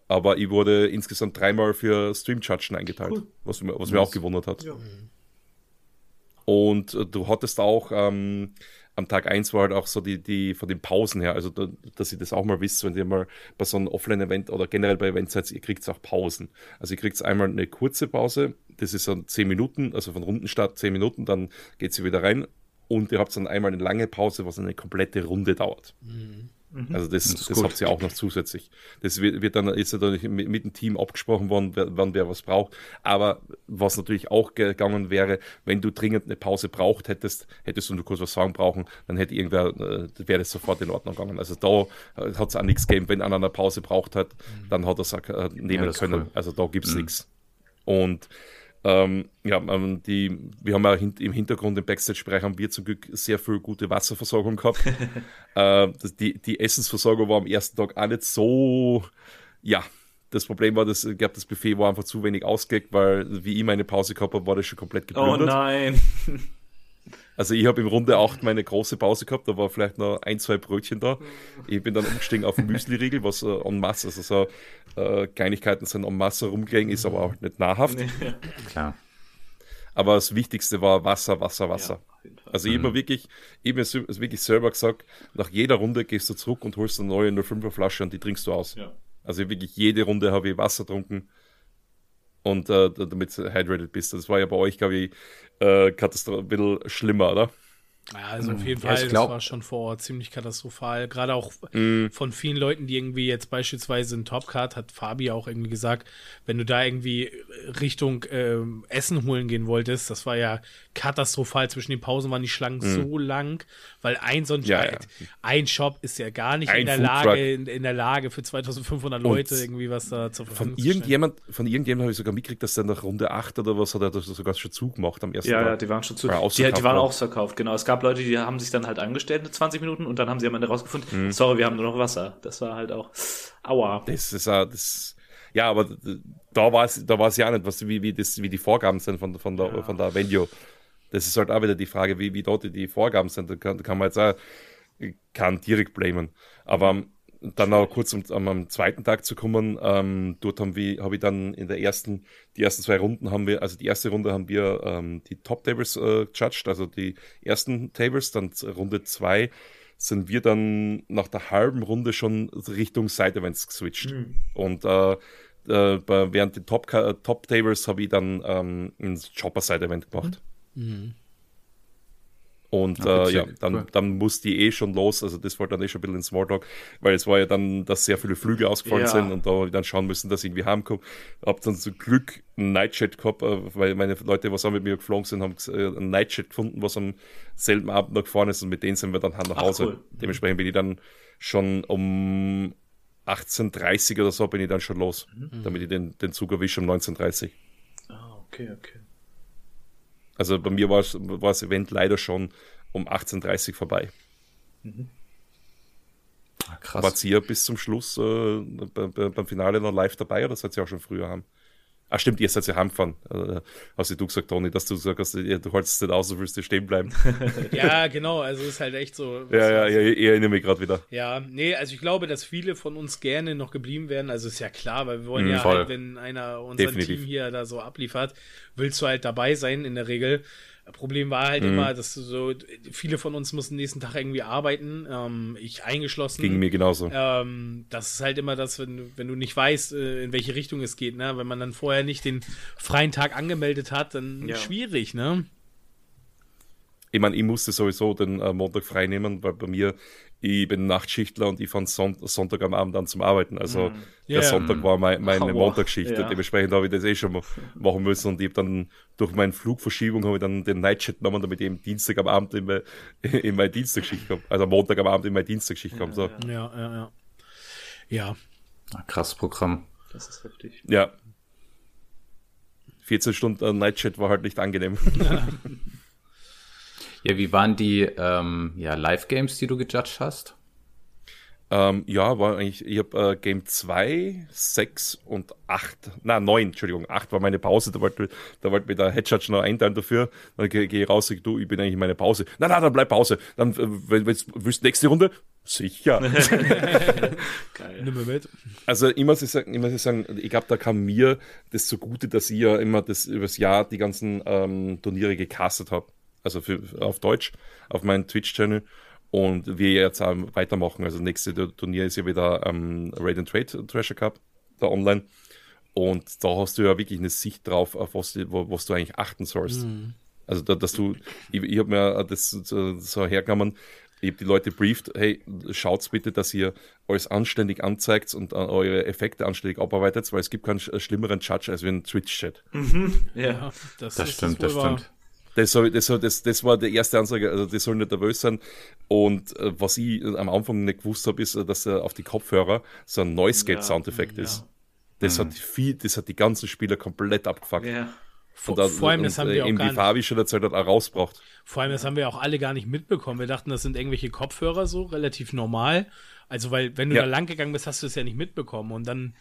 Aber ich wurde insgesamt dreimal für Stream-Judgen eingeteilt, cool. was, was was mich auch gewundert hat. Ja. Und du hattest auch ähm, am Tag 1 war halt auch so die, die von den Pausen her, also da, dass ihr das auch mal wisst, wenn ihr mal bei so einem Offline-Event oder generell bei Events seid, ihr kriegt auch Pausen. Also ihr kriegt einmal eine kurze Pause, das ist dann 10 Minuten, also von Rundenstart 10 Minuten, dann geht sie wieder rein und ihr habt dann einmal eine lange Pause, was eine komplette Runde dauert. Mhm. Mhm. Also das, das, das habt ihr auch noch zusätzlich. Das wird, wird dann, ist ja dann mit, mit, dem Team abgesprochen worden, wann wer was braucht. Aber was natürlich auch gegangen wäre, wenn du dringend eine Pause braucht hättest, hättest du nur kurz was sagen brauchen, dann hätte irgendwer, äh, wäre das sofort in Ordnung gegangen. Also da äh, hat es auch nichts gegeben. Wenn einer eine Pause braucht hat, mhm. dann hat er es äh, nehmen ja, können. Cool. Also da gibt es mhm. nichts. Und ähm, ja, ähm, die, wir haben ja im Hintergrund im Backstage-Bereich haben wir zum Glück sehr viel gute Wasserversorgung gehabt. *laughs* äh, die, die Essensversorgung war am ersten Tag auch nicht so, ja, das Problem war, dass ich glaube, das Buffet war einfach zu wenig ausgelegt, weil wie ich meine Pause gehabt habe, war das schon komplett geplündert. Oh nein. *laughs* Also ich habe im Runde 8 meine große Pause gehabt, da war vielleicht noch ein, zwei Brötchen da. Ich bin dann umgestiegen auf Müsli-Riegel, was äh, en masse, also so äh, Kleinigkeiten sind en masse rumgegangen, ist aber auch nicht nahrhaft. Nee, klar. Aber das Wichtigste war Wasser, Wasser, Wasser. Ja, also ich habe mhm. wirklich, ich habe wirklich selber gesagt, nach jeder Runde gehst du zurück und holst eine neue 05er Flasche und die trinkst du aus. Ja. Also wirklich jede Runde habe ich Wasser getrunken und äh, damit du hydrated bist. Das war ja bei euch, glaube ich, äh, ein bisschen schlimmer, oder? Ja, also auf jeden Fall, ja, glaub, das war schon vor Ort ziemlich katastrophal. Gerade auch mm. von vielen Leuten, die irgendwie jetzt beispielsweise in Topcard, hat Fabi auch irgendwie gesagt, wenn du da irgendwie Richtung äh, Essen holen gehen wolltest, das war ja katastrophal. Zwischen den Pausen waren die Schlangen mm. so lang, weil ein so ein, ja, ja. ein Shop ist ja gar nicht in der Lage, in, in, der Lage für 2500 Leute irgendwie was da zur Verfügung von irgendjemand, Von irgendjemandem habe ich sogar mitgekriegt, dass der nach Runde 8 oder was hat er sogar schon zugemacht am ersten ja, Tag. Ja, die waren schon zu. Die, die waren auch verkauft, genau. Es gab Leute, die haben sich dann halt angestellt 20 Minuten und dann haben sie am Ende rausgefunden, mhm. sorry, wir haben nur noch Wasser. Das war halt auch, aua. Das ist, uh, das Ja, aber da war es da ja nicht, was, wie, wie, das, wie die Vorgaben sind von, von, der, ja. von der Venue. Das ist halt auch wieder die Frage, wie, wie dort die Vorgaben sind. Da kann, kann man jetzt auch kann direkt blamen. Aber dann auch kurz am, am, zweiten Tag zu kommen, ähm, dort haben wir, habe ich dann in der ersten, die ersten zwei Runden haben wir, also die erste Runde haben wir ähm, die Top Tables äh, judged, also die ersten Tables, dann Runde zwei sind wir dann nach der halben Runde schon Richtung Side Events geswitcht. Mhm. Und äh, äh, während den Top, Top Tables habe ich dann ähm, ein Chopper Side Event gemacht. Mhm. Und ah, äh, ja, dann, cool. dann muss die eh schon los. Also das war dann eh schon ein bisschen in Smalltalk, weil es war ja dann, dass sehr viele Flüge ausgefallen ja. sind und da dann schauen müssen, dass ich irgendwie heimkomme. Hab dann zum Glück einen Nightjet gehabt, äh, weil meine Leute, was auch mit mir geflogen sind, haben äh, einen Nightjet gefunden, was am selben Abend noch gefahren ist und mit denen sind wir dann nach Hause. Ach, cool. Dementsprechend bin ich dann schon um 18.30 oder so bin ich dann schon los, mhm. damit ich den, den Zug erwische um 19.30 Ah, okay, okay. Also bei mir war, das Event leider schon um 18.30 Uhr vorbei. Mhm. Ah, krass. War ihr bis zum Schluss äh, beim Finale noch live dabei oder seid ihr auch schon früher haben? Ah, stimmt, ihr seid ja heimgefahren. Äh, hast du gesagt, Toni, dass du gesagt hast, du holst es nicht aus, du willst dir stehen bleiben. *laughs* ja, genau, also ist halt echt so. Ja, ja, ja, ich erinnere mich gerade wieder. Ja, nee, also ich glaube, dass viele von uns gerne noch geblieben wären. Also ist ja klar, weil wir wollen mm, ja voll. halt, wenn einer unser Team hier da so abliefert, willst du halt dabei sein in der Regel. Problem war halt mhm. immer, dass so viele von uns mussten nächsten Tag irgendwie arbeiten, ähm, ich eingeschlossen. Ging mir genauso. Ähm, das ist halt immer das, wenn, wenn du nicht weißt, äh, in welche Richtung es geht, ne? Wenn man dann vorher nicht den freien Tag angemeldet hat, dann ja. schwierig, ne? Ich meine, ich musste sowieso den äh, Montag frei nehmen, weil bei mir ich bin Nachtschichtler und ich fand Son Sonntag am Abend an zum Arbeiten. Also mm. der yeah. Sonntag war mein, meine oh, Montagsschicht. Ja. Dementsprechend habe ich das eh schon machen müssen und ich habe dann durch meine Flugverschiebung habe ich dann den Nightshift genommen, damit ich am Dienstag am Abend in, meine, *laughs* in meine Dienstagsschicht komme. Also Montag am Abend in meine Dienstagsschicht komme. So. Ja, ja, ja. Ja. ja. Krass Programm. Das ist heftig. Ja. 14 Stunden Nightchat war halt nicht angenehm. Ja. Ja, wie waren die ähm, ja, Live-Games, die du gejudged hast? Ähm, ja, war eigentlich, ich habe äh, Game 2, 6 und 8, na 9, Entschuldigung, 8 war meine Pause, da wollte, da wollte mir der Headshot noch einteilen dafür, dann gehe geh ich raus, sag, du, ich bin eigentlich in meiner Pause. Na, na, dann bleib Pause. Dann, äh, wenn, wenn, willst du nächste Runde? Sicher. *laughs* Geil. Nimm mir mit. Also ich muss sagen, ich, muss sagen, ich glaube, da kam mir das zugute, dass ich ja immer das übers Jahr die ganzen ähm, Turniere gecastet habe also für, auf Deutsch, auf meinem Twitch-Channel. Und wir jetzt auch weitermachen. Also nächste Turnier ist ja wieder ähm, Raid and Trade Treasure Cup, da online. Und da hast du ja wirklich eine Sicht drauf, auf was, was du eigentlich achten sollst. Mhm. Also, da, dass du, ich, ich habe mir das so, so hergenommen, ich habe die Leute brieft, hey, schaut bitte, dass ihr alles anständig anzeigt und eure Effekte anständig abarbeitet, weil es gibt keinen schlimmeren Judge als wie ein Twitch-Chat. Mhm. Ja, das, das stimmt, das stimmt. Das, das, das, das war der erste Ansage, also die sollen nicht nervös sein. Und äh, was ich am Anfang nicht gewusst habe, ist, dass er auf die Kopfhörer so ein Noise Gate Soundeffekt ja, ist. Das, mhm. hat viel, das hat die ganzen Spieler komplett abgefuckt. Ja. Vor, dann, vor allem, das haben wir auch gar Fabi schon erzählt hat, auch rausgebracht. Vor allem, das haben wir auch alle gar nicht mitbekommen. Wir dachten, das sind irgendwelche Kopfhörer so, relativ normal. Also, weil, wenn du ja. da lang gegangen bist, hast du es ja nicht mitbekommen. Und dann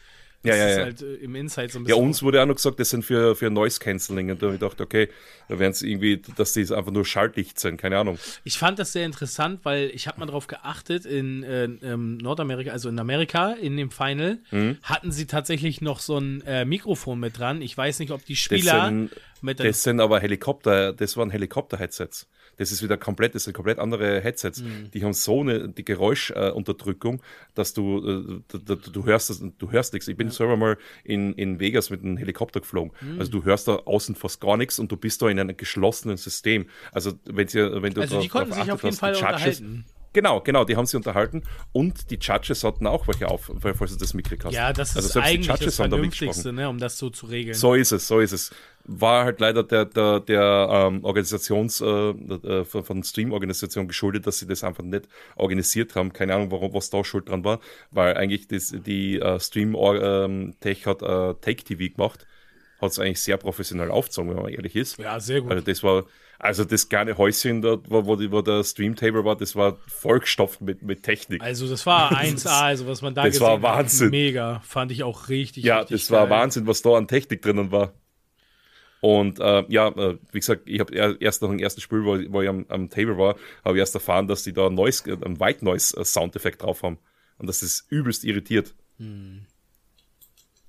das ja, ja, ja. Halt, äh, im Insight so ein bisschen. Ja, uns wurde auch noch gesagt, das sind für, für Noise Cancelling. Und da habe ich gedacht, okay, da werden es irgendwie, dass die einfach nur Schalldicht sind, keine Ahnung. Ich fand das sehr interessant, weil ich habe mal darauf geachtet, in äh, ähm, Nordamerika, also in Amerika, in dem Final, mhm. hatten sie tatsächlich noch so ein äh, Mikrofon mit dran. Ich weiß nicht, ob die Spieler. Das sind, das sind aber Helikopter, das waren Helikopter-Headsets. Das ist wieder komplett, das sind komplett andere Headsets. Mhm. Die haben so eine die Geräuschunterdrückung, dass du, äh, du, du, hörst das, du hörst nichts. Ich bin ja. selber mal in, in Vegas mit einem Helikopter geflogen. Mhm. Also du hörst da außen fast gar nichts und du bist da in einem geschlossenen System. Also wenn, sie, wenn du also die konnten sich auf jeden hast, Fall unterhalten. Genau, genau, die haben sie unterhalten und die Judges hatten auch welche auf, falls du das mitgekriegt hast. Ja, das also ist eigentlich das Vernünftigste, ne, um das so zu regeln. So ist es, so ist es. War halt leider der, der, der ähm, Organisations, äh, äh, von Stream-Organisation geschuldet, dass sie das einfach nicht organisiert haben. Keine Ahnung, warum, was da schuld dran war, weil eigentlich das, die äh, Stream-Tech ähm, hat äh, Take TV gemacht hat es eigentlich sehr professionell aufgezogen, wenn man ehrlich ist. Ja, sehr gut. Also das war, also das kleine Häuschen dort, wo, wo, wo der Streamtable war, das war vollgestopft mit, mit Technik. Also das war 1A, *laughs* also was man da das gesehen war Wahnsinn. hat, mega. Fand ich auch richtig, Ja, richtig das war Wahnsinn, was da an Technik drinnen war. Und äh, ja, äh, wie gesagt, ich habe erst nach dem ersten Spiel, wo, wo ich am, am Table war, habe ich erst erfahren, dass die da einen, Noise, einen White Noise äh, Soundeffekt drauf haben. Und das ist übelst irritiert. Hm.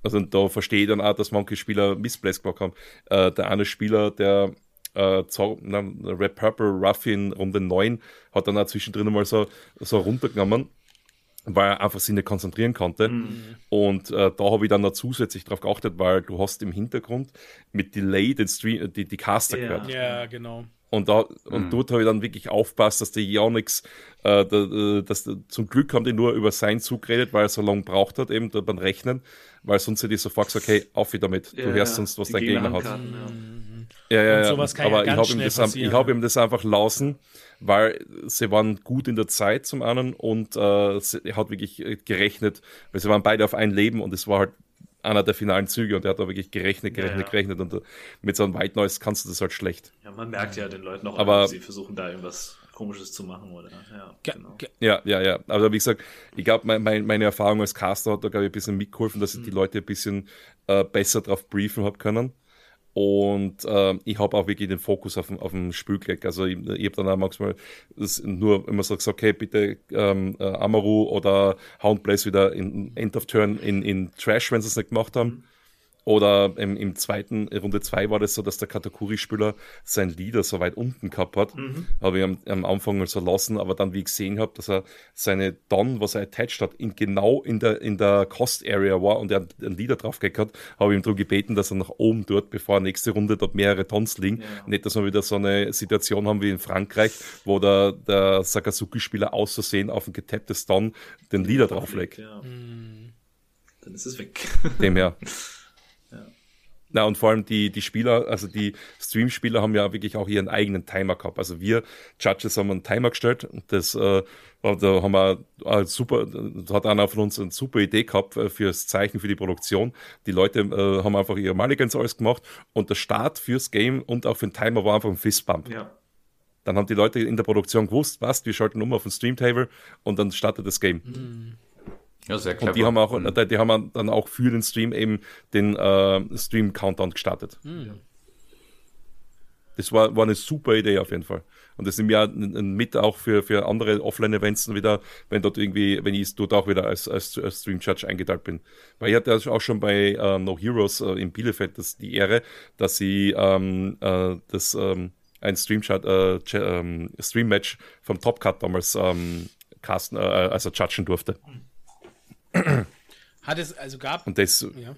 Also da verstehe ich dann auch, dass manche Spieler Missplays gemacht haben. Äh, der eine Spieler, der äh, na, Red Purple Ruffin Runde 9 hat dann auch zwischendrin mal so, so runtergenommen weil er einfach sich nicht konzentrieren konnte. Mhm. Und äh, da habe ich dann noch zusätzlich darauf geachtet, weil du hast im Hintergrund mit Delay den Stream, die, die Caster ja. gehört. Ja, genau. Und, da, und mhm. dort habe ich dann wirklich aufpasst, dass der ja nichts, äh, da, dass, zum Glück haben die nur über sein Zug geredet, weil er so lange braucht hat, eben beim Rechnen, weil sonst hätte ich sofort gesagt, okay, auf wieder damit, du ja, hörst sonst, was dein Gegner hat. Kann, ja, ja, ja, ja. aber ja ich habe ihm, das, hab ihm das einfach lassen weil sie waren gut in der Zeit zum einen und äh, er hat wirklich äh, gerechnet, weil sie waren beide auf ein Leben und es war halt einer der finalen Züge und er hat da wirklich gerechnet, gerechnet, ja, ja. gerechnet und uh, mit so einem White Noise kannst du das halt schlecht. Ja, man merkt ja den Leuten auch, aber, an, sie versuchen da irgendwas Komisches zu machen, oder? Ja, genau. ja, ja, ja. Aber wie gesagt, ich glaube, mein, mein, meine Erfahrung als Caster hat da, glaube ich, ein bisschen mitgeholfen, dass ich mhm. die Leute ein bisschen äh, besser drauf briefen habe können. Und äh, ich habe auch wirklich den Fokus auf, auf dem Spiel gelegt. Also ich, ich habe dann auch manchmal das nur immer so gesagt, okay, bitte ähm, äh, Amaru oder Houndblaze wieder in End of Turn in, in Trash, wenn sie es nicht gemacht haben. Oder im, im zweiten, Runde zwei war das so, dass der Katakuri-Spieler sein Leader so weit unten gehabt hat. Mhm. Habe ich am, am Anfang so lassen, aber dann, wie ich gesehen habe, dass er seine Don, was er attached hat, in, genau in der, in der Cost-Area war und er einen Leader drauf hat, habe ich ihm darum gebeten, dass er nach oben dort, bevor nächste Runde dort mehrere Tons liegen. Ja. Nicht, dass wir wieder so eine Situation haben wie in Frankreich, wo der, der Sakazuki-Spieler auszusehen auf ein getapptes Don den Leader drauflegt. Ja. Mhm. Dann ist es weg. Dem her. *laughs* Na, und vor allem die, die Spieler, also die Stream-Spieler haben ja wirklich auch ihren eigenen Timer gehabt. Also wir Judges haben einen Timer gestellt und das, äh, da haben wir äh, super, hat einer von uns eine super Idee gehabt äh, fürs Zeichen für die Produktion. Die Leute äh, haben einfach ihre Mulligans alles gemacht und der Start fürs Game und auch für den Timer war einfach ein Fistbump. Ja. Dann haben die Leute in der Produktion gewusst, was, wir schalten um auf den Stream-Table und dann startet das Game. Mhm. Ja, sehr clever. Und die haben auch, mhm. die haben dann auch für den Stream eben den äh, Stream-Countdown gestartet. Mhm. Das war, war eine super Idee auf jeden Fall. Und das ist ja mit auch für, für andere Offline-Events wieder, wenn dort irgendwie, wenn ich dort auch wieder als, als, als Stream-Judge eingeteilt bin. Weil ich hatte auch schon bei äh, No Heroes äh, in Bielefeld das, die Ehre, dass sie ähm, äh, das ähm, ein Stream-Match äh, ähm, Stream vom Top Cut damals ähm, casten, äh, also judgen durfte. Mhm. Hat es, also gab. Und das. Ja.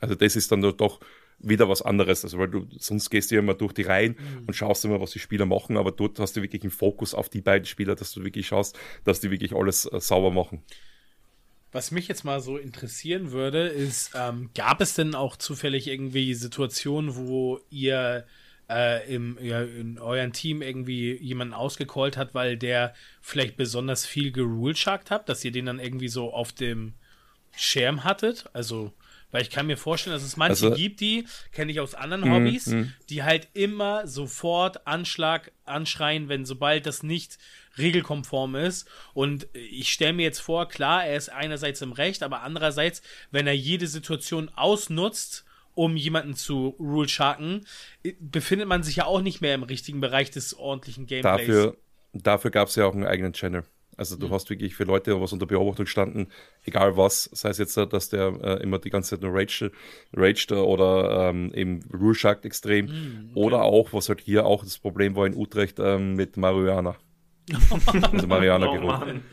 Also, das ist dann doch wieder was anderes. Also, weil du sonst gehst du ja immer durch die Reihen mhm. und schaust immer, was die Spieler machen, aber dort hast du wirklich einen Fokus auf die beiden Spieler, dass du wirklich schaust, dass die wirklich alles äh, sauber machen. Was mich jetzt mal so interessieren würde, ist, ähm, gab es denn auch zufällig irgendwie Situationen, wo ihr äh, im, ja, in euren Team irgendwie jemanden ausgecallt hat, weil der vielleicht besonders viel gerulesharkt hat, dass ihr den dann irgendwie so auf dem Schirm hattet? Also, weil ich kann mir vorstellen, dass es manche also, gibt, die, kenne ich aus anderen mm, Hobbys, mm. die halt immer sofort Anschlag anschreien, wenn sobald das nicht regelkonform ist. Und ich stelle mir jetzt vor, klar, er ist einerseits im Recht, aber andererseits, wenn er jede Situation ausnutzt, um jemanden zu rule sharken, befindet man sich ja auch nicht mehr im richtigen Bereich des ordentlichen Gameplays. Dafür, dafür gab es ja auch einen eigenen Channel. Also du mhm. hast wirklich für Leute, was unter Beobachtung standen, egal was, sei es jetzt, dass der äh, immer die ganze Zeit nur raged, raged oder ähm, eben Rule Shark extrem mhm, okay. oder auch, was halt hier auch das Problem war in Utrecht ähm, mit Marihuana. Also Mariana *laughs* oh, gerufen.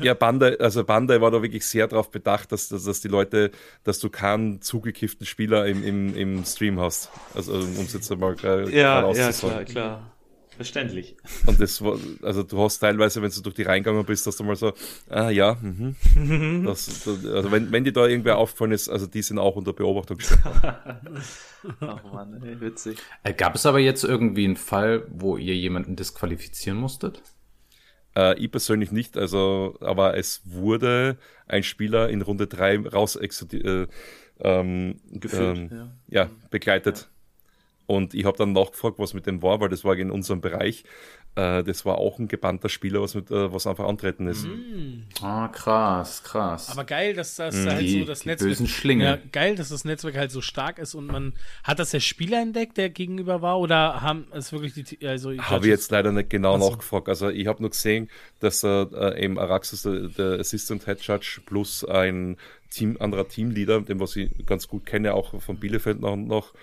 ja, Bandai, also Bandai war da wirklich sehr darauf bedacht, dass, dass, dass, die Leute, dass du keinen zugekifften Spieler im, im, im Stream hast. Also um es jetzt mal klar, ja, Ja, klar, klar. Verständlich. Und das war, also du hast teilweise, wenn du durch die reingegangen bist, dass du mal so, ah ja, mhm. *laughs* das, also wenn, wenn dir da irgendwer aufgefallen ist, also die sind auch unter Beobachtung *laughs* Ach Mann, ey, witzig. Äh, gab es aber jetzt irgendwie einen Fall, wo ihr jemanden disqualifizieren musstet? Äh, ich persönlich nicht, also, aber es wurde ein Spieler in Runde 3 raus äh, ähm, Gefühlt, ähm, ja. ja. begleitet. Und ich habe dann nachgefragt, was mit dem war, weil das war in unserem Bereich. Äh, das war auch ein gebannter Spieler, was, mit, äh, was einfach antreten ist. Mhm. Ah, krass, krass. Aber geil, dass das mhm. halt so das Netzwerk. Bösen Schlinge. Ja, geil, dass das Netzwerk halt so stark ist und man. Hat das der Spieler entdeckt, der gegenüber war, oder haben es wirklich die. Also habe ich jetzt leider nicht genau also. nachgefragt. Also ich habe nur gesehen, dass äh, eben Araxis, der, der Assistant Head Judge, plus ein Team, anderer Teamleader, den was ich ganz gut kenne, auch von Bielefeld noch, noch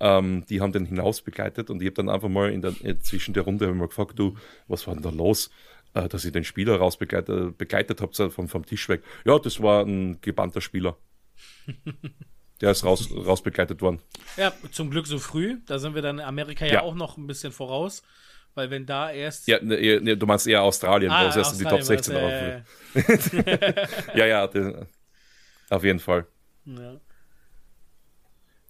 ähm, die haben den hinaus begleitet und ich habe dann einfach mal in der, zwischen der Runde mal gefragt, du, was war denn da los? Äh, dass ich den Spieler raus begleitet, habe vom, vom Tisch weg. Ja, das war ein gebannter Spieler. *laughs* Der ist raus, raus begleitet worden. Ja, zum Glück so früh. Da sind wir dann in Amerika ja, ja. auch noch ein bisschen voraus. Weil wenn da erst. Ja, ne, ne, du meinst eher Australien, ah, wo es erst in die Top 16 das, äh... ja, ja, das, *laughs* auf jeden Fall. Ja.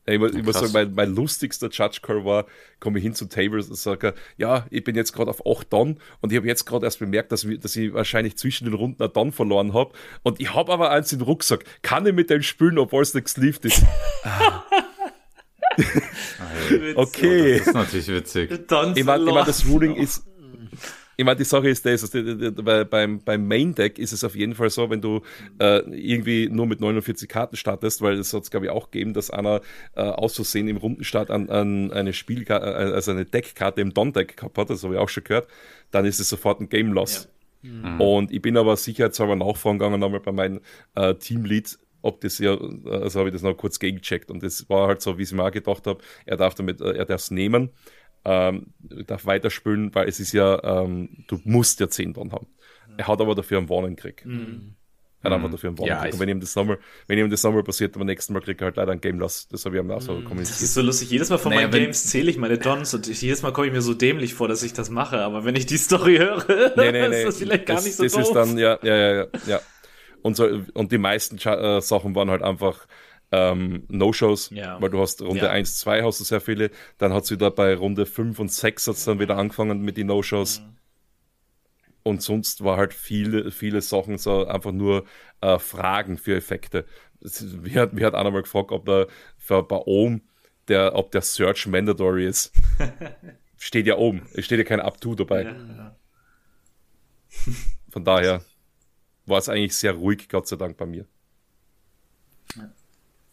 Ich, muss, ich muss sagen, mein, mein lustigster Judge Call war, komme ich hin zu Tables und sage, ja, ich bin jetzt gerade auf 8 Don und ich habe jetzt gerade erst bemerkt, dass, dass, ich wahrscheinlich zwischen den Runden ein Don verloren habe und ich habe aber eins im Rucksack. Kann ich mit dem spielen, obwohl es nicht sleeved ist? okay. Oh, das ist natürlich witzig. ich meine, ich mein, das Ruling ist ich meine, die Sache ist das, bei, beim, beim Main Deck ist es auf jeden Fall so, wenn du äh, irgendwie nur mit 49 Karten startest, weil es hat es, glaube ich, auch gegeben, dass einer äh, aus Versehen im Rundenstart an, an eine Spielkarte, äh, also eine Deckkarte im Don-Deck gehabt hat, das habe ich auch schon gehört, dann ist es sofort ein Game Loss. Ja. Mhm. Und ich bin aber sicherheitshalber nachfragen gegangen, nochmal bei meinem äh, Teamlead, ob das ja, also habe ich das noch kurz gegengecheckt und das war halt so, wie ich mir auch gedacht habe, er darf damit, äh, er darf es nehmen ähm, darf weiterspielen, weil es ist ja, ähm, du musst ja 10 dran haben. Er hat aber dafür einen Warning gekriegt. Mhm. Er hat einfach dafür einen Warning ja, Und wenn ihm das nochmal, wenn ihm das nochmal passiert, beim nächsten Mal kriegt er halt leider ein Game Loss. Das habe ich ihm auch so mhm. kommuniziert. Das ist so lustig. Jedes Mal von naja, meinen Games zähle ich meine Dons und jedes Mal komme ich mir so dämlich vor, dass ich das mache. Aber wenn ich die Story höre, nee, nee, *laughs* nee. ist das vielleicht gar das, nicht so das doof. ist dann, ja, ja, ja, ja. Und, so, und die meisten äh, Sachen waren halt einfach, ähm, No-Shows, ja. weil du hast Runde ja. 1, 2 hast du sehr viele, dann hat es wieder bei Runde 5 und 6 hat's dann wieder angefangen mit den No-Shows. Mhm. Und sonst war halt viele, viele Sachen so einfach nur äh, Fragen für Effekte. Mir hat, mir hat einer mal gefragt, ob der für, bei Ohm der, ob der Search mandatory ist. *laughs* steht ja oben. Es steht ja kein Up-To dabei. Ja, Von daher war es eigentlich sehr ruhig, Gott sei Dank, bei mir. Ja,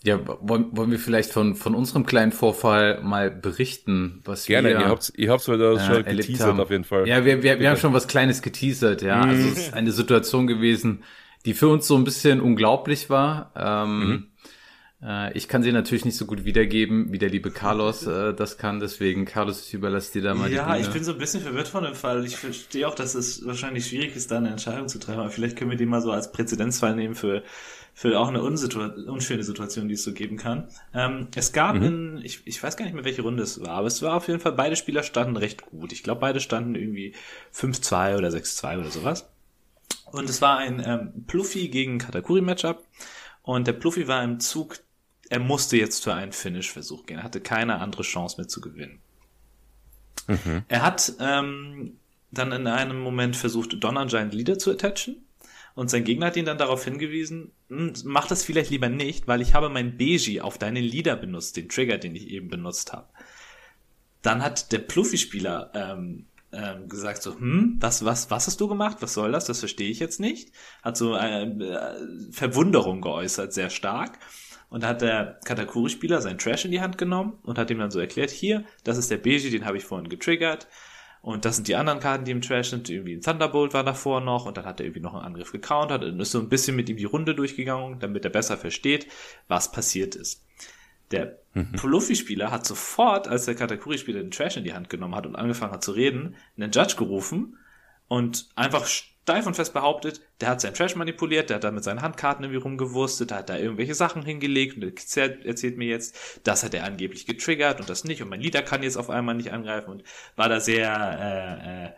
wollen, wollen wir vielleicht von, von unserem kleinen Vorfall mal berichten, was Gerne, wir ihr habt ihr habt's heute äh, schon geteasert haben. auf jeden Fall. Ja, wir, wir, wir haben schon was Kleines geteasert, ja. Mhm. Also es ist eine Situation gewesen, die für uns so ein bisschen unglaublich war. Ähm, mhm. äh, ich kann sie natürlich nicht so gut wiedergeben, wie der liebe Carlos äh, das kann. Deswegen, Carlos, ich überlasse dir da mal ja, die Ja, ich bin so ein bisschen verwirrt von dem Fall. Ich verstehe auch, dass es wahrscheinlich schwierig ist, da eine Entscheidung zu treffen. Aber vielleicht können wir die mal so als Präzedenzfall nehmen für für auch eine unschöne Situation, die es so geben kann. Ähm, es gab mhm. in, ich, ich weiß gar nicht mehr, welche Runde es war, aber es war auf jeden Fall, beide Spieler standen recht gut. Ich glaube, beide standen irgendwie 5-2 oder 6-2 oder sowas. Und es war ein ähm, Pluffy gegen Katakuri-Matchup. Und der Pluffy war im Zug, er musste jetzt für einen Finish-Versuch gehen. Er hatte keine andere Chance mehr zu gewinnen. Mhm. Er hat ähm, dann in einem Moment versucht, Donner Giant Leader zu attachen. Und sein Gegner hat ihn dann darauf hingewiesen, mach das vielleicht lieber nicht, weil ich habe mein Beji auf deine Lieder benutzt, den Trigger, den ich eben benutzt habe. Dann hat der Pluffy-Spieler ähm, ähm, gesagt so, hm, was, was, was hast du gemacht? Was soll das? Das verstehe ich jetzt nicht. Hat so äh, äh, Verwunderung geäußert, sehr stark. Und da hat der Katakuri-Spieler seinen Trash in die Hand genommen und hat ihm dann so erklärt, hier, das ist der Beji, den habe ich vorhin getriggert. Und das sind die anderen Karten, die im Trash sind. Irgendwie ein Thunderbolt war davor noch und dann hat er irgendwie noch einen Angriff gecountert und ist so ein bisschen mit ihm die Runde durchgegangen, damit er besser versteht, was passiert ist. Der mhm. Pluffy-Spieler hat sofort, als der Katakuri-Spieler den Trash in die Hand genommen hat und angefangen hat zu reden, einen Judge gerufen und einfach steif und fest behauptet, der hat seinen Trash manipuliert, der hat da mit seinen Handkarten irgendwie rumgewurstet, der hat da irgendwelche Sachen hingelegt und erzählt, erzählt mir jetzt, das hat er angeblich getriggert und das nicht und mein Leader kann jetzt auf einmal nicht angreifen und war da sehr äh, äh,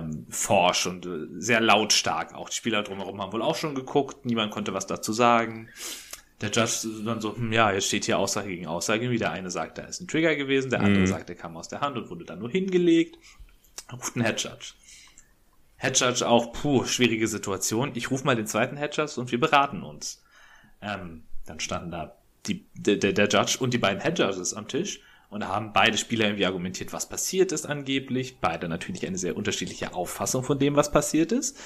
ähm, forsch und äh, sehr lautstark. Auch die Spieler drumherum haben wohl auch schon geguckt, niemand konnte was dazu sagen. Der Judge dann so, hm, ja, jetzt steht hier Aussage gegen Aussage. Wie der eine sagt, da ist ein Trigger gewesen, der andere mhm. sagt, der kam aus der Hand und wurde dann nur hingelegt. Ruft ein Head Judge. Headjudge auch, puh, schwierige Situation. Ich rufe mal den zweiten Headjudge und wir beraten uns. Ähm, dann standen da die, der, der Judge und die beiden Head Judges am Tisch. Und da haben beide Spieler irgendwie argumentiert, was passiert ist angeblich. Beide natürlich eine sehr unterschiedliche Auffassung von dem, was passiert ist.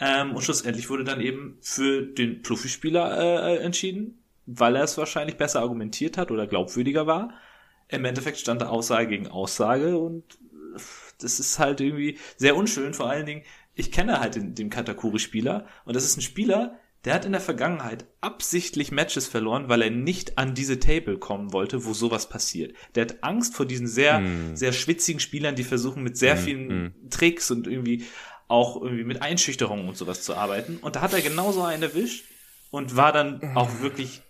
Ähm, und schlussendlich wurde dann eben für den Profispieler äh, entschieden, weil er es wahrscheinlich besser argumentiert hat oder glaubwürdiger war. Im Endeffekt stand Aussage gegen Aussage und das ist halt irgendwie sehr unschön. Vor allen Dingen, ich kenne halt den, den Katakuri-Spieler und das ist ein Spieler, der hat in der Vergangenheit absichtlich Matches verloren, weil er nicht an diese Table kommen wollte, wo sowas passiert. Der hat Angst vor diesen sehr, mm. sehr schwitzigen Spielern, die versuchen mit sehr mm, vielen mm. Tricks und irgendwie auch irgendwie mit Einschüchterungen und sowas zu arbeiten. Und da hat er genauso einen erwischt und war dann auch wirklich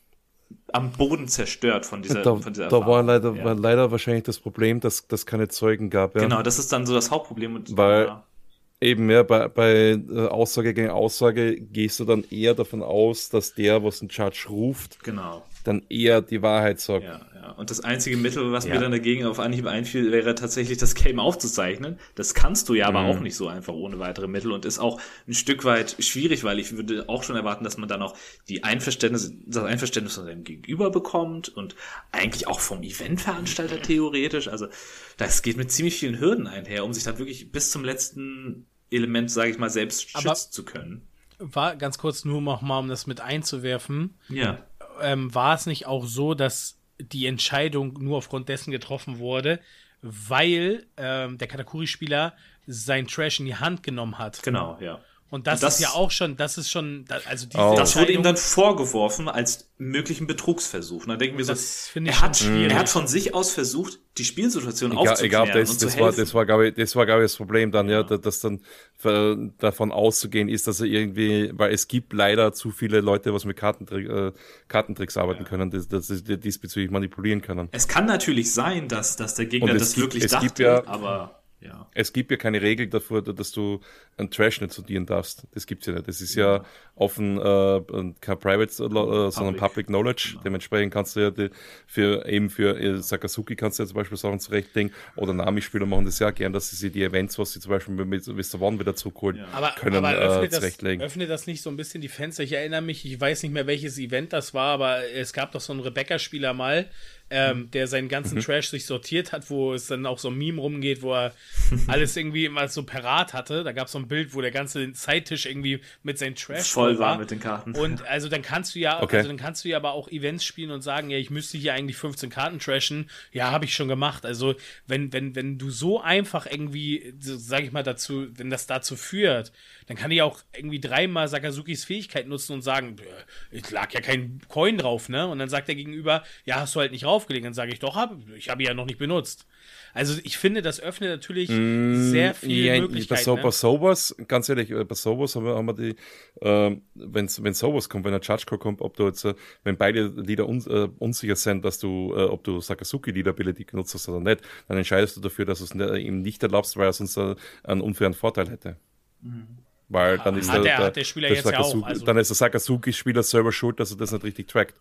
am Boden zerstört von dieser, da, von dieser Da war leider, ja. war leider wahrscheinlich das Problem, dass es keine Zeugen gab. Ja. Genau, das ist dann so das Hauptproblem. Und, Weil ja. eben, ja, bei, bei äh, Aussage gegen Aussage gehst du dann eher davon aus, dass der, was ein Judge ruft, genau. Dann eher die Wahrheit sagt. Ja, und das einzige Mittel, was ja. mir dann dagegen auf Anhieb einfiel, wäre tatsächlich das Game aufzuzeichnen. Das kannst du ja aber mhm. auch nicht so einfach ohne weitere Mittel und ist auch ein Stück weit schwierig, weil ich würde auch schon erwarten, dass man dann auch die Einverständnis, das Einverständnis von seinem Gegenüber bekommt und eigentlich auch vom Eventveranstalter theoretisch. Also das geht mit ziemlich vielen Hürden einher, um sich dann wirklich bis zum letzten Element, sage ich mal, selbst aber schützen zu können. War ganz kurz nur noch mal, um das mit einzuwerfen. Ja. Ähm, war es nicht auch so, dass die Entscheidung nur aufgrund dessen getroffen wurde, weil ähm, der Katakuri-Spieler sein Trash in die Hand genommen hat. Genau, ja. Und das, das, ist ja auch schon, das ist schon, also diese oh. Das wurde ihm dann vorgeworfen als möglichen Betrugsversuch. Und dann denken wir so, er hat, er hat von sich aus versucht, die Spielsituation egal, aufzuklären egal, das, und das war, das war, glaube ich, das war, glaube ich, das Problem dann, ja, ja dass dann davon auszugehen ist, dass er irgendwie, weil es gibt leider zu viele Leute, was mit Kartentrick, äh, Kartentricks arbeiten ja. können, dass, dass sie diesbezüglich manipulieren können. Es kann natürlich sein, dass, dass der Gegner das gibt, wirklich dachte, ja, aber ja. Es gibt ja keine Regel dafür, dass du ein Trash nicht studieren darfst. Das gibt's ja nicht. Das ist ja, ja offen äh, kein Private, äh, sondern Public, Knowledge. Genau. Dementsprechend kannst du ja die, für eben für äh, Sakazuki kannst du ja zum Beispiel Sachen zurechtlegen oder Nami-Spieler machen das ja gern, dass sie sich die Events, was sie zum Beispiel mit Mr. One wieder zurückholen, ja. aber, können aber öffnet, äh, zurechtlegen. Das, öffnet das nicht so ein bisschen die Fenster? Ich erinnere mich, ich weiß nicht mehr, welches Event das war, aber es gab doch so einen Rebecca-Spieler mal, ähm, der seinen ganzen mhm. Trash sich sortiert hat, wo es dann auch so ein Meme rumgeht, wo er *laughs* alles irgendwie immer so parat hatte. Da gab es so ein Bild, wo der ganze Zeittisch irgendwie mit seinem Trash voll war mit den Karten. Und also dann kannst du ja, okay. also dann kannst du ja aber auch Events spielen und sagen, ja, ich müsste hier eigentlich 15 Karten trashen. Ja, habe ich schon gemacht. Also wenn wenn wenn du so einfach irgendwie, so, sag ich mal dazu, wenn das dazu führt, dann kann ich auch irgendwie dreimal Sakazukis Fähigkeit nutzen und sagen, ich lag ja kein Coin drauf, ne? Und dann sagt der Gegenüber, ja, hast du halt nicht draufgelegt. Dann sage ich doch, hab, ich habe ja noch nicht benutzt. Also ich finde, das öffnet natürlich mm, sehr viele ja, Möglichkeiten. Bei, so, ne? bei sowas, ganz ehrlich, äh, bei sowas haben wir, haben wir die, äh, wenn wenn sowas kommt, wenn ein Judge Call kommt, ob du jetzt, äh, wenn beide Lieder un, äh, unsicher sind, dass du, äh, ob du Sakazuki Leaderability genutzt hast oder nicht, dann entscheidest du dafür, dass du es ne, ihm nicht erlaubst, weil er sonst äh, einen unfairen Vorteil hätte. Mhm. Weil dann ist der, der, der, Spieler jetzt Sakazuki, ja auch, also dann ist der Sakazuki-Spieler selber schuld, dass er das nicht richtig trackt.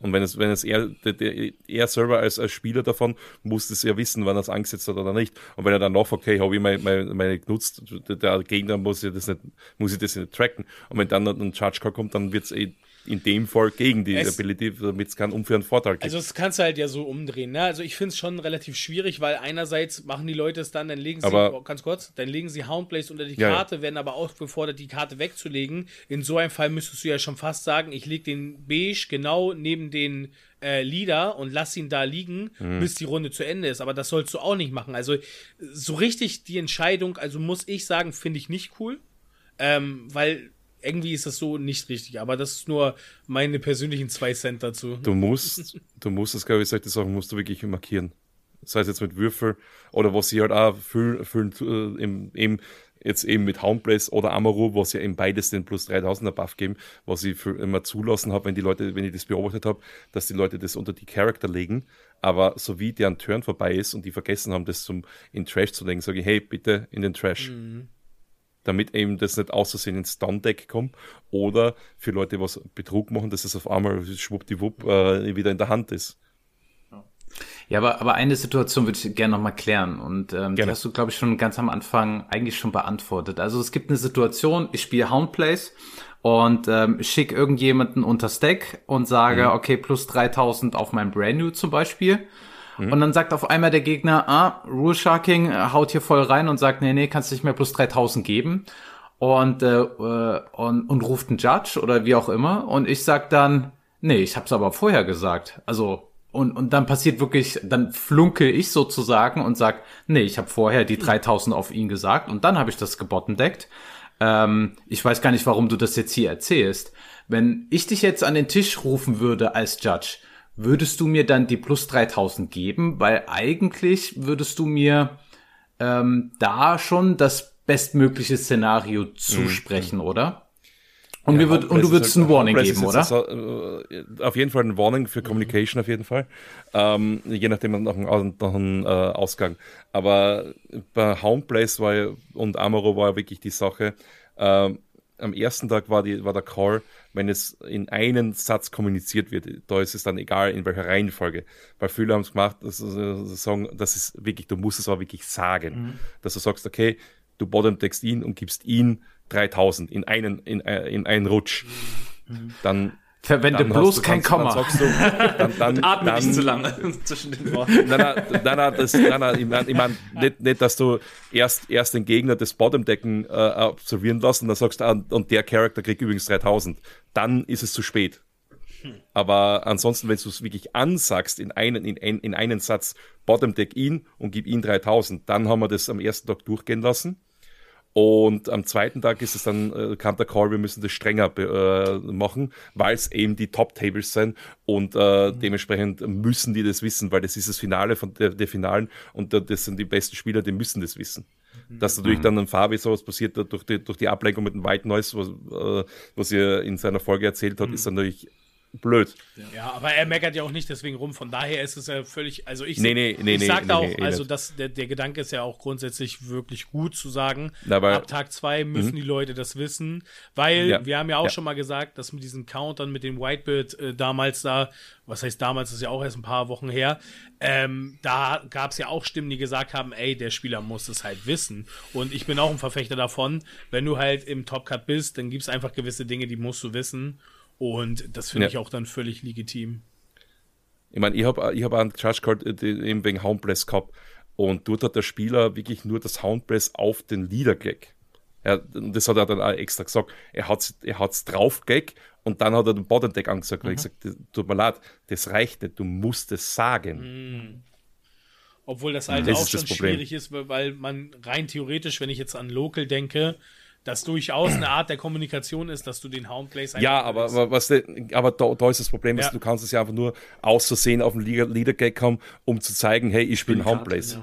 Und wenn es, wenn es er, der, der, er selber als, als Spieler davon muss es ja wissen, wann er es angesetzt hat oder nicht. Und wenn er dann noch, okay, habe ich meine, meine, meine genutzt, der Gegner muss ich das nicht, muss ich das nicht tracken. Und wenn dann ein Charge Call kommt, dann wird es eh in dem Fall gegen die es, Ability, damit es keinen unfairen Vorteil gibt. Also das kannst du halt ja so umdrehen. Ne? Also ich finde es schon relativ schwierig, weil einerseits machen die Leute es dann, dann legen sie, aber, oh, ganz kurz, dann legen sie Houndblaze unter die Karte, ja. werden aber auch gefordert, die Karte wegzulegen. In so einem Fall müsstest du ja schon fast sagen, ich lege den Beige genau neben den äh, Leader und lass ihn da liegen, mhm. bis die Runde zu Ende ist. Aber das sollst du auch nicht machen. Also so richtig die Entscheidung, also muss ich sagen, finde ich nicht cool. Ähm, weil irgendwie ist das so nicht richtig, aber das ist nur meine persönlichen zwei Cent dazu. Du musst, du musst das, glaube ich, solche Sachen musst du wirklich markieren. Sei es jetzt mit Würfel oder was sie halt auch füllen, füllen äh, im, eben jetzt eben mit Houndblaze oder Amaru, was ja eben beides den plus 3000er Buff geben, was ich für immer zulassen habe, wenn die Leute, wenn ich das beobachtet habe, dass die Leute das unter die Charakter legen, aber so wie deren Turn vorbei ist und die vergessen haben, das zum in Trash zu legen, sage ich, hey, bitte in den Trash. Mhm damit eben das nicht außersehen ins Down-Deck kommt oder für Leute, was Betrug machen, dass es auf einmal schwuppdiwupp äh, wieder in der Hand ist. Ja, aber, aber eine Situation würde ich gerne nochmal klären und ähm, die hast du, glaube ich, schon ganz am Anfang eigentlich schon beantwortet. Also es gibt eine Situation, ich spiele Houndplays und ähm, schick irgendjemanden unter Stack und sage, mhm. okay, plus 3000 auf mein Brand New zum Beispiel. Mhm. Und dann sagt auf einmal der Gegner, ah, Rule Sharking äh, haut hier voll rein und sagt, nee, nee, kannst nicht mehr plus 3000 geben. Und, äh, äh, und, und ruft einen Judge oder wie auch immer. Und ich sag dann, nee, ich hab's aber vorher gesagt. Also, und, und dann passiert wirklich, dann flunke ich sozusagen und sag, nee, ich habe vorher die 3000 auf ihn gesagt und dann habe ich das gebottendeckt. Ähm, ich weiß gar nicht, warum du das jetzt hier erzählst. Wenn ich dich jetzt an den Tisch rufen würde als Judge, würdest du mir dann die plus 3000 geben? Weil eigentlich würdest du mir ähm, da schon das bestmögliche Szenario zusprechen, mhm. oder? Und, ja, wird, und du würdest ein Warning geben, oder? So, äh, auf jeden Fall ein Warning für Communication, mhm. auf jeden Fall. Ähm, je nachdem noch ein, noch ein äh, Ausgang. Aber bei Homeplace war ja, und Amaro war ja wirklich die Sache. Ähm, am ersten Tag war, die, war der Call, wenn es in einen Satz kommuniziert wird, da ist es dann egal, in welcher Reihenfolge. Weil viele haben es gemacht, dass sie sagen, das ist wirklich, du musst es auch wirklich sagen. Mhm. Dass du sagst, okay, du bottom-text ihn und gibst ihn 3000 in einen, in, äh, in einen Rutsch. Mhm. Dann Verwende dann bloß kein Komma. Dann, du, dann, dann, *laughs* Atme nicht zu lange *laughs* zwischen den Worten. Nein, nein, nein, das, nein, nein ich meine, ich mein, nicht, nicht, dass du erst, erst den Gegner das Bottom-Decken äh, absolvieren lässt und dann sagst du, ah, und der Charakter kriegt übrigens 3000. Dann ist es zu spät. Aber ansonsten, wenn du es wirklich ansagst in einen, in, in einen Satz, Bottom Deck ihn und gib ihn 3000, dann haben wir das am ersten Tag durchgehen lassen. Und am zweiten Tag ist es dann, äh, kam der Call, wir müssen das strenger äh, machen, weil es eben die Top-Tables sind und äh, mhm. dementsprechend müssen die das wissen, weil das ist das Finale von der, der Finalen und das sind die besten Spieler, die müssen das wissen. Mhm. Dass natürlich mhm. dann ein Fabi sowas passiert durch die, durch die Ablenkung mit dem White Noise, was, äh, was er in seiner Folge erzählt hat, mhm. ist dann natürlich blöd. Ja, aber er meckert ja auch nicht deswegen rum. Von daher ist es ja völlig, also ich, nee, nee, nee, ich sag nee, auch, also das, der, der Gedanke ist ja auch grundsätzlich wirklich gut zu sagen, Aber, ab Tag zwei müssen mh. die Leute das wissen, weil ja. wir haben ja auch ja. schon mal gesagt, dass mit diesen Countern, mit dem Whitebird äh, damals da, was heißt damals, das ist ja auch erst ein paar Wochen her, ähm, da gab es ja auch Stimmen, die gesagt haben, ey, der Spieler muss es halt wissen. Und ich bin auch ein Verfechter davon, wenn du halt im Top Cut bist, dann gibt es einfach gewisse Dinge, die musst du wissen. Und das finde ja. ich auch dann völlig legitim. Ich meine, ich habe ich hab einen Card äh, eben wegen Houndbless gehabt und dort hat der Spieler wirklich nur das Houndbless auf den Leader gelegt. Ja, das hat er dann auch extra gesagt. Er hat es er hat's draufgelegt und dann hat er den Bottom Deck angesagt. Mhm. ich gesagt, tut mir leid, das reicht nicht, du musst es sagen. Mhm. Obwohl das halt das auch schon schwierig ist, weil man rein theoretisch, wenn ich jetzt an Local denke, das durchaus eine Art der Kommunikation ist, dass du den Houndplays Ja, aber, aber, was aber da, da, ist das Problem, ja. du kannst es ja einfach nur auszusehen auf den Leader-Gag haben, um zu zeigen, hey, ich spiele Houndplays.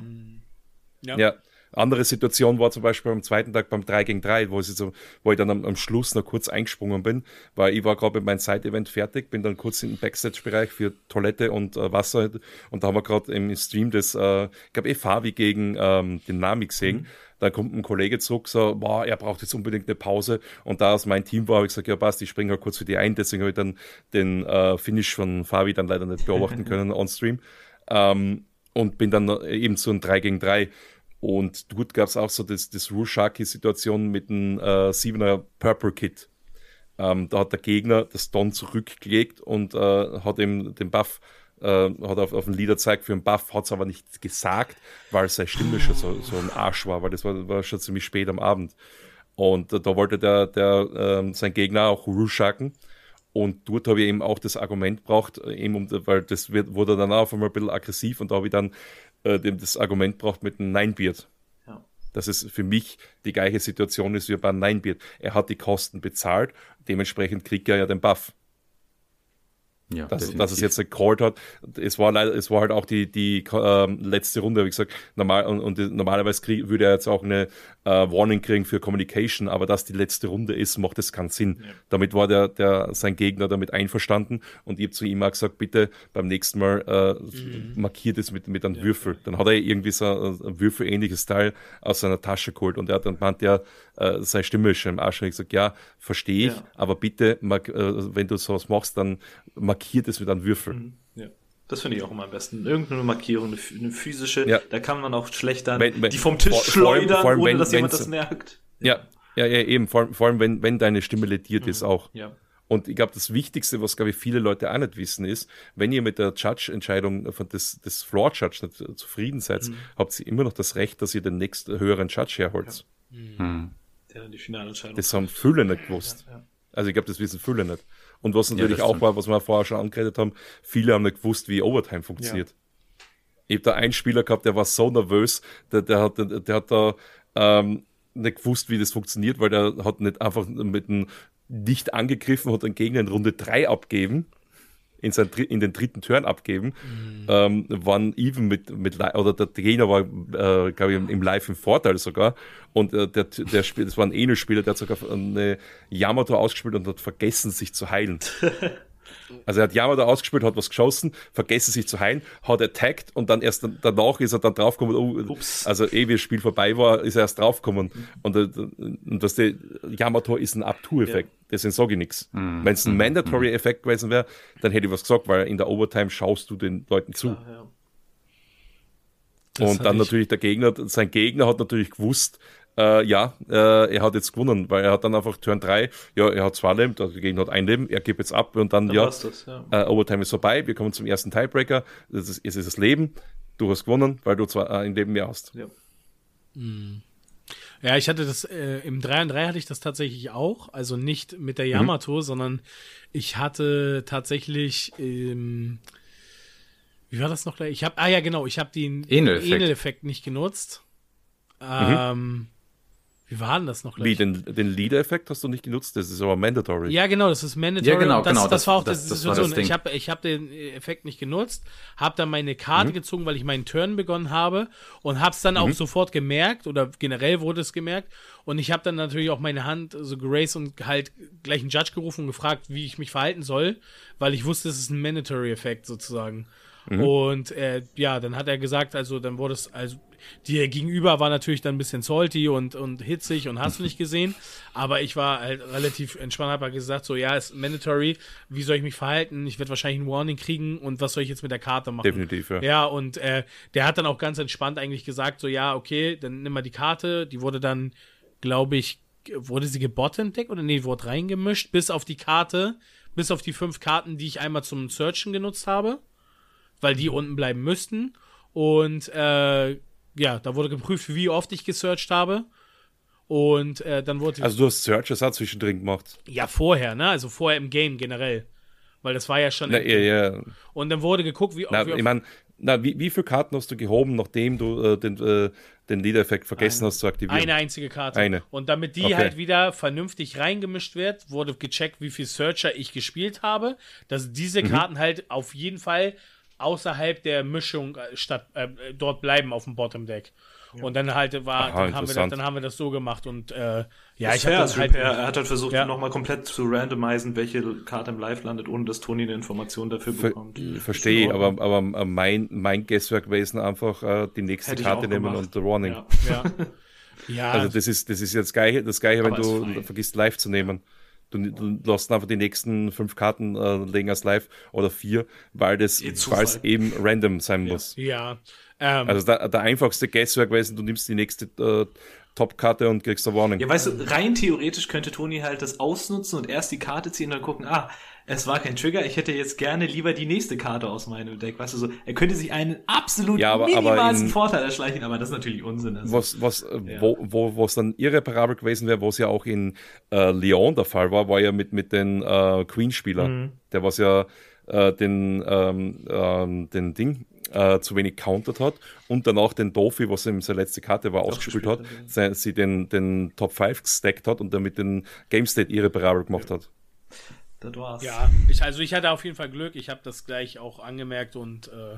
Ja. ja. Andere Situation war zum Beispiel am zweiten Tag beim 3 gegen 3, wo ich, so, wo ich dann am, am Glaube noch kurz eingesprungen bin, weil ich war gerade mit meinem Side-Event fertig, bin dann kurz im Backstage-Bereich für Toilette und äh, Wasser und da haben wir gerade im Stream das, äh, ich glaube eh Fabi gegen ähm, den Nami gesehen. Mhm. Dann kommt ein Kollege zurück, so, boah, er braucht jetzt unbedingt eine Pause. Und da es mein Team war, habe ich gesagt, ja passt, ich springe halt kurz für die ein. Deswegen habe ich dann den äh, Finish von Fabi dann leider nicht beobachten *laughs* können on Stream. Ähm, und bin dann eben zu einem 3 gegen 3. Und dort gab es auch so das, das Rushaki-Situation mit einem äh, 7er Purple Kit. Ähm, da hat der Gegner das Don zurückgelegt und äh, hat ihm den Buff äh, hat auf, auf den Lieder gezeigt für einen Buff, hat es aber nicht gesagt, weil seine Stimme schon so, so ein Arsch war, weil das war, war schon ziemlich spät am Abend. Und da wollte der, der äh, sein Gegner auch rushaken. Und dort habe ich eben auch das Argument braucht, äh, eben um, weil das wird, wurde dann auch auf einmal ein bisschen aggressiv und da habe ich dann äh, das Argument braucht mit einem Ninebeard. Ja. Dass es für mich die gleiche Situation ist wie bei einem Ninebeard. Er hat die Kosten bezahlt, dementsprechend kriegt er ja den Buff. Ja, dass, dass es jetzt gecallt hat. Es war leider, es war halt auch die, die ähm, letzte Runde, wie gesagt, normal, und, und normalerweise krieg, würde er jetzt auch eine äh, Warning kriegen für Communication, aber dass die letzte Runde ist, macht das keinen Sinn. Ja. Damit war der, der, sein Gegner damit einverstanden und ich habe zu ihm auch gesagt, bitte beim nächsten Mal äh, mhm. markiert es mit, mit einem ja. Würfel. Dann hat er irgendwie so ein Würfel-ähnliches Teil aus seiner Tasche geholt und er hat dann meint ja, äh, seine Stimme ist schon im Arsch. Und ich gesagt, ja, verstehe ich, ja. aber bitte, mag, äh, wenn du sowas machst, dann markiert es mit einem Würfel. Mhm. Das finde ich auch immer am besten. Irgendeine Markierung, eine, eine physische, ja. da kann man auch schlecht dann wenn, wenn, die vom Tisch vor, schleudern, vor allem, ohne wenn, dass jemand das merkt. Ja, Ja, ja, eben, vor, vor allem, wenn, wenn deine Stimme lediert mhm. ist auch. Ja. Und ich glaube, das Wichtigste, was, glaube ich, viele Leute auch nicht wissen, ist, wenn ihr mit der Judge-Entscheidung von des, des Floor-Judge nicht zufrieden seid, mhm. habt ihr immer noch das Recht, dass ihr den nächsten höheren Judge herholt. Ja. Mhm. Der dann die finale Entscheidung Das haben viele nicht gewusst. Ja, ja. Also ich glaube, das wissen viele nicht. Und was natürlich auch war, was wir vorher schon angeredet haben, viele haben nicht gewusst, wie Overtime funktioniert. Ich habe da einen Spieler gehabt, der war so nervös, der, der, hat, der, der hat da ähm, nicht gewusst, wie das funktioniert, weil der hat nicht einfach mit einem nicht angegriffen, hat den Gegner in Runde 3 abgeben, in, sein, in den dritten Turn abgeben, mhm. ähm, waren even mit, mit oder der Gegner war, äh, glaube ich, im Live im Vorteil sogar. Und äh, der, der Spiel, das war ein Enel-Spieler, der hat sogar eine Yamato ausgespielt und hat vergessen, sich zu heilen. *laughs* Also er hat Yamada ausgespielt, hat was geschossen, vergessen sich zu heilen, hat attacked und dann erst danach ist er dann draufgekommen, oh, also eh wie das Spiel vorbei war, ist er erst draufgekommen. Mhm. Und, äh, und das der Yamato ist ein Up-2-Effekt. Ja. Deswegen sage ich nichts. Mhm. Wenn es ein mhm. Mandatory-Effekt gewesen wäre, dann hätte ich was gesagt, weil in der Overtime schaust du den Leuten zu. Ja, ja. Und dann natürlich der Gegner, sein Gegner hat natürlich gewusst, äh, ja, äh, er hat jetzt gewonnen, weil er hat dann einfach Turn 3, ja, er hat zwei Leben, der Gegner hat ein Leben, er gibt jetzt ab und dann, dann ja, das, ja. Äh, Overtime ist vorbei, wir kommen zum ersten Tiebreaker, das ist, es ist das Leben, du hast gewonnen, weil du zwar äh, ein Leben mehr hast. Ja. Mhm. Ja, ich hatte das, äh, im 3 und 3 hatte ich das tatsächlich auch, also nicht mit der mhm. Yamato, mhm. sondern ich hatte tatsächlich, ähm, wie war das noch gleich? Ich habe, ah ja, genau, ich habe den Enel-Effekt nicht genutzt. Mhm. Ähm, wie war denn das noch? Gleich? Wie, den, den Leader-Effekt hast du nicht genutzt? Das ist aber mandatory. Ja, genau, das ist mandatory. Ja, genau, das, genau. Das, das, war auch das, das, das Situation. ich habe ich hab den Effekt nicht genutzt, habe dann meine Karte mhm. gezogen, weil ich meinen Turn begonnen habe und habe es dann mhm. auch sofort gemerkt oder generell wurde es gemerkt. Und ich habe dann natürlich auch meine Hand so geraced und halt gleich einen Judge gerufen und gefragt, wie ich mich verhalten soll, weil ich wusste, es ist ein mandatory-Effekt sozusagen. Mhm. Und äh, ja, dann hat er gesagt, also dann wurde es, also die Gegenüber war natürlich dann ein bisschen salty und, und hitzig und hast du nicht gesehen. Aber ich war halt relativ entspannt, habe gesagt, so ja, ist mandatory, wie soll ich mich verhalten? Ich werde wahrscheinlich ein Warning kriegen und was soll ich jetzt mit der Karte machen? Definitiv, ja. Ja, und äh, der hat dann auch ganz entspannt eigentlich gesagt, so ja, okay, dann nimm mal die Karte. Die wurde dann, glaube ich, wurde sie gebottet oder nee, wurde reingemischt, bis auf die Karte, bis auf die fünf Karten, die ich einmal zum Searchen genutzt habe weil die unten bleiben müssten. Und äh, ja, da wurde geprüft, wie oft ich gesearched habe. Und äh, dann wurde. Also du hast Searches auch zwischendrin gemacht. Ja, vorher, ne? Also vorher im Game generell. Weil das war ja schon. Na, ja, ja. Und dann wurde geguckt, wie, na, wie Ich meine, na, wie, wie viele Karten hast du gehoben, nachdem du äh, den, äh, den Leader-Effekt vergessen eine, hast zu aktivieren? Eine einzige Karte. Eine. Und damit die okay. halt wieder vernünftig reingemischt wird, wurde gecheckt, wie viel Searcher ich gespielt habe, dass diese mhm. Karten halt auf jeden Fall außerhalb der Mischung äh, statt äh, dort bleiben auf dem Bottom Deck. Ja. Und dann halt war, Aha, dann, haben wir das, dann haben wir das so gemacht und äh, ja, ich habe halt, er, er, hat halt versucht, ja. nochmal komplett zu randomisieren, welche Karte im Live landet, ohne dass Toni eine Information dafür Ver bekommt. Verstehe, aber, aber mein, mein Guesswork gewesen einfach äh, die nächste Hätte Karte nehmen und the Warning. Ja. ja. *laughs* ja. Also das ist, das ist jetzt geil, das Gleiche, wenn du vergisst live zu nehmen. Du, du lässt einfach die nächsten fünf Karten äh, legen als live oder vier, weil das es eben random sein muss. Ja. Ähm, also der, der einfachste Guesswork gewesen, du nimmst die nächste äh, Top-Karte und kriegst eine Warning. Ja, weißt du, rein theoretisch könnte Toni halt das ausnutzen und erst die Karte ziehen und dann gucken, ah, es war kein Trigger, ich hätte jetzt gerne lieber die nächste Karte aus meinem Deck. Weißt du, so, er könnte sich einen absolut ja, aber, minimalsten aber Vorteil erschleichen, aber das ist natürlich Unsinn. Also. Was, was, äh, ja. wo, wo, wo es dann irreparabel gewesen wäre, wo es ja auch in äh, Lyon der Fall war, war ja mit, mit den äh, Queen-Spielern. Mhm. Der was ja äh, den, ähm, ähm, den Ding äh, zu wenig countert hat und dann auch den Dofi, was ihm seine letzte Karte war, ausgespielt hat, sie den, den Top 5 gestackt hat und damit den Game State irreparabel gemacht ja. hat. Das war's. Ja, ich, also ich hatte auf jeden Fall Glück. Ich habe das gleich auch angemerkt und äh,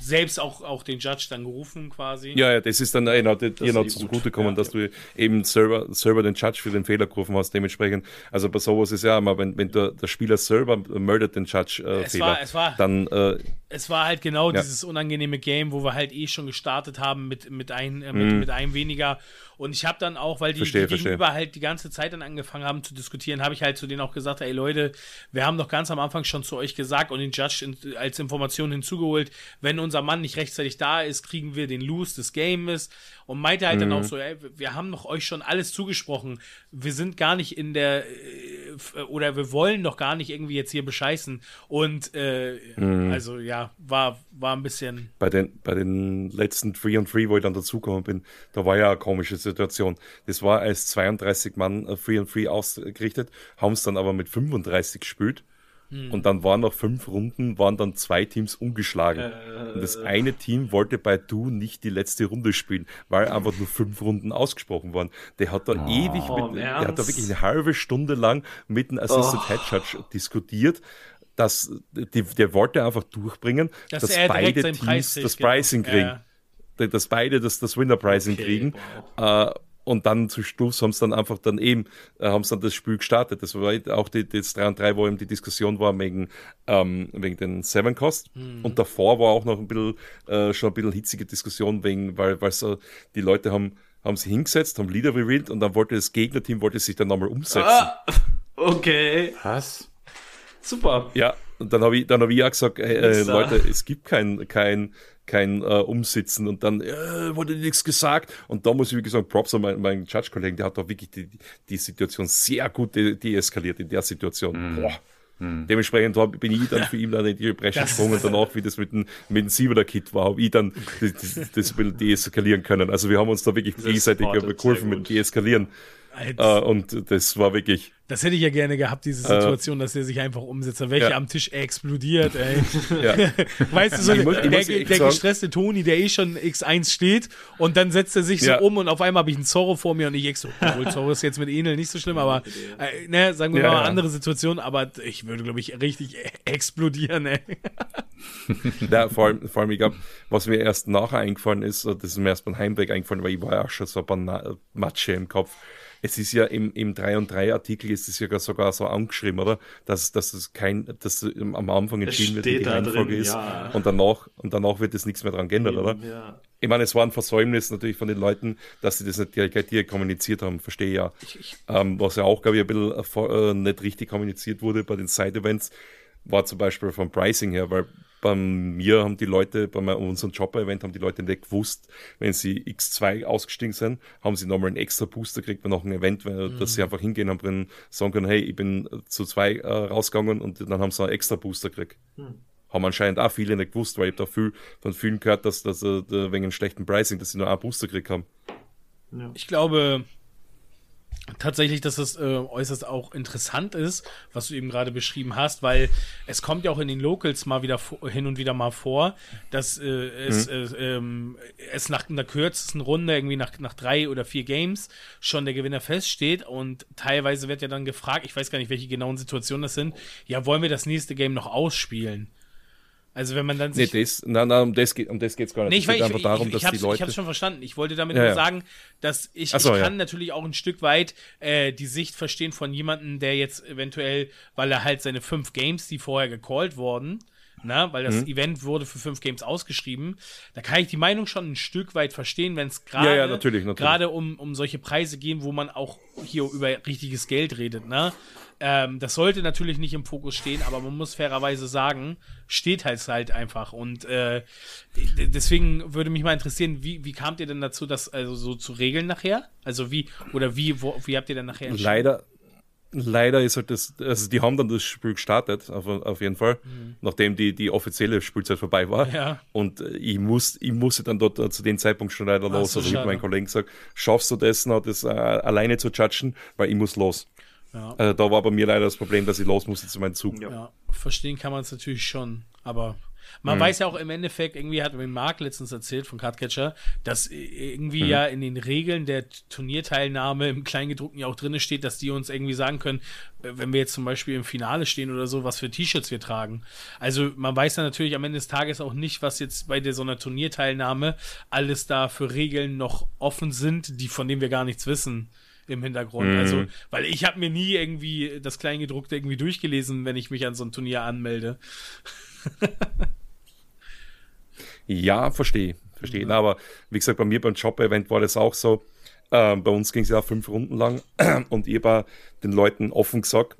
selbst auch, auch den Judge dann gerufen quasi. Ja, ja, das ist dann genau, dir noch zugutekommen, ja, dass ja. du eben selber, selber den Judge für den Fehler gerufen hast, dementsprechend. Also bei sowas ist ja immer, wenn, wenn der, der Spieler selber meldet den Judge äh, es Fehler, war, es war, dann äh, es war halt genau ja. dieses unangenehme Game, wo wir halt eh schon gestartet haben mit, mit, ein, äh, mit, mm. mit einem weniger und ich habe dann auch, weil die, verstehe, die Gegenüber verstehe. halt die ganze Zeit dann angefangen haben zu diskutieren, habe ich halt zu denen auch gesagt, ey Leute, wir haben doch ganz am Anfang schon zu euch gesagt und den Judge in, als Information hinzugeholt, wenn uns unser Mann nicht rechtzeitig da ist, kriegen wir den Lose des Games und meinte halt mhm. dann auch so, ey, wir haben doch euch schon alles zugesprochen. Wir sind gar nicht in der äh, oder wir wollen doch gar nicht irgendwie jetzt hier bescheißen und äh, mhm. also ja, war war ein bisschen bei den bei den letzten 3 und 3, wo ich dann dazugekommen bin, da war ja eine komische Situation. Das war als 32 Mann 3 und 3 ausgerichtet, haben es dann aber mit 35 gespielt hm. Und dann waren nach fünf Runden, waren dann zwei Teams ungeschlagen. Äh, und das eine Team wollte bei Du nicht die letzte Runde spielen, weil einfach nur fünf Runden ausgesprochen waren. Der hat da oh, ewig mit, der hat da wirklich eine halbe Stunde lang mit dem Assistant oh. Head Judge diskutiert dass die, der wollte einfach durchbringen, dass, dass beide Teams Preis das Pricing kriegen. Ja. Dass beide das, das Winner Pricing okay, kriegen. Wow. Äh, und dann zu Schluss haben sie dann einfach dann eben, äh, haben sie dann das Spiel gestartet. Das war auch die, das 3 und 3, wo eben die Diskussion war wegen, ähm, wegen den Seven Cost. Mhm. Und davor war auch noch ein bisschen, äh, schon ein bisschen hitzige Diskussion wegen, weil, weil so, die Leute haben, haben sie hingesetzt, haben Lieder revealed und dann wollte das Gegnerteam, wollte sich dann nochmal umsetzen. Ah, *laughs* okay. Was? Super. Ja, und dann habe ich, dann habe ich auch gesagt, äh, Leute, es gibt kein, kein, kein äh, Umsitzen und dann äh, wurde nichts gesagt. Und da muss ich, wie gesagt, Props an meinen, meinen Judge-Kollegen, der hat da wirklich die, die Situation sehr gut deeskaliert de in der Situation. Mm. Boah. Hm. Dementsprechend war, bin ich dann für ihn dann in die Bresche gesprungen und danach, wie das mit dem, mit dem Siebener-Kit war, habe ich dann das, das, das deeskalieren können. Also wir haben uns da wirklich gegenseitig geholfen mit Deeskalieren. Äh, und das war wirklich. Das hätte ich ja gerne gehabt, diese Situation, äh, dass er sich einfach umsetzt. Welche ja. am Tisch explodiert, ey. *laughs* Ja. *laughs* weißt du, so muss, der, der, der gestresste Toni, der eh schon X1 steht, und dann setzt er sich so um und auf einmal habe ich einen Zorro vor mir und ich ex so, obwohl Zorro ist jetzt mit Enel nicht so schlimm, aber äh, ne, sagen wir ja, mal andere Situation, aber ich würde, glaube ich, richtig explodieren, ey. *laughs* ja, vor allem, vor allem, ich glaube, was mir erst nachher eingefallen ist, das ist mir erst beim Heimweg eingefallen, weil ich war ja auch schon so ein Matsche im Kopf es ist ja im, im 3 und 3 Artikel ist es ja sogar so angeschrieben, oder? Dass, dass es kein, dass am Anfang entschieden wird, wie die Reihenfolge ist. Ja. Und danach, und danach wird es nichts mehr dran geändert, oder? Ja. Ich meine, es war ein Versäumnis natürlich von den Leuten, dass sie das nicht direkt dir kommuniziert haben, verstehe ja. Ähm, was ja auch, glaube ich, ein bisschen äh, nicht richtig kommuniziert wurde bei den Side-Events, war zum Beispiel vom Pricing her, weil bei mir haben die Leute, bei unserem Jobber-Event haben die Leute nicht gewusst, wenn sie X2 ausgestiegen sind, haben sie nochmal einen extra Booster gekriegt bei noch ein Event, mhm. dass sie einfach hingehen haben und sagen können, hey, ich bin zu zwei äh, rausgegangen und dann haben sie einen extra Booster gekriegt. Mhm. Haben anscheinend auch viele nicht gewusst, weil ich da viel von vielen gehört, dass, dass äh, wegen einem schlechten Pricing, dass sie nur einen Booster gekriegt haben. Ja. Ich glaube, tatsächlich, dass es äh, äußerst auch interessant ist, was du eben gerade beschrieben hast, weil es kommt ja auch in den Locals mal wieder hin und wieder mal vor, dass äh, es, mhm. äh, ähm, es nach einer kürzesten Runde, irgendwie nach, nach drei oder vier Games, schon der Gewinner feststeht und teilweise wird ja dann gefragt, ich weiß gar nicht, welche genauen Situationen das sind, ja, wollen wir das nächste Game noch ausspielen? Also wenn man dann sich. Nee, das, nein, nein, um das geht um das geht's gar nicht. Nee, ich, es geht einfach darum, ich, ich, dass die Leute. Ich hab's schon verstanden. Ich wollte damit ja, nur sagen, dass ich, so, ich kann ja. natürlich auch ein Stück weit äh, die Sicht verstehen von jemandem, der jetzt eventuell, weil er halt seine fünf Games, die vorher gecallt wurden, na, weil das mhm. Event wurde für fünf Games ausgeschrieben. Da kann ich die Meinung schon ein Stück weit verstehen, wenn es gerade ja, ja, um, um solche Preise gehen, wo man auch hier über richtiges Geld redet, ne? Ähm, das sollte natürlich nicht im Fokus stehen, aber man muss fairerweise sagen, steht halt halt einfach. Und äh, deswegen würde mich mal interessieren, wie, wie kamt ihr denn dazu, das also so zu regeln nachher? Also wie, oder wie, wo, wie habt ihr denn nachher entschieden? Leider, leider ist halt das, also die haben dann das Spiel gestartet, auf, auf jeden Fall, mhm. nachdem die, die offizielle Spielzeit vorbei war. Ja. Und äh, ich, muss, ich musste dann dort äh, zu dem Zeitpunkt schon leider los. So, also ich habe meinen Kollegen gesagt, schaffst du das noch, das äh, alleine zu judgen, weil ich muss los. Ja. Also da war bei mir leider das Problem, dass ich los musste zu meinem Zug. Ja, ja verstehen kann man es natürlich schon, aber man mhm. weiß ja auch im Endeffekt, irgendwie hat mir Marc letztens erzählt von Cardcatcher, dass irgendwie mhm. ja in den Regeln der Turnierteilnahme im Kleingedruckten ja auch drin steht, dass die uns irgendwie sagen können, äh, wenn wir jetzt zum Beispiel im Finale stehen oder so, was für T-Shirts wir tragen. Also man weiß ja natürlich am Ende des Tages auch nicht, was jetzt bei der so einer Turnierteilnahme alles da für Regeln noch offen sind, die von denen wir gar nichts wissen im Hintergrund. Mhm. Also, weil ich habe mir nie irgendwie das Kleingedruckte irgendwie durchgelesen, wenn ich mich an so ein Turnier anmelde. *laughs* ja, verstehe. Verstehe. Mhm. Aber wie gesagt, bei mir beim Job-Event war das auch so. Ähm, bei uns ging es ja fünf Runden lang *clears throat* und ich habe den Leuten offen gesagt,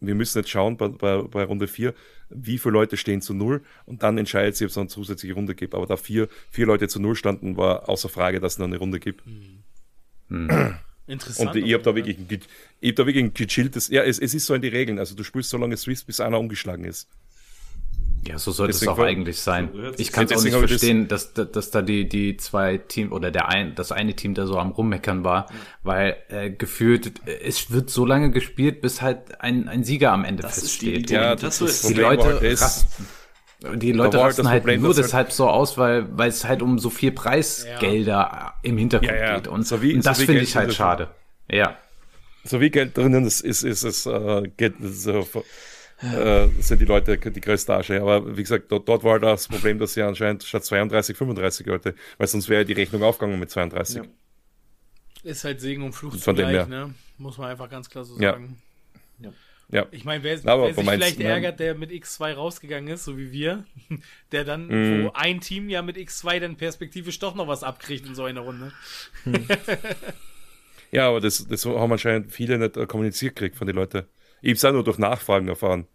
wir müssen jetzt schauen bei, bei, bei Runde 4, wie viele Leute stehen zu Null und dann entscheidet sie, ob es eine zusätzliche Runde gibt. Aber da vier, vier Leute zu Null standen, war außer Frage, dass es noch eine Runde gibt. Hm. *clears throat* Interessant. Und ich habe da wirklich ein, ich hab da wirklich ein gechilltes, ja, es, es ist so in die Regeln. Also du spielst so lange Swiss, bis einer umgeschlagen ist. Ja, so sollte deswegen es auch eigentlich sein. Ich kann es auch nicht verstehen, dass, dass, dass da die, die zwei Team oder der ein, das eine Team da so am Rummeckern war, weil äh, gefühlt, es wird so lange gespielt, bis halt ein, ein Sieger am Ende das feststeht. Die, ja, das, das ist die Leute rasten, die Leute rasten halt Problem, nur deshalb so aus, weil, weil es halt um so viel Preisgelder ja. im Hintergrund ja, ja. geht. Und, so wie, und das so finde ich halt schade. Ja. So wie Geld drinnen ist, ist, ist es äh, Geld, so, äh, sind die Leute die größte Asche. Aber wie gesagt, dort, dort war das Problem, dass sie anscheinend statt 32, 35 Leute, weil sonst wäre die Rechnung aufgegangen mit 32. Ja. Ist halt Segen und Fluch zugleich, ne? Muss man einfach ganz klar so sagen. Ja. Ich meine, wer, wer sich vielleicht ne? ärgert, der mit X2 rausgegangen ist, so wie wir, *laughs* der dann, mm. wo ein Team ja mit X2 dann perspektivisch doch noch was abkriegt in so einer Runde. Hm. *laughs* ja, aber das, das haben anscheinend viele nicht äh, kommuniziert gekriegt von den Leuten. Ich habe es auch nur durch Nachfragen erfahren,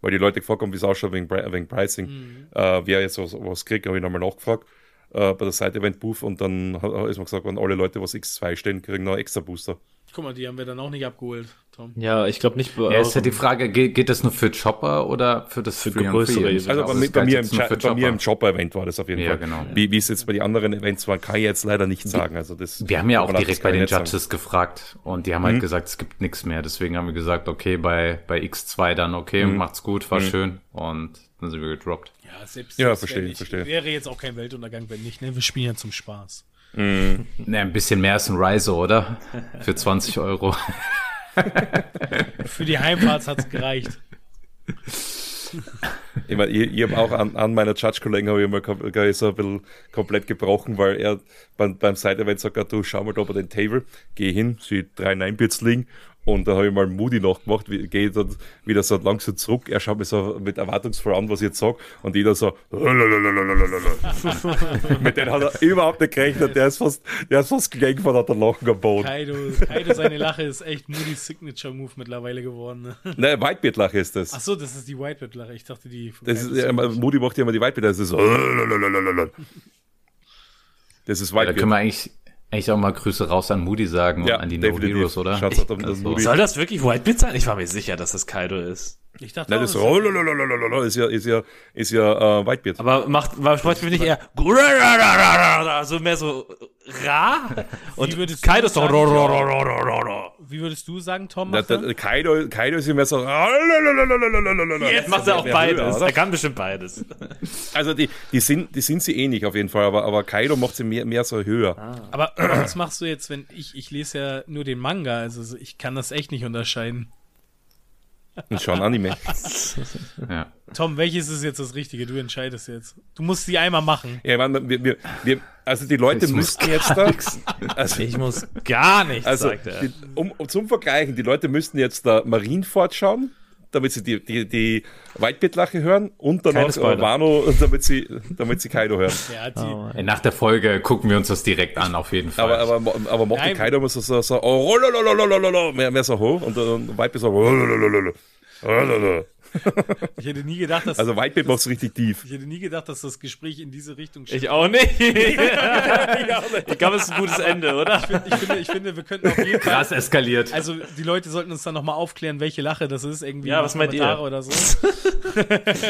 weil die Leute gefragt haben, wie es ausschaut wegen, wegen Pricing. Mhm. Äh, wer jetzt was, was kriegt, habe ich nochmal nachgefragt äh, bei der Side-Event-Booth und dann ist mir gesagt, wenn alle Leute, was X2 stehen, kriegen noch extra Booster. Guck mal, die haben wir dann auch nicht abgeholt, Tom. Ja, ich glaube nicht. Ja, ist ja die Frage, geht, geht das nur für Chopper oder für das für größere Events? Also bei, bei, mir im, bei mir im Chopper-Event war das auf jeden ja, Fall. Genau. Wie, wie es jetzt bei den anderen Events war, kann ich jetzt leider nicht sagen. Also das wir haben ja auch direkt bei den Judges sagen. gefragt und die haben halt mhm. gesagt, es gibt nichts mehr. Deswegen haben wir gesagt, okay, bei, bei X2 dann okay, mhm. macht's gut, war mhm. schön und dann sind wir gedroppt. Ja, selbst ja, verstehe, verstehe. Wäre jetzt auch kein Weltuntergang, wenn nicht. Ne? Wir spielen ja zum Spaß. Mhm. Ne, ein bisschen mehr ist ein Riser, oder? Für 20 Euro. Für die Heimfahrt hat's gereicht. Ich meine, ich, ich habe auch an, an meiner Judge-Kollegen habe ich mal so ein bisschen komplett gebrochen, weil er beim, beim Side-Event sagt, du schau mal da bei den Table, geh hin, sieh drei Ninebits liegen und da habe ich mal Moody nachgemacht, gehe dann wieder so langsam zurück. Er schaut mir so mit erwartungsvoll an, was ich jetzt sage. Und jeder so. *laughs* mit denen hat er überhaupt nicht gerechnet. Der ist fast, der ist fast gegangen hat er Lachen am Boden. Kaido, Kaido, seine Lache ist echt Moody's Signature Move mittlerweile geworden. Ne? Nein, Whitebeard-Lache ist das. Ach so, das ist die Whitebeard-Lache. Ich dachte, die. Das ist, ja, Moody macht ja immer die Whitebeard. Das ist so. Das ist Whitebeard. Ja, da können wir eigentlich eigentlich auch mal Grüße raus an Moody sagen ja, und an die No Heroes, oder? Also, soll das wirklich Whitebeard sein? Ich war mir sicher, dass das Kaido ist. Ich dachte, Nein, das, oh, ist ja, ist ja, ist ja äh, Whitebeard. Aber macht, macht Whitebeard nicht eher so mehr so ra? *laughs* Und würdest Kaido ist doch Wie würdest du sagen, Tom? Da, da, Kaido, Kaido ist ja mehr so Jetzt macht er auch beides. Er kann bestimmt beides. *laughs* Also die, die sind, die sind sie ähnlich auf jeden Fall, aber, aber Kaido macht sie mehr, mehr so höher. Ah. Aber *clears throat* was machst du jetzt, wenn ich, ich lese ja nur den Manga, also ich kann das echt nicht unterscheiden. Und schon Anime. *laughs* ja. Tom, welches ist jetzt das Richtige? Du entscheidest jetzt. Du musst sie einmal machen. Ja, man, wir, wir, wir, also die Leute müssten jetzt da. Also, ich muss gar nichts, also, sagt er. Die, um, zum Vergleichen, die Leute müssten jetzt da Marienfort schauen damit sie die, die, die Whitebeard-Lache hören und dann noch Wano, *laughs* damit sie, damit sie Kaido hören. Ja, oh, Nach der Folge gucken wir uns das direkt an, auf jeden Fall. Aber, aber, aber mochte Kaido immer so, so, so oh, mehr, mehr so hoch und dann Whitebeard so *laughs* ich hätte nie gedacht, dass. Also es richtig tief. Ich hätte nie gedacht, dass das Gespräch in diese Richtung steht. Ich auch nicht. *laughs* ich *laughs* glaube, es ist ein gutes Ende, oder? Ich, find, ich, finde, ich finde, wir könnten auf jeden Fall. Krass eskaliert. Also, die Leute sollten uns dann nochmal aufklären, welche Lache das ist. Irgendwie ja, was meint ihr? oder so.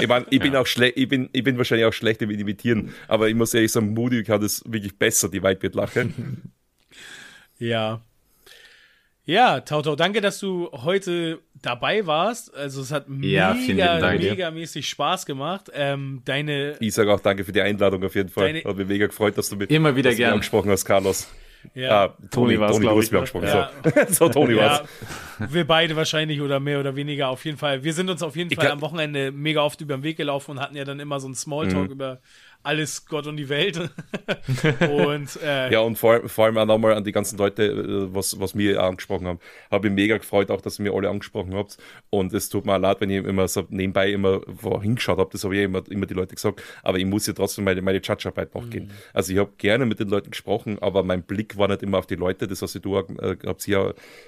ich, mein, ich bin ja. auch schlecht, ich bin, ich bin wahrscheinlich auch schlecht im Imitieren, aber ich muss ehrlich sagen, Moody kann das wirklich besser, die Whitebeard-Lache. ja. Ja, Tautau, danke, dass du heute dabei warst. Also es hat ja, mega, Dank, mega mäßig Spaß gemacht. Ähm, deine. Ich sage auch danke für die Einladung auf jeden Fall. Deine, hat mich mega gefreut, dass du mit immer wieder gerne angesprochen hast, Carlos. Ja, ah, Toni, war es, glaube ich. Ne? Ja. So. *laughs* so, Toni ja, war's. Wir beide wahrscheinlich oder mehr oder weniger auf jeden Fall. Wir sind uns auf jeden ich Fall am Wochenende mega oft über den Weg gelaufen und hatten ja dann immer so einen Smalltalk mhm. über alles Gott und die Welt. *laughs* und, äh, ja, und vor, vor allem auch nochmal an die ganzen Leute, äh, was, was mir angesprochen haben. Habe ich mega gefreut, auch dass ihr mir alle angesprochen habt. Und es tut mir leid, wenn ich immer so nebenbei immer hingeschaut habe. Das habe ich immer, immer die Leute gesagt. Aber ich muss ja trotzdem meine, meine Judge-Arbeit nachgehen. Mhm. Also ich habe gerne mit den Leuten gesprochen, aber mein Blick war nicht immer auf die Leute. Das heißt, du äh, habt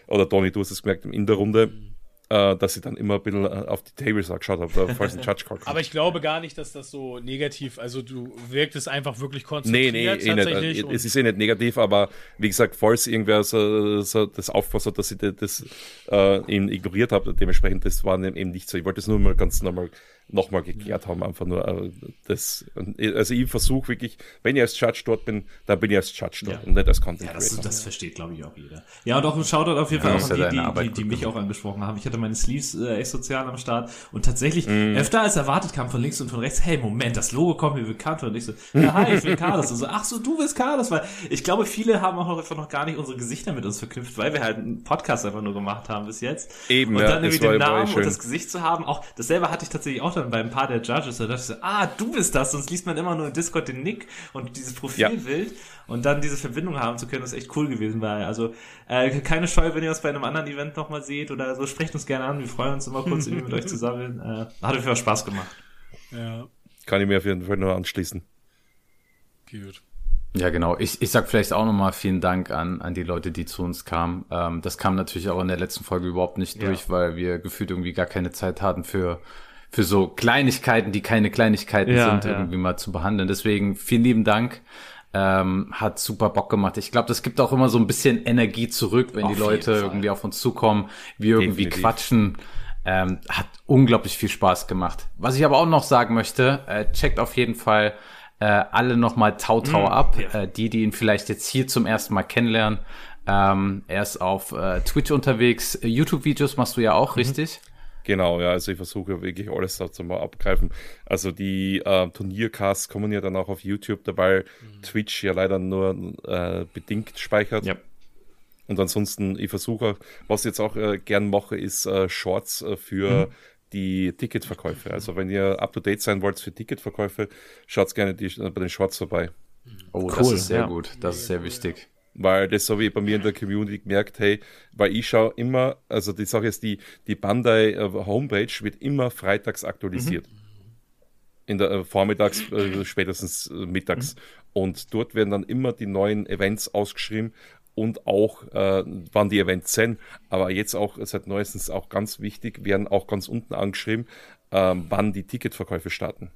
oder Toni, du hast es gemerkt in der Runde. Mhm äh, dass ich dann immer ein bisschen äh, auf die Tables geschaut habe, falls ein Judge Call Aber ich glaube gar nicht, dass das so negativ, also du wirkt es einfach wirklich konzentriert nee, nee, eh tatsächlich. Nicht. Es ist eh nicht negativ, aber wie gesagt, falls irgendwer so, so das aufgefasst hat, dass ich das äh, eben ignoriert habe, dementsprechend, das war eben nicht so. Ich wollte es nur mal ganz normal nochmal geklärt haben. Einfach nur äh, das. Also ich versuche wirklich, wenn ich als Judge dort bin, dann bin ich als Judge dort ja. und nicht als Content Ja, das, das versteht, glaube ich, auch jeder. Ja, und auch ein Shoutout auf jeden Fall auch an die, die, die, die mich auch angesprochen haben. Ich hatte meine Sleeves äh, echt sozial am Start und tatsächlich mm. öfter als erwartet kam von links und von rechts, hey, Moment, das Logo kommt mir bekannt und ich so, ja, hi, ich bin *laughs* Carlos. Und so, ach so, du bist Carlos, weil ich glaube, viele haben auch einfach noch gar nicht unsere Gesichter mit uns verknüpft, weil wir halt einen Podcast einfach nur gemacht haben bis jetzt. Eben, und ja, dann irgendwie den Namen und das Gesicht zu haben, auch dasselbe hatte ich tatsächlich auch dann bei ein paar der Judges, da dachte ich so, ah, du bist das, sonst liest man immer nur in Discord den Nick und dieses Profilbild ja. und dann diese Verbindung haben zu können, ist echt cool gewesen, weil, also, äh, keine Scheu, wenn ihr das bei einem anderen Event nochmal seht oder so, sprecht uns gerne an, wir freuen uns immer kurz irgendwie mit euch zu sammeln, *laughs* äh, hat auf jeden Spaß gemacht. Ja. Kann ich mir auf jeden Fall nur anschließen. Gut. Ja, genau. Ich, ich sag vielleicht auch nochmal vielen Dank an, an die Leute, die zu uns kamen. Ähm, das kam natürlich auch in der letzten Folge überhaupt nicht ja. durch, weil wir gefühlt irgendwie gar keine Zeit hatten für für so Kleinigkeiten, die keine Kleinigkeiten ja, sind, ja. irgendwie mal zu behandeln. Deswegen vielen lieben Dank. Ähm, hat super Bock gemacht. Ich glaube, das gibt auch immer so ein bisschen Energie zurück, wenn auf die Leute irgendwie auf uns zukommen, wir irgendwie Definitiv. quatschen. Ähm, hat unglaublich viel Spaß gemacht. Was ich aber auch noch sagen möchte, äh, checkt auf jeden Fall äh, alle nochmal Tau Tau mm, ab. Ja. Äh, die, die ihn vielleicht jetzt hier zum ersten Mal kennenlernen. Ähm, er ist auf äh, Twitch unterwegs. YouTube-Videos machst du ja auch, mhm. richtig? Genau, ja, also ich versuche wirklich alles dazu mal abgreifen. Also die äh, Turniercasts kommen ja dann auch auf YouTube, dabei mhm. Twitch ja leider nur äh, bedingt speichert. Ja. Und ansonsten, ich versuche, was ich jetzt auch äh, gern mache, ist äh, Shorts äh, für mhm. die Ticketverkäufe. Also wenn ihr up to date sein wollt für Ticketverkäufe, schaut gerne die, äh, bei den Shorts vorbei. Oh, cool, das ist sehr ja. gut. Das ist sehr wichtig weil das habe ich bei mir in der Community gemerkt, hey, weil ich schaue immer, also die Sache ist, die, die Bandai äh, Homepage wird immer freitags aktualisiert. Mhm. In der äh, Vormittags, äh, spätestens äh, mittags. Mhm. Und dort werden dann immer die neuen Events ausgeschrieben und auch, äh, wann die Events sind. Aber jetzt auch seit neuestens auch ganz wichtig, werden auch ganz unten angeschrieben, äh, wann die Ticketverkäufe starten.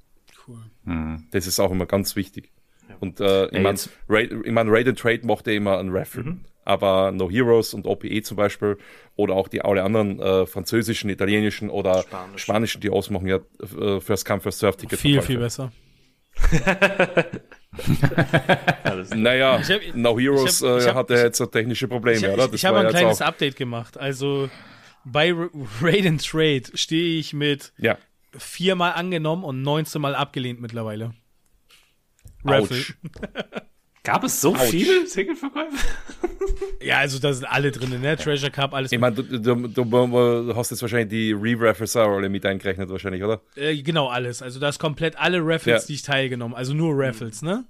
Cool. Mhm. Das ist auch immer ganz wichtig. Und äh, ich meine, Raid, ich mein, Raid and Trade mochte immer ein Referee. Mhm. Aber No Heroes und OPE zum Beispiel oder auch die alle anderen äh, französischen, italienischen oder Spanisch. spanischen, die ausmachen ja äh, First Come, First Serve Ticket. Viel, viel besser. *laughs* naja, hab, No Heroes hab, hab, äh, hatte jetzt technische Probleme, oder? Das ich habe ein kleines auch. Update gemacht. Also bei Raid and Trade stehe ich mit ja. viermal angenommen und 19 Mal abgelehnt mittlerweile. Raffle. *laughs* Gab es so Ouch. viele Ticketverkäufe? *laughs* ja, also da sind alle drin, ne? Treasure Cup, alles. Ich meine, du, du, du, hast jetzt wahrscheinlich die Re-Raffles auch alle mit eingerechnet, wahrscheinlich, oder? Äh, genau, alles. Also da ist komplett alle Raffles, ja. die ich teilgenommen. Also nur Raffles, ne?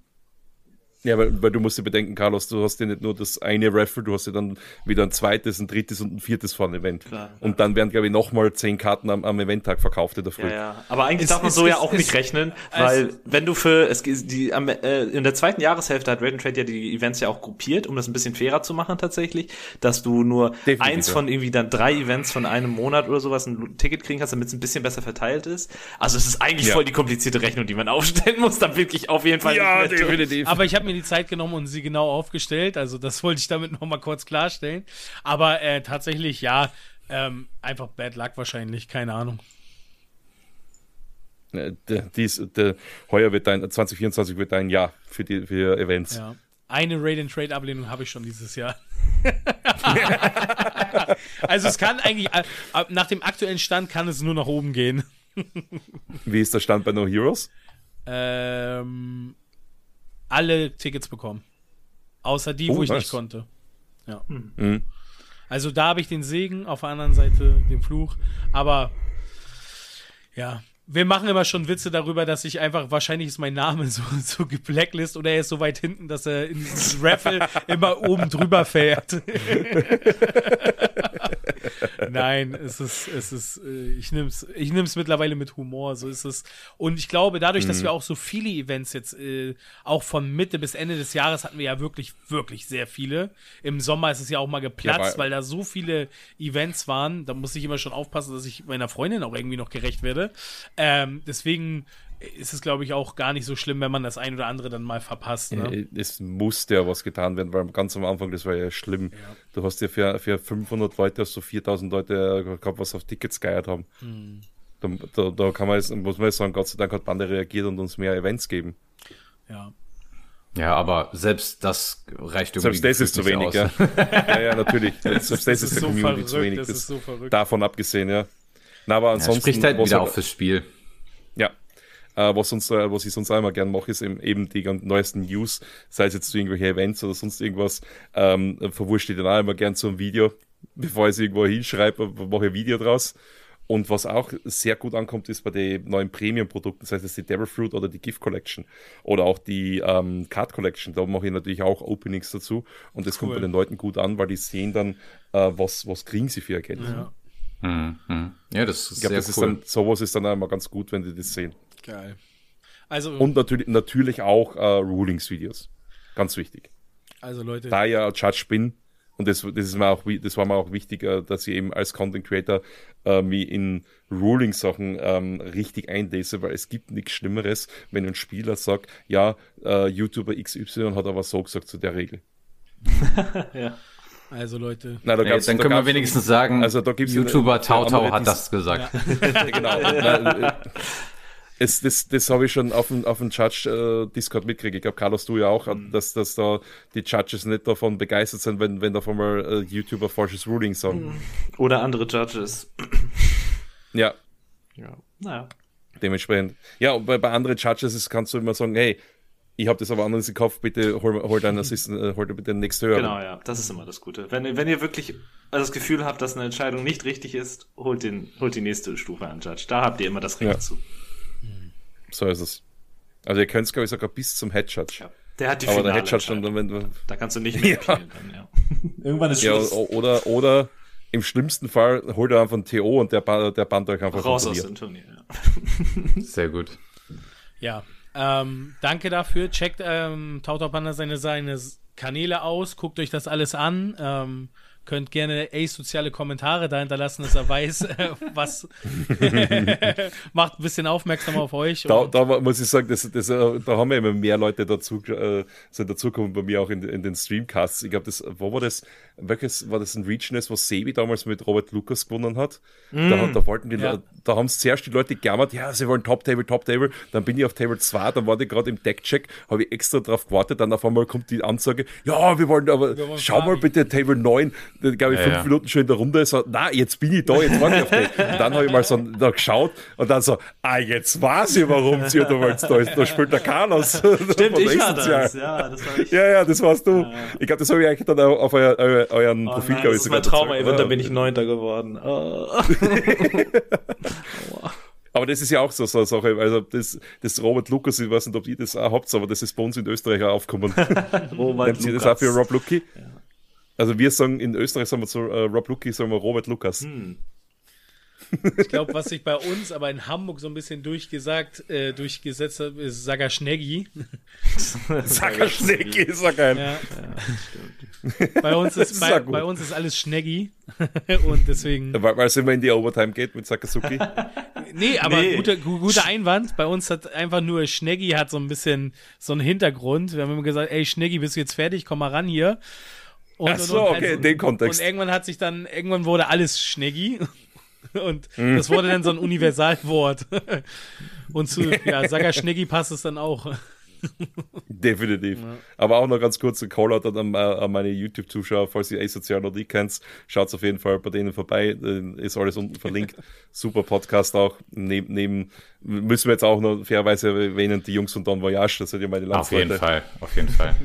Ja, weil, weil du musst dir bedenken, Carlos, du hast ja nicht nur das eine Raffle, du hast ja dann wieder ein zweites, ein drittes und ein viertes vor dem Event. Klar, und dann werden, glaube ich, nochmal zehn Karten am, am Eventtag verkauft in der Früh. Ja, ja. Aber eigentlich es, darf man es, so es, ja auch nicht rechnen, weil wenn du für es die am, äh, in der zweiten Jahreshälfte hat Red Trade ja die Events ja auch gruppiert, um das ein bisschen fairer zu machen tatsächlich, dass du nur Definitiv, eins von irgendwie dann drei Events von einem Monat oder sowas ein Ticket kriegen kannst, damit es ein bisschen besser verteilt ist. Also es ist eigentlich ja. voll die komplizierte Rechnung, die man aufstellen muss, da wirklich auf jeden Fall. Ja, definitiv. Aber ich habe mir die Zeit genommen und sie genau aufgestellt. Also das wollte ich damit noch mal kurz klarstellen. Aber äh, tatsächlich, ja, ähm, einfach Bad Luck wahrscheinlich, keine Ahnung. Äh, dies, de, heuer wird dein, 2024 wird dein Jahr für die für Events. Ja. Eine Raid and Trade Ablehnung habe ich schon dieses Jahr. *laughs* also es kann eigentlich, äh, nach dem aktuellen Stand kann es nur nach oben gehen. Wie ist der Stand bei No Heroes? Ähm, alle Tickets bekommen. Außer die, oh, wo ich was? nicht konnte. Ja. Hm. Mhm. Also da habe ich den Segen, auf der anderen Seite den Fluch. Aber ja, wir machen immer schon Witze darüber, dass ich einfach, wahrscheinlich ist mein Name *laughs* so, so geblacklist oder er ist so weit hinten, dass er in Raffle *laughs* immer oben drüber fährt. *laughs* Nein, es ist, es ist, äh, ich nehme es ich nehm's mittlerweile mit Humor, so ist es. Und ich glaube, dadurch, mhm. dass wir auch so viele Events jetzt, äh, auch von Mitte bis Ende des Jahres hatten wir ja wirklich, wirklich sehr viele. Im Sommer ist es ja auch mal geplatzt, ja, weil, weil da so viele Events waren. Da muss ich immer schon aufpassen, dass ich meiner Freundin auch irgendwie noch gerecht werde. Ähm, deswegen ist es, glaube ich, auch gar nicht so schlimm, wenn man das ein oder andere dann mal verpasst. Ne? Es musste ja was getan werden, weil ganz am Anfang, das war ja schlimm. Ja. Du hast ja für, für 500 Leute, hast du 4000 Leute gehabt, was auf Tickets geiert haben. Hm. Da, da, da, kann man jetzt, muss man jetzt sagen, Gott sei Dank hat Bande reagiert und uns mehr Events geben. Ja. Ja, aber selbst das reicht irgendwie. Selbst das ist zu wenig, ja. *laughs* ja. Ja, natürlich. *laughs* Selbst das, das ist, der so Community verrückt, zu wenig. Das, das ist so verrückt. Davon abgesehen, ja. Na, aber ansonsten. Ja, spricht halt wieder auch fürs Spiel. Ja, äh, was, uns, äh, was ich sonst auch immer gerne mache, ist eben die neuesten News, sei es jetzt zu irgendwelche Events oder sonst irgendwas, ähm, verwurscht ich dann auch immer gern zu einem Video, *laughs* bevor ich es irgendwo hinschreibe, mache ich ein Video draus. Und was auch sehr gut ankommt, ist bei den neuen Premium-Produkten, das heißt jetzt die Devil Fruit oder die Gift Collection oder auch die ähm, Card Collection. Da mache ich natürlich auch Openings dazu und das cool. kommt bei den Leuten gut an, weil die sehen dann, äh, was, was kriegen sie für ihr Geld. Ja. Mhm. Ja, das ist ich glaub, sehr das cool. Ist dann, sowas ist dann auch immer ganz gut, wenn die das sehen. Geil. Also, und natürlich, natürlich auch äh, Rulings-Videos. Ganz wichtig. Also Leute. Da ich ja Judge bin, und das, das, ist mir auch, das war mir auch wichtig, äh, dass ich eben als Content Creator äh, mich in Ruling-Sachen ähm, richtig einlese, weil es gibt nichts Schlimmeres, wenn ein Spieler sagt, ja, äh, YouTuber XY hat aber so gesagt zu der Regel. *laughs* ja. Also Leute. Na, da gab's, hey, dann da können wir wenigstens sagen, also da gibt's YouTuber Tautau hat das gesagt. Ja. *laughs* *laughs* genau. Na, äh, es, das, das habe ich schon auf dem, auf dem Judge-Discord äh, mitgekriegt. Ich glaube, Carlos, du ja auch, mhm. dass, dass da die Judges nicht davon begeistert sind, wenn, wenn da von mal äh, YouTuber falsches Ruling sagen. Mhm. Oder andere Judges. *clears throat* Ja. Ja, naja. Dementsprechend. Ja, und bei, bei anderen Judges ist, kannst du immer sagen, hey, ich habe das aber anders im Kopf, bitte hol, hol deinen *laughs* Assistent, äh, hol dir bitte den nächsten Hörer. Genau, ja, das ist immer das Gute. Wenn, wenn ihr wirklich das Gefühl habt, dass eine Entscheidung nicht richtig ist, holt, den, holt die nächste Stufe an Judge. Da habt ihr immer das Recht ja. zu. So ist es. Also ihr könnt es, glaube ich, sogar bis zum Headshot. Ja. Der hat die Aber der Headshot schon dann, wenn du. Da kannst du nicht mehr ja. Dann, ja. *laughs* Irgendwann ist Schluss. Ja, oder, oder im schlimmsten Fall holt er einfach ein TO und der, der bannt euch einfach raus aus dem Turnier. Ja. *laughs* Sehr gut. Ja, ähm, danke dafür. Checkt ähm, Tautapanda seine, seine Kanäle aus, guckt euch das alles an. Ähm, Könnt gerne asoziale Kommentare da hinterlassen, dass er weiß, *laughs* äh, was *laughs* macht ein bisschen aufmerksamer auf euch. Da, da muss ich sagen, das, das, äh, da haben wir immer mehr Leute dazu, äh, sind dazugekommen bei mir auch in, in den Streamcasts. Ich glaube, das, wo war das? Welches war das ein Regionals, was Sebi damals mit Robert Lucas gewonnen hat? Mm. Da, da wollten die, ja. da haben zuerst die Leute gejammert, ja, sie wollen Top Table, Top Table. Dann bin ich auf Table 2, dann war ich gerade im Deckcheck, habe ich extra drauf gewartet, dann auf einmal kommt die Ansage, ja, wir wollen aber, wir wollen schau mal bitte Table 9 glaube ich, fünf ja. Minuten schon in der Runde so, na, jetzt bin ich da, jetzt warte ich auf. Und dann habe ich mal so da geschaut und dann so, ah, jetzt weiß ich, warum sie da ist, da spielt der Carlos. Stimmt, *laughs* ich war das, ja, das war ich. Ja, ja, das warst du. Ja, Ich glaube, das habe ich eigentlich dann auf euer, euren oh, Profil, glaube ich, Das ist mein Trauma-Event, da bin ich Neunter geworden. Oh. *laughs* *laughs* Aber das ist ja auch so, so eine Sache. Also, das, das Robert Lukas, ich weiß nicht, ob ihr das auch habt, aber das ist bei uns in Österreich auch aufgekommen. *laughs* Robert Lukas. ihr das auch für Rob Lucky? Ja. Also wir sagen in Österreich sagen wir zu äh, Rob Lucky, sagen wir Robert Lukas. Hm. Ich glaube, was sich bei uns aber in Hamburg so ein bisschen durchgesagt, äh, durchgesetzt hat, ist Saga Schneggi. Saga Schneggi ist ja geil. Ja. Ja, *laughs* bei, uns ist, bei, bei, uns ist alles Schneggi. *laughs* Und deswegen. Weil, weil es immer in die Overtime geht mit Sakazuki. *laughs* nee, aber nee. Guter, guter Einwand. Bei uns hat einfach nur Schneggi hat so ein bisschen so einen Hintergrund. Wir haben immer gesagt, ey Schneggi, bist du jetzt fertig? Komm mal ran hier. Und, Ach so, und, und, okay, also, in den Kontext. Und irgendwann hat sich dann, irgendwann wurde alles Schneggi. Und mhm. das wurde dann so ein Universalwort. Und zu ja, Saga Schneggi passt es dann auch. *laughs* Definitiv. Ja. Aber auch noch ganz kurz ein Callout an, an meine YouTube-Zuschauer, falls ihr Asozial noch nicht kennt, schaut auf jeden Fall bei denen vorbei, ist alles unten verlinkt. *laughs* Super Podcast auch. Neben, neben müssen wir jetzt auch noch fairerweise erwähnen, die Jungs von Don Voyage, das sind ja meine Landsleute. Auf jeden Fall, auf jeden Fall.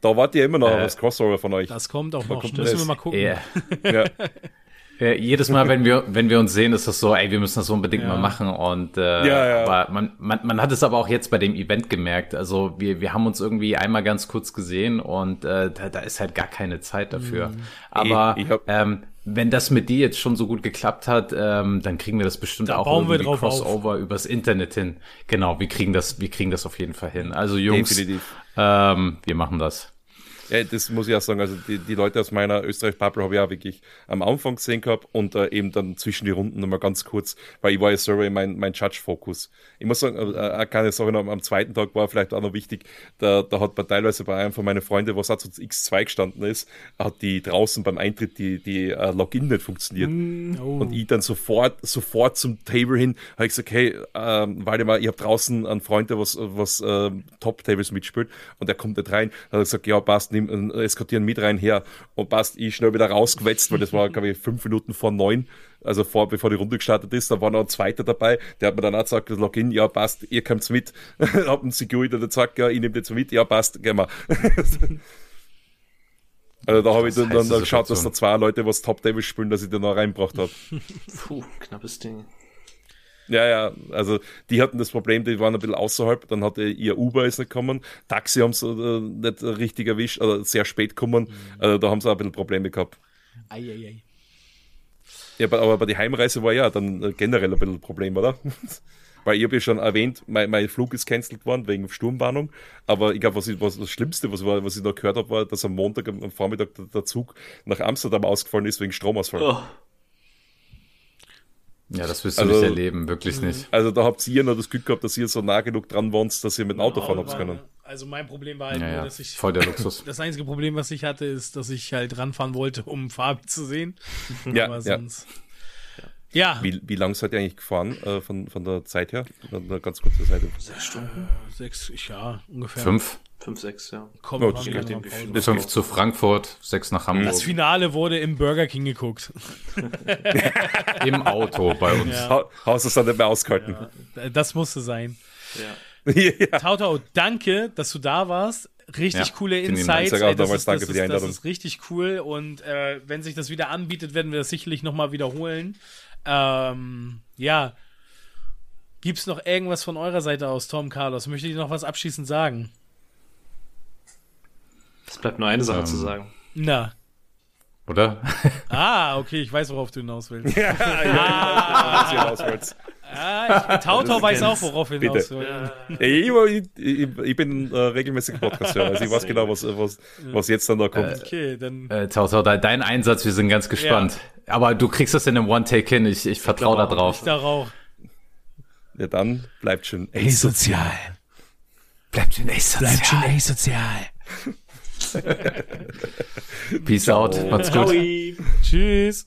Da wart ihr immer noch äh, das Crossover von euch. Das kommt auch noch. Kommt müssen wir mal gucken. Yeah. ja. *laughs* Ja, jedes Mal, wenn wir, wenn wir uns sehen, ist das so, ey, wir müssen das unbedingt ja. mal machen. Und äh, ja, ja. Aber man, man, man hat es aber auch jetzt bei dem Event gemerkt. Also wir, wir haben uns irgendwie einmal ganz kurz gesehen und äh, da, da ist halt gar keine Zeit dafür. Mhm. Aber ich, ich ähm, wenn das mit dir jetzt schon so gut geklappt hat, ähm, dann kriegen wir das bestimmt da auch irgendwie Crossover auf. übers Internet hin. Genau, wir kriegen das, wir kriegen das auf jeden Fall hin. Also Jungs, ähm, wir machen das. Ja, das muss ich auch sagen. Also die, die Leute aus meiner Österreich-Bubble habe ich auch wirklich am Anfang gesehen gehabt und äh, eben dann zwischen die Runden nochmal ganz kurz, weil ich war ja selber mein, mein Judge-Fokus. Ich muss sagen, äh, äh keine Sache noch, am zweiten Tag war vielleicht auch noch wichtig, da, da hat man teilweise bei einem von meinen Freunden, was auch zu X2 gestanden ist, hat die draußen beim Eintritt die, die uh, Login nicht funktioniert. Mm, oh. Und ich dann sofort, sofort zum Table hin, habe ich gesagt, hey, ähm, warte mal, ich habe draußen einen Freund, der was, was äh, Top-Tables mitspielt und der kommt nicht rein. Da hat er gesagt, ja, passt, nimm, äh, eskortieren mit rein her. Und passt, ich schnell wieder rausgewetzt, weil das war, glaube ich, fünf Minuten vor neun, also vor, bevor die Runde gestartet ist. Da war noch ein zweiter dabei, der hat mir dann auch gesagt, das Login, ja, passt, ihr kommt's mit. *laughs* hab einen Security gesagt, ja, ich nehme jetzt mit, ja, passt, gehen wir. *laughs* Also da habe ich dann, dann geschaut, dass da zwei Leute was Top Table spielen, dass ich den noch reinbracht habe. Puh, knappes Ding. Ja, ja, also die hatten das Problem, die waren ein bisschen außerhalb, dann hatte ihr Uber ist nicht gekommen, Taxi haben sie äh, nicht richtig erwischt, oder sehr spät gekommen, mhm. also da haben sie auch ein bisschen Probleme gehabt. Ei, ei, ei. Ja, aber, bei der Heimreise war ja dann äh, generell ein bisschen ein Problem, oder? *laughs* Weil ich habe ja schon erwähnt, mein, mein Flug ist cancelled worden wegen Sturmwarnung. Aber ich glaube, was, was das Schlimmste, was, war, was ich da gehört habe, war, dass am Montag am Vormittag der, der Zug nach Amsterdam ausgefallen ist wegen Stromausfall. Oh. Ja, das wirst du also, nicht erleben, wirklich nicht. Also da habt ihr noch das Glück gehabt, dass ihr so nah genug dran wohnt, dass ihr mit dem Auto fahren habt können. Also mein Problem war halt ja, nur, ja. dass ich. Voll der Luxus. *laughs* Das einzige Problem, was ich hatte, ist, dass ich halt ranfahren wollte, um Fabi zu sehen. Ja, Aber sonst. Ja. ja. Wie, wie lang seid ihr eigentlich gefahren äh, von, von der Zeit her? Eine ganz kurze Seite. Sechs Stunden. Sechs, ja, ungefähr. Fünf. Fünf, sechs, ja. Komm, oh, das geht Bis fünf zu Frankfurt, sechs nach Hamburg. Das Finale wurde im Burger King geguckt. *laughs* Im Auto bei uns. Ja. Hast du es dann nicht mehr ausgehalten? Ja, das musste sein. Ja. ja. Tautau, danke, dass du da warst. Richtig ja, coole Insights. Ey, das, ist, das, ist, das ist richtig cool. Und äh, wenn sich das wieder anbietet, werden wir das sicherlich nochmal wiederholen. Ähm, ja. Gibt es noch irgendwas von eurer Seite aus, Tom Carlos? Möchtet ihr noch was abschließend sagen? Es bleibt nur eine Sache ähm, zu sagen. Na. Oder? ah, okay, ich weiß, worauf du hinaus willst. *laughs* ja, ja, hinaus willst. Ah, Tautau weiß auch, worauf du hinaus willst. Ja. Ich, ich, ich, bin äh, regelmäßig Podcast-Hörer, also ich weiß genau, was, was, was jetzt dann da kommt. Äh, okay, dann. Äh, Tautau, dein Einsatz, wir sind ganz gespannt. Ja. Aber du kriegst das in einem One-Take hin, ich, ich vertraue da drauf. Ich darauf. Ja, dann bleibt schon asozial. Bleibt schon asozial. Bleibt schon asozial. Peace Ciao. out. Macht's gut. Ciao. Tschüss.